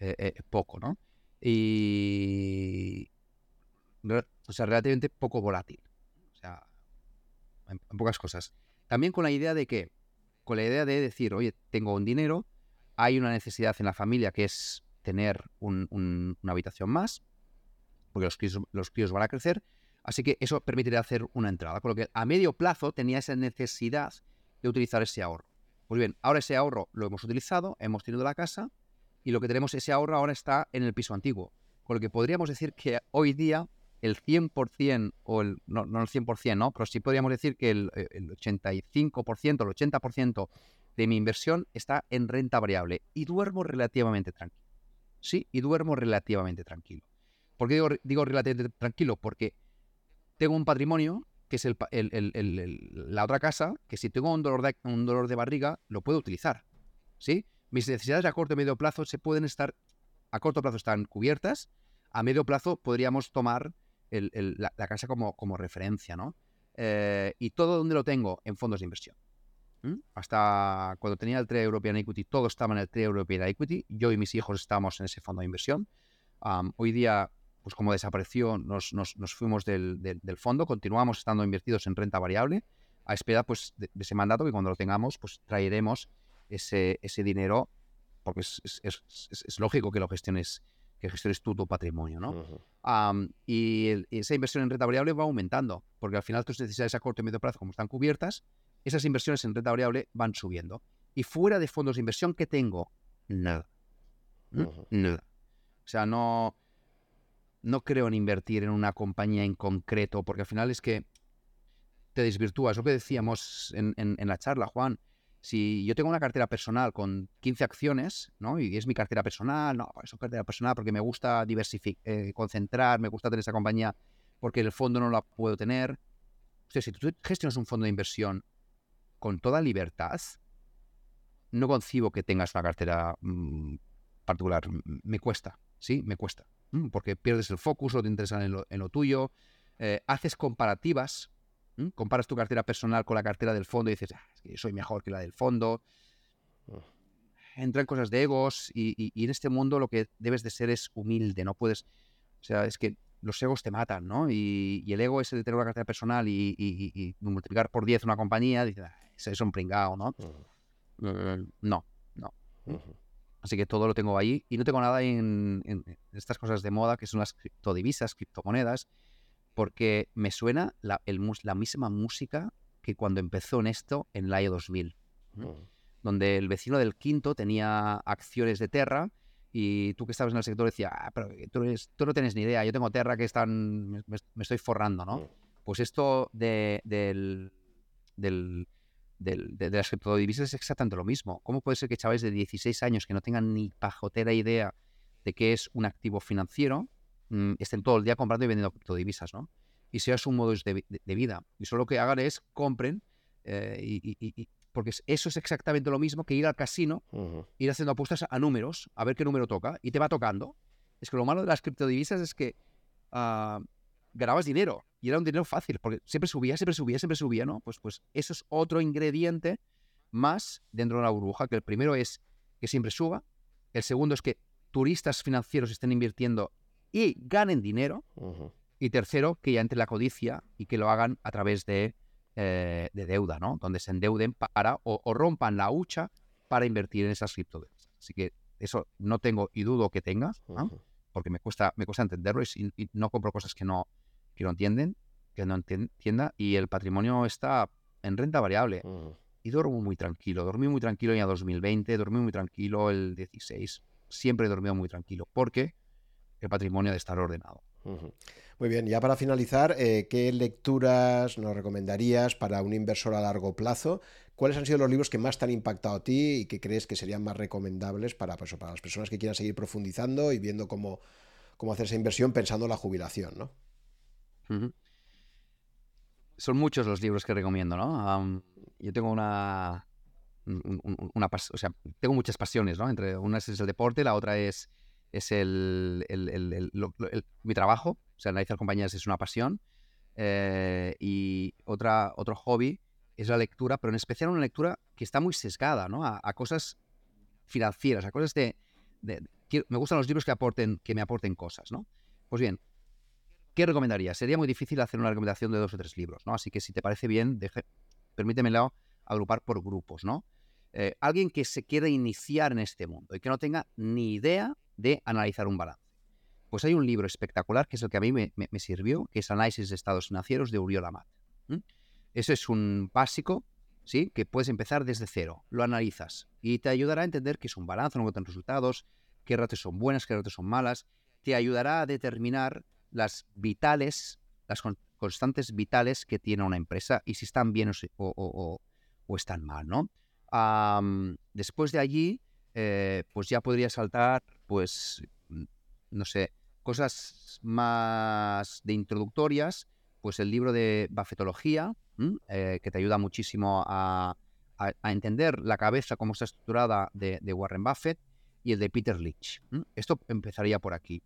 eh, eh, poco, ¿no? Y. O sea, relativamente poco volátil. O sea, en, pocas cosas. También con la idea de que, con la idea de decir, oye, tengo un dinero, hay una necesidad en la familia que es tener una habitación más, porque los críos, los críos van a crecer, así que eso permitiría hacer una entrada. Con lo que a medio plazo tenía esa necesidad de utilizar ese ahorro. Pues bien, ahora ese ahorro lo hemos utilizado, hemos tenido la casa y lo que tenemos, ese ahorro ahora está en el piso antiguo. Con lo que podríamos decir que hoy día el 100% o el, no, no el 100%, ¿no? Pero sí podríamos decir que el, el 85%, el 80% de mi inversión está en renta variable y duermo relativamente tranquilo. Sí, y duermo relativamente tranquilo. ¿Por qué digo, digo relativamente tranquilo? Porque tengo un patrimonio que es el, la otra casa, que si tengo un dolor, de, un dolor de barriga, lo puedo utilizar. ¿Sí? Mis necesidades a corto y medio plazo se pueden estar, a corto plazo están cubiertas, a medio plazo podríamos tomar la, casa como, como referencia, ¿no? Eh, y todo donde lo tengo, en fondos de inversión. Hasta cuando tenía el Trade European Equity, todo estaba en el Trade European Equity. Yo y mis hijos estábamos en ese fondo de inversión. hoy día, pues como desapareció, nos, nos, fuimos del, del, fondo. Continuamos estando invertidos en renta variable a espera pues, de, ese mandato que cuando lo tengamos, pues traeremos ese, ese dinero, porque es, es, es, lógico que lo gestiones que gestiones tú tu patrimonio, ¿no? y, esa inversión en renta variable va aumentando, porque al final tus necesidades a corto y medio plazo, como están cubiertas, esas inversiones en renta variable van subiendo. Y fuera de fondos de inversión, ¿qué tengo? Nada. Nada. O sea, no, no creo en invertir en una compañía en concreto, porque al final es que te desvirtúas. Lo que decíamos en, la charla, Juan, si yo tengo una cartera personal con 15 acciones, ¿no? Y es mi cartera personal, no, es cartera personal porque me gusta diversificar, eh, concentrar, me gusta tener esa compañía porque el fondo no la puedo tener. O sea, si tú gestionas un fondo de inversión con toda libertad, no concibo que tengas una cartera mm, particular. Me cuesta, ¿sí? Me cuesta. Porque pierdes el focus, no te interesa en lo, tuyo. Eh, haces comparativas. Comparas tu cartera personal con la cartera del fondo y dices, ah, soy mejor que la del fondo. Entran cosas de egos y, en este mundo lo que debes de ser es humilde. No puedes... O sea, es que los egos te matan, ¿no? Y, el ego es el de tener una cartera personal y, multiplicar por 10 una compañía, dices, ah, es un pringao, ¿no? Eh, no, no. Así que todo lo tengo ahí y no tengo nada en, estas cosas de moda que son las criptodivisas, criptomonedas, porque me suena la, la misma música que cuando empezó en esto en el año 2000, donde el vecino del quinto tenía acciones de Terra y tú que estabas en el sector decía, ah, pero tú, tú, no tienes ni idea, yo tengo Terra que están, me, estoy forrando, ¿no? Pues esto de, del, del de, las criptodivisas es exactamente lo mismo. ¿Cómo puede ser que chavales de 16 años que no tengan ni pajotera idea de qué es un activo financiero mm, estén todo el día comprando y vendiendo criptodivisas, ¿no? Y sea su modo de, vida. Y solo lo que hagan es compren eh, y, porque eso es exactamente lo mismo que ir al casino, ir haciendo apuestas a números, a ver qué número toca, y te va tocando. Es que lo malo de las criptodivisas es que uh, ganabas dinero y era un dinero fácil, porque siempre subía, siempre subía, siempre subía, ¿no? Pues, pues eso es otro ingrediente más dentro de la burbuja, que el primero es que siempre suba, el segundo es que turistas financieros estén invirtiendo y ganen dinero, y tercero, que ya entre la codicia y que lo hagan a través de, eh, de deuda, ¿no? Donde se endeuden para o, rompan la hucha para invertir en esas criptomonedas. Así que eso no tengo y dudo que tenga, porque me cuesta, me cuesta entenderlo y no compro cosas que no, que no entienden, que no entienda, y el patrimonio está en renta variable. Y duermo muy tranquilo. Dormí muy tranquilo en el 2020, dormí muy tranquilo el 16. Siempre he dormido muy tranquilo, porque el patrimonio de estar ordenado. Muy bien, ya para finalizar, eh, ¿qué lecturas nos recomendarías para un inversor a largo plazo? ¿Cuáles han sido los libros que más te han impactado a ti y que crees que serían más recomendables para, pues, para las personas que quieran seguir profundizando y viendo cómo, cómo hacer esa inversión pensando en la jubilación? ¿no? Son muchos los libros que recomiendo, ¿no? yo tengo una, una, o sea, tengo muchas pasiones, ¿no? Entre una es el deporte, la otra es, es el, mi trabajo, o sea, analizar compañías es una pasión. Eh, y otra, otro hobby es la lectura, pero en especial una lectura que está muy sesgada, ¿no? A, cosas financieras, a cosas de, me gustan los libros que aporten, que me aporten cosas, ¿no? Pues bien, ¿Qué recomendaría? Sería muy difícil hacer una recomendación de dos o tres libros, ¿no? Así que si te parece bien, deje, permítemelo agrupar por grupos, ¿no? Eh, alguien que se quiera iniciar en este mundo y que no tenga ni idea de analizar un balance. Pues hay un libro espectacular que es el que a mí me, sirvió, que es Análisis de Estados Financieros de Uriol Amat. Ese es un básico ¿sí? Que puedes empezar desde cero, lo analizas y te ayudará a entender qué es un balance, no tener resultados, qué ratios son buenas, qué ratios son malas, te ayudará a determinar las vitales, las constantes vitales que tiene una empresa y si están bien o, están mal, ¿no? después de allí, eh, pues ya podría saltar, pues, mm, no sé, cosas más de introductorias, pues el libro de Buffetología, eh, que te ayuda muchísimo a, entender la cabeza, cómo está estructurada de, Warren Buffett, y el de Peter Lynch. Esto empezaría por aquí.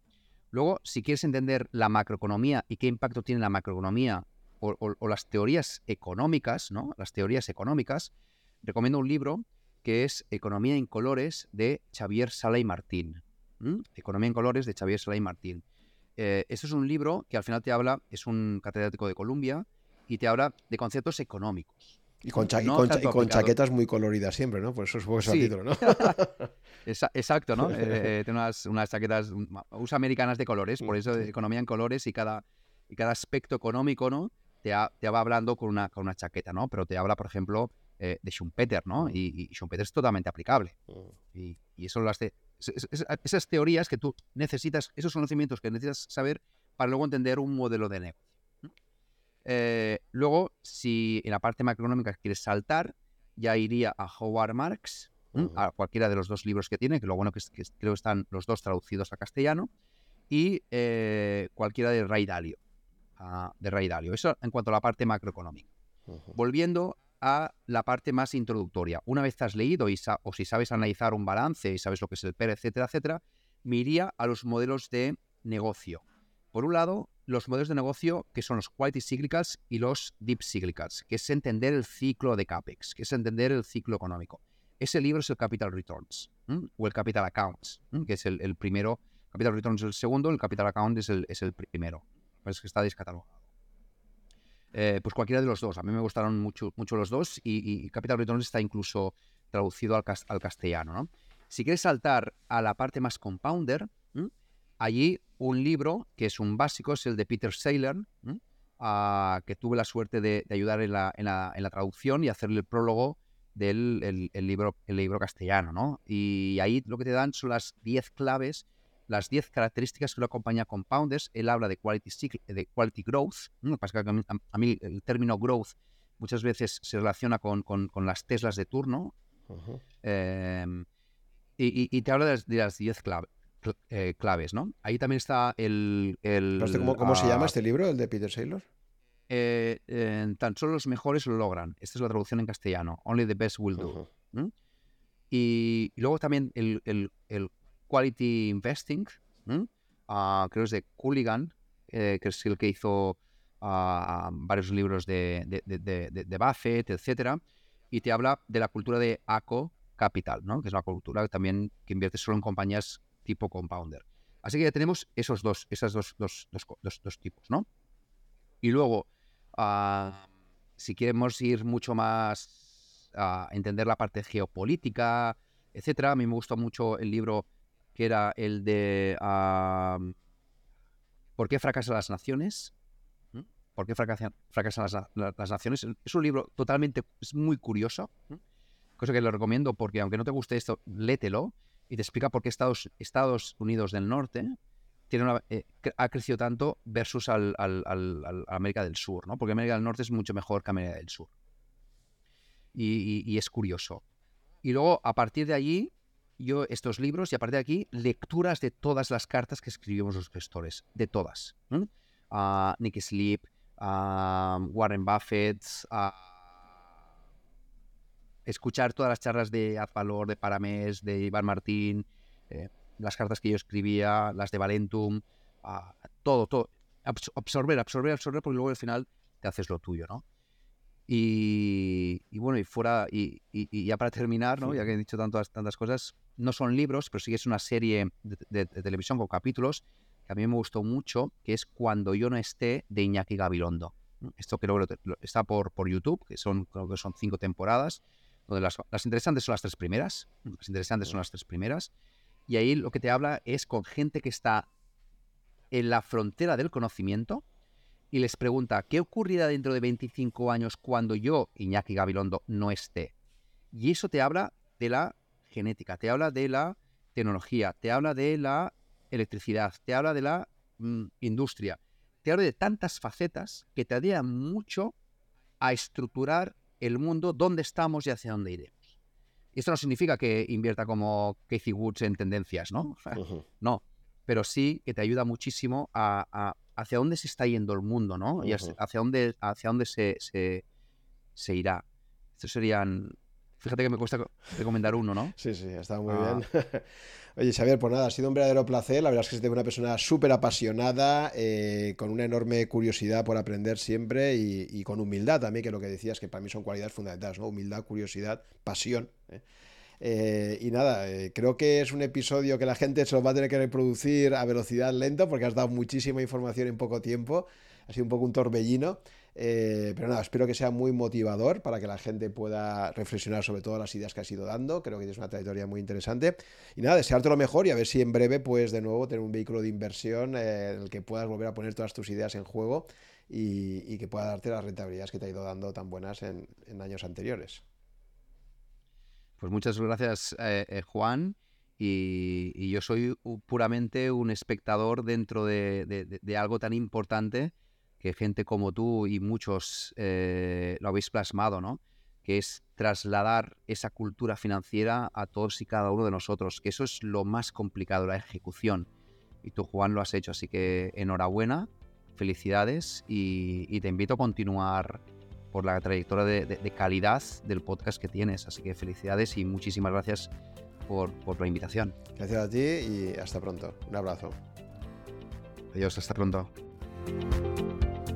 Luego, si quieres entender la macroeconomía y qué impacto tiene la macroeconomía o, las teorías económicas, ¿no? Las teorías económicas, recomiendo un libro que es Economía en colores de Xavier Sala y Martín. Economía en colores de Xavier Sala Martín. Eh, es un libro que al final te habla, es un catedrático de Columbia, y te habla de conceptos económicos. Y con, chaquetas muy coloridas siempre, ¿no? Por eso es ese título, ¿no? Exacto, ¿no? Eh, tiene unas, chaquetas, usa americanas de colores, por mm, eso economía en colores y cada, y cada aspecto económico, ¿no? Te, te va hablando con una, con una chaqueta, ¿no? Pero te habla, por ejemplo, eh, de Schumpeter, ¿no? Mm. Y, y, Schumpeter es totalmente aplicable. Mm. Y, y, eso las de, esas teorías que tú necesitas, esos conocimientos que necesitas saber para luego entender un modelo de negocio. Eh, luego, si en la parte macroeconómica quieres saltar, ya iría a Howard Marks, a cualquiera de los dos libros que tiene, que lo bueno que, es, que creo que están los dos traducidos a castellano, y eh, cualquiera de Ray Dalio. Ah, de Ray Dalio. Eso en cuanto a la parte macroeconómica. Volviendo a la parte más introductoria. Una vez has leído y o si sabes analizar un balance y sabes lo que es el PER, etcétera, etcétera, me iría a los modelos de negocio. Por un lado, los modelos de negocio que son los quality cyclicals y los deep cyclicals, que es entender el ciclo de CAPEX, que es entender el ciclo económico. Ese libro es el Capital Returns o el Capital Accounts, que es el, primero. Capital Returns es el segundo, el Capital Account es el, es el primero. Es que está descatalogado. Eh, pues cualquiera de los dos. A mí me gustaron mucho, mucho los dos y, Capital Returns está incluso traducido al, al castellano. Si quieres saltar a la parte más compounder, allí un libro que es un básico, es el de Peter Saylor, ah, que tuve la suerte de, ayudar en la, en, la, en la, traducción y hacerle el prólogo del el, libro, el libro castellano. ¿no? Y ahí lo que te dan son las 10 claves, las 10 características que lo acompaña Compounders. Él habla de quality, de quality growth. a, mí, el término growth muchas veces se relaciona con, con, con las Teslas de turno. Em, y, y, te habla de las 10 claves eh, claves, ¿no? Ahí también está el... el ¿Cómo, se llama este libro, el de Peter Saylor? Eh, tan solo los mejores lo logran. Esta es la traducción en castellano. Only the best will do. Y, luego también el, Quality Investing, uh, creo es de Cooligan, eh, que es el que hizo ah, varios libros de, de, Buffett, etcétera, y te habla de la cultura de ACO Capital, ¿no? que es la cultura también que invierte solo en compañías tipo compounder. Así que ya tenemos esos dos, esas dos, dos, dos, tipos, ¿no? Y luego, ah, si queremos ir mucho más a entender la parte geopolítica, etcétera, a mí me gustó mucho el libro que era el de ¿Por qué fracasan las naciones? ¿Mm? ¿Por qué fracasan, las, naciones? Es un libro totalmente, es muy curioso, cosa que lo recomiendo porque aunque no te guste esto, lételo y te explica por qué Estados, Estados Unidos del Norte tiene eh, ha crecido tanto versus al, América del Sur, ¿no? Porque América del Norte es mucho mejor que América del Sur. Y, es curioso. Y luego, a partir de allí, yo estos libros y a partir de aquí, lecturas de todas las cartas que escribimos los gestores, de todas. a Nicky Sleep, Warren Buffett, a escuchar todas las charlas de Advalor, de Paramés, de Iván Martín, eh, las cartas que yo escribía, las de Valentum, todo, todo. absorber, absorber, absorber, porque luego al final te haces lo tuyo, ¿no? Y, bueno, y fuera, y, ya para terminar, ¿no? Ya que he dicho tantas, tantas cosas, no son libros, pero sí es una serie de, televisión con capítulos que a mí me gustó mucho, que es Cuando yo no esté, de Iñaki Gabilondo. Esto creo que está por, por YouTube, que son, creo que son cinco temporadas las, interesantes son las tres primeras, las interesantes son las tres primeras, y ahí lo que te habla es con gente que está en la frontera del conocimiento y les pregunta, ¿qué ocurrirá dentro de 25 años cuando yo, Iñaki Gabilondo, no esté? Y eso te habla de la genética, te habla de la tecnología, te habla de la electricidad, te habla de la mm, industria, te habla de tantas facetas que te ayudan mucho a estructurar el mundo, dónde estamos y hacia dónde iremos. Y esto no significa que invierta como Casey Woods en tendencias, ¿no? No, pero sí que te ayuda muchísimo a, hacia dónde se está yendo el mundo, ¿no? Y hacia dónde, hacia dónde se, se, se irá. Estos serían Fíjate que me cuesta recomendar uno, ¿no? Sí, sí, está muy ah. bien. Oye, Xavier, pues nada, ha sido un verdadero placer. La verdad es que es una persona súper apasionada, eh, con una enorme curiosidad por aprender siempre y, con humildad también, que lo que decías, que para mí son cualidades fundamentales, ¿no? Humildad, curiosidad, pasión. ¿eh? Eh, y nada, creo que es un episodio que la gente se lo va a tener que reproducir a velocidad lenta porque has dado muchísima información en poco tiempo. Ha sido un poco un torbellino. Eh, pero nada, espero que sea muy motivador para que la gente pueda reflexionar sobre todas las ideas que has ido dando. Creo que tienes una trayectoria muy interesante. Y nada, desearte lo mejor y a ver si en breve puedes de nuevo tener un vehículo de inversión eh, en el que puedas volver a poner todas tus ideas en juego y, que pueda darte las rentabilidades que te ha ido dando tan buenas en, años anteriores. Pues muchas gracias, eh, Juan. Y, yo soy puramente un espectador dentro de algo tan importante que gente como tú y muchos eh, lo habéis plasmado, ¿no? Que es trasladar esa cultura financiera a todos y cada uno de nosotros, que eso es lo más complicado, la ejecución. Y tú, Juan, lo has hecho, así que enhorabuena, felicidades y, te invito a continuar por la trayectoria de, calidad del podcast que tienes. Así que felicidades y muchísimas gracias por, por la invitación. Gracias a ti y hasta pronto. Un abrazo. Adiós, hasta pronto.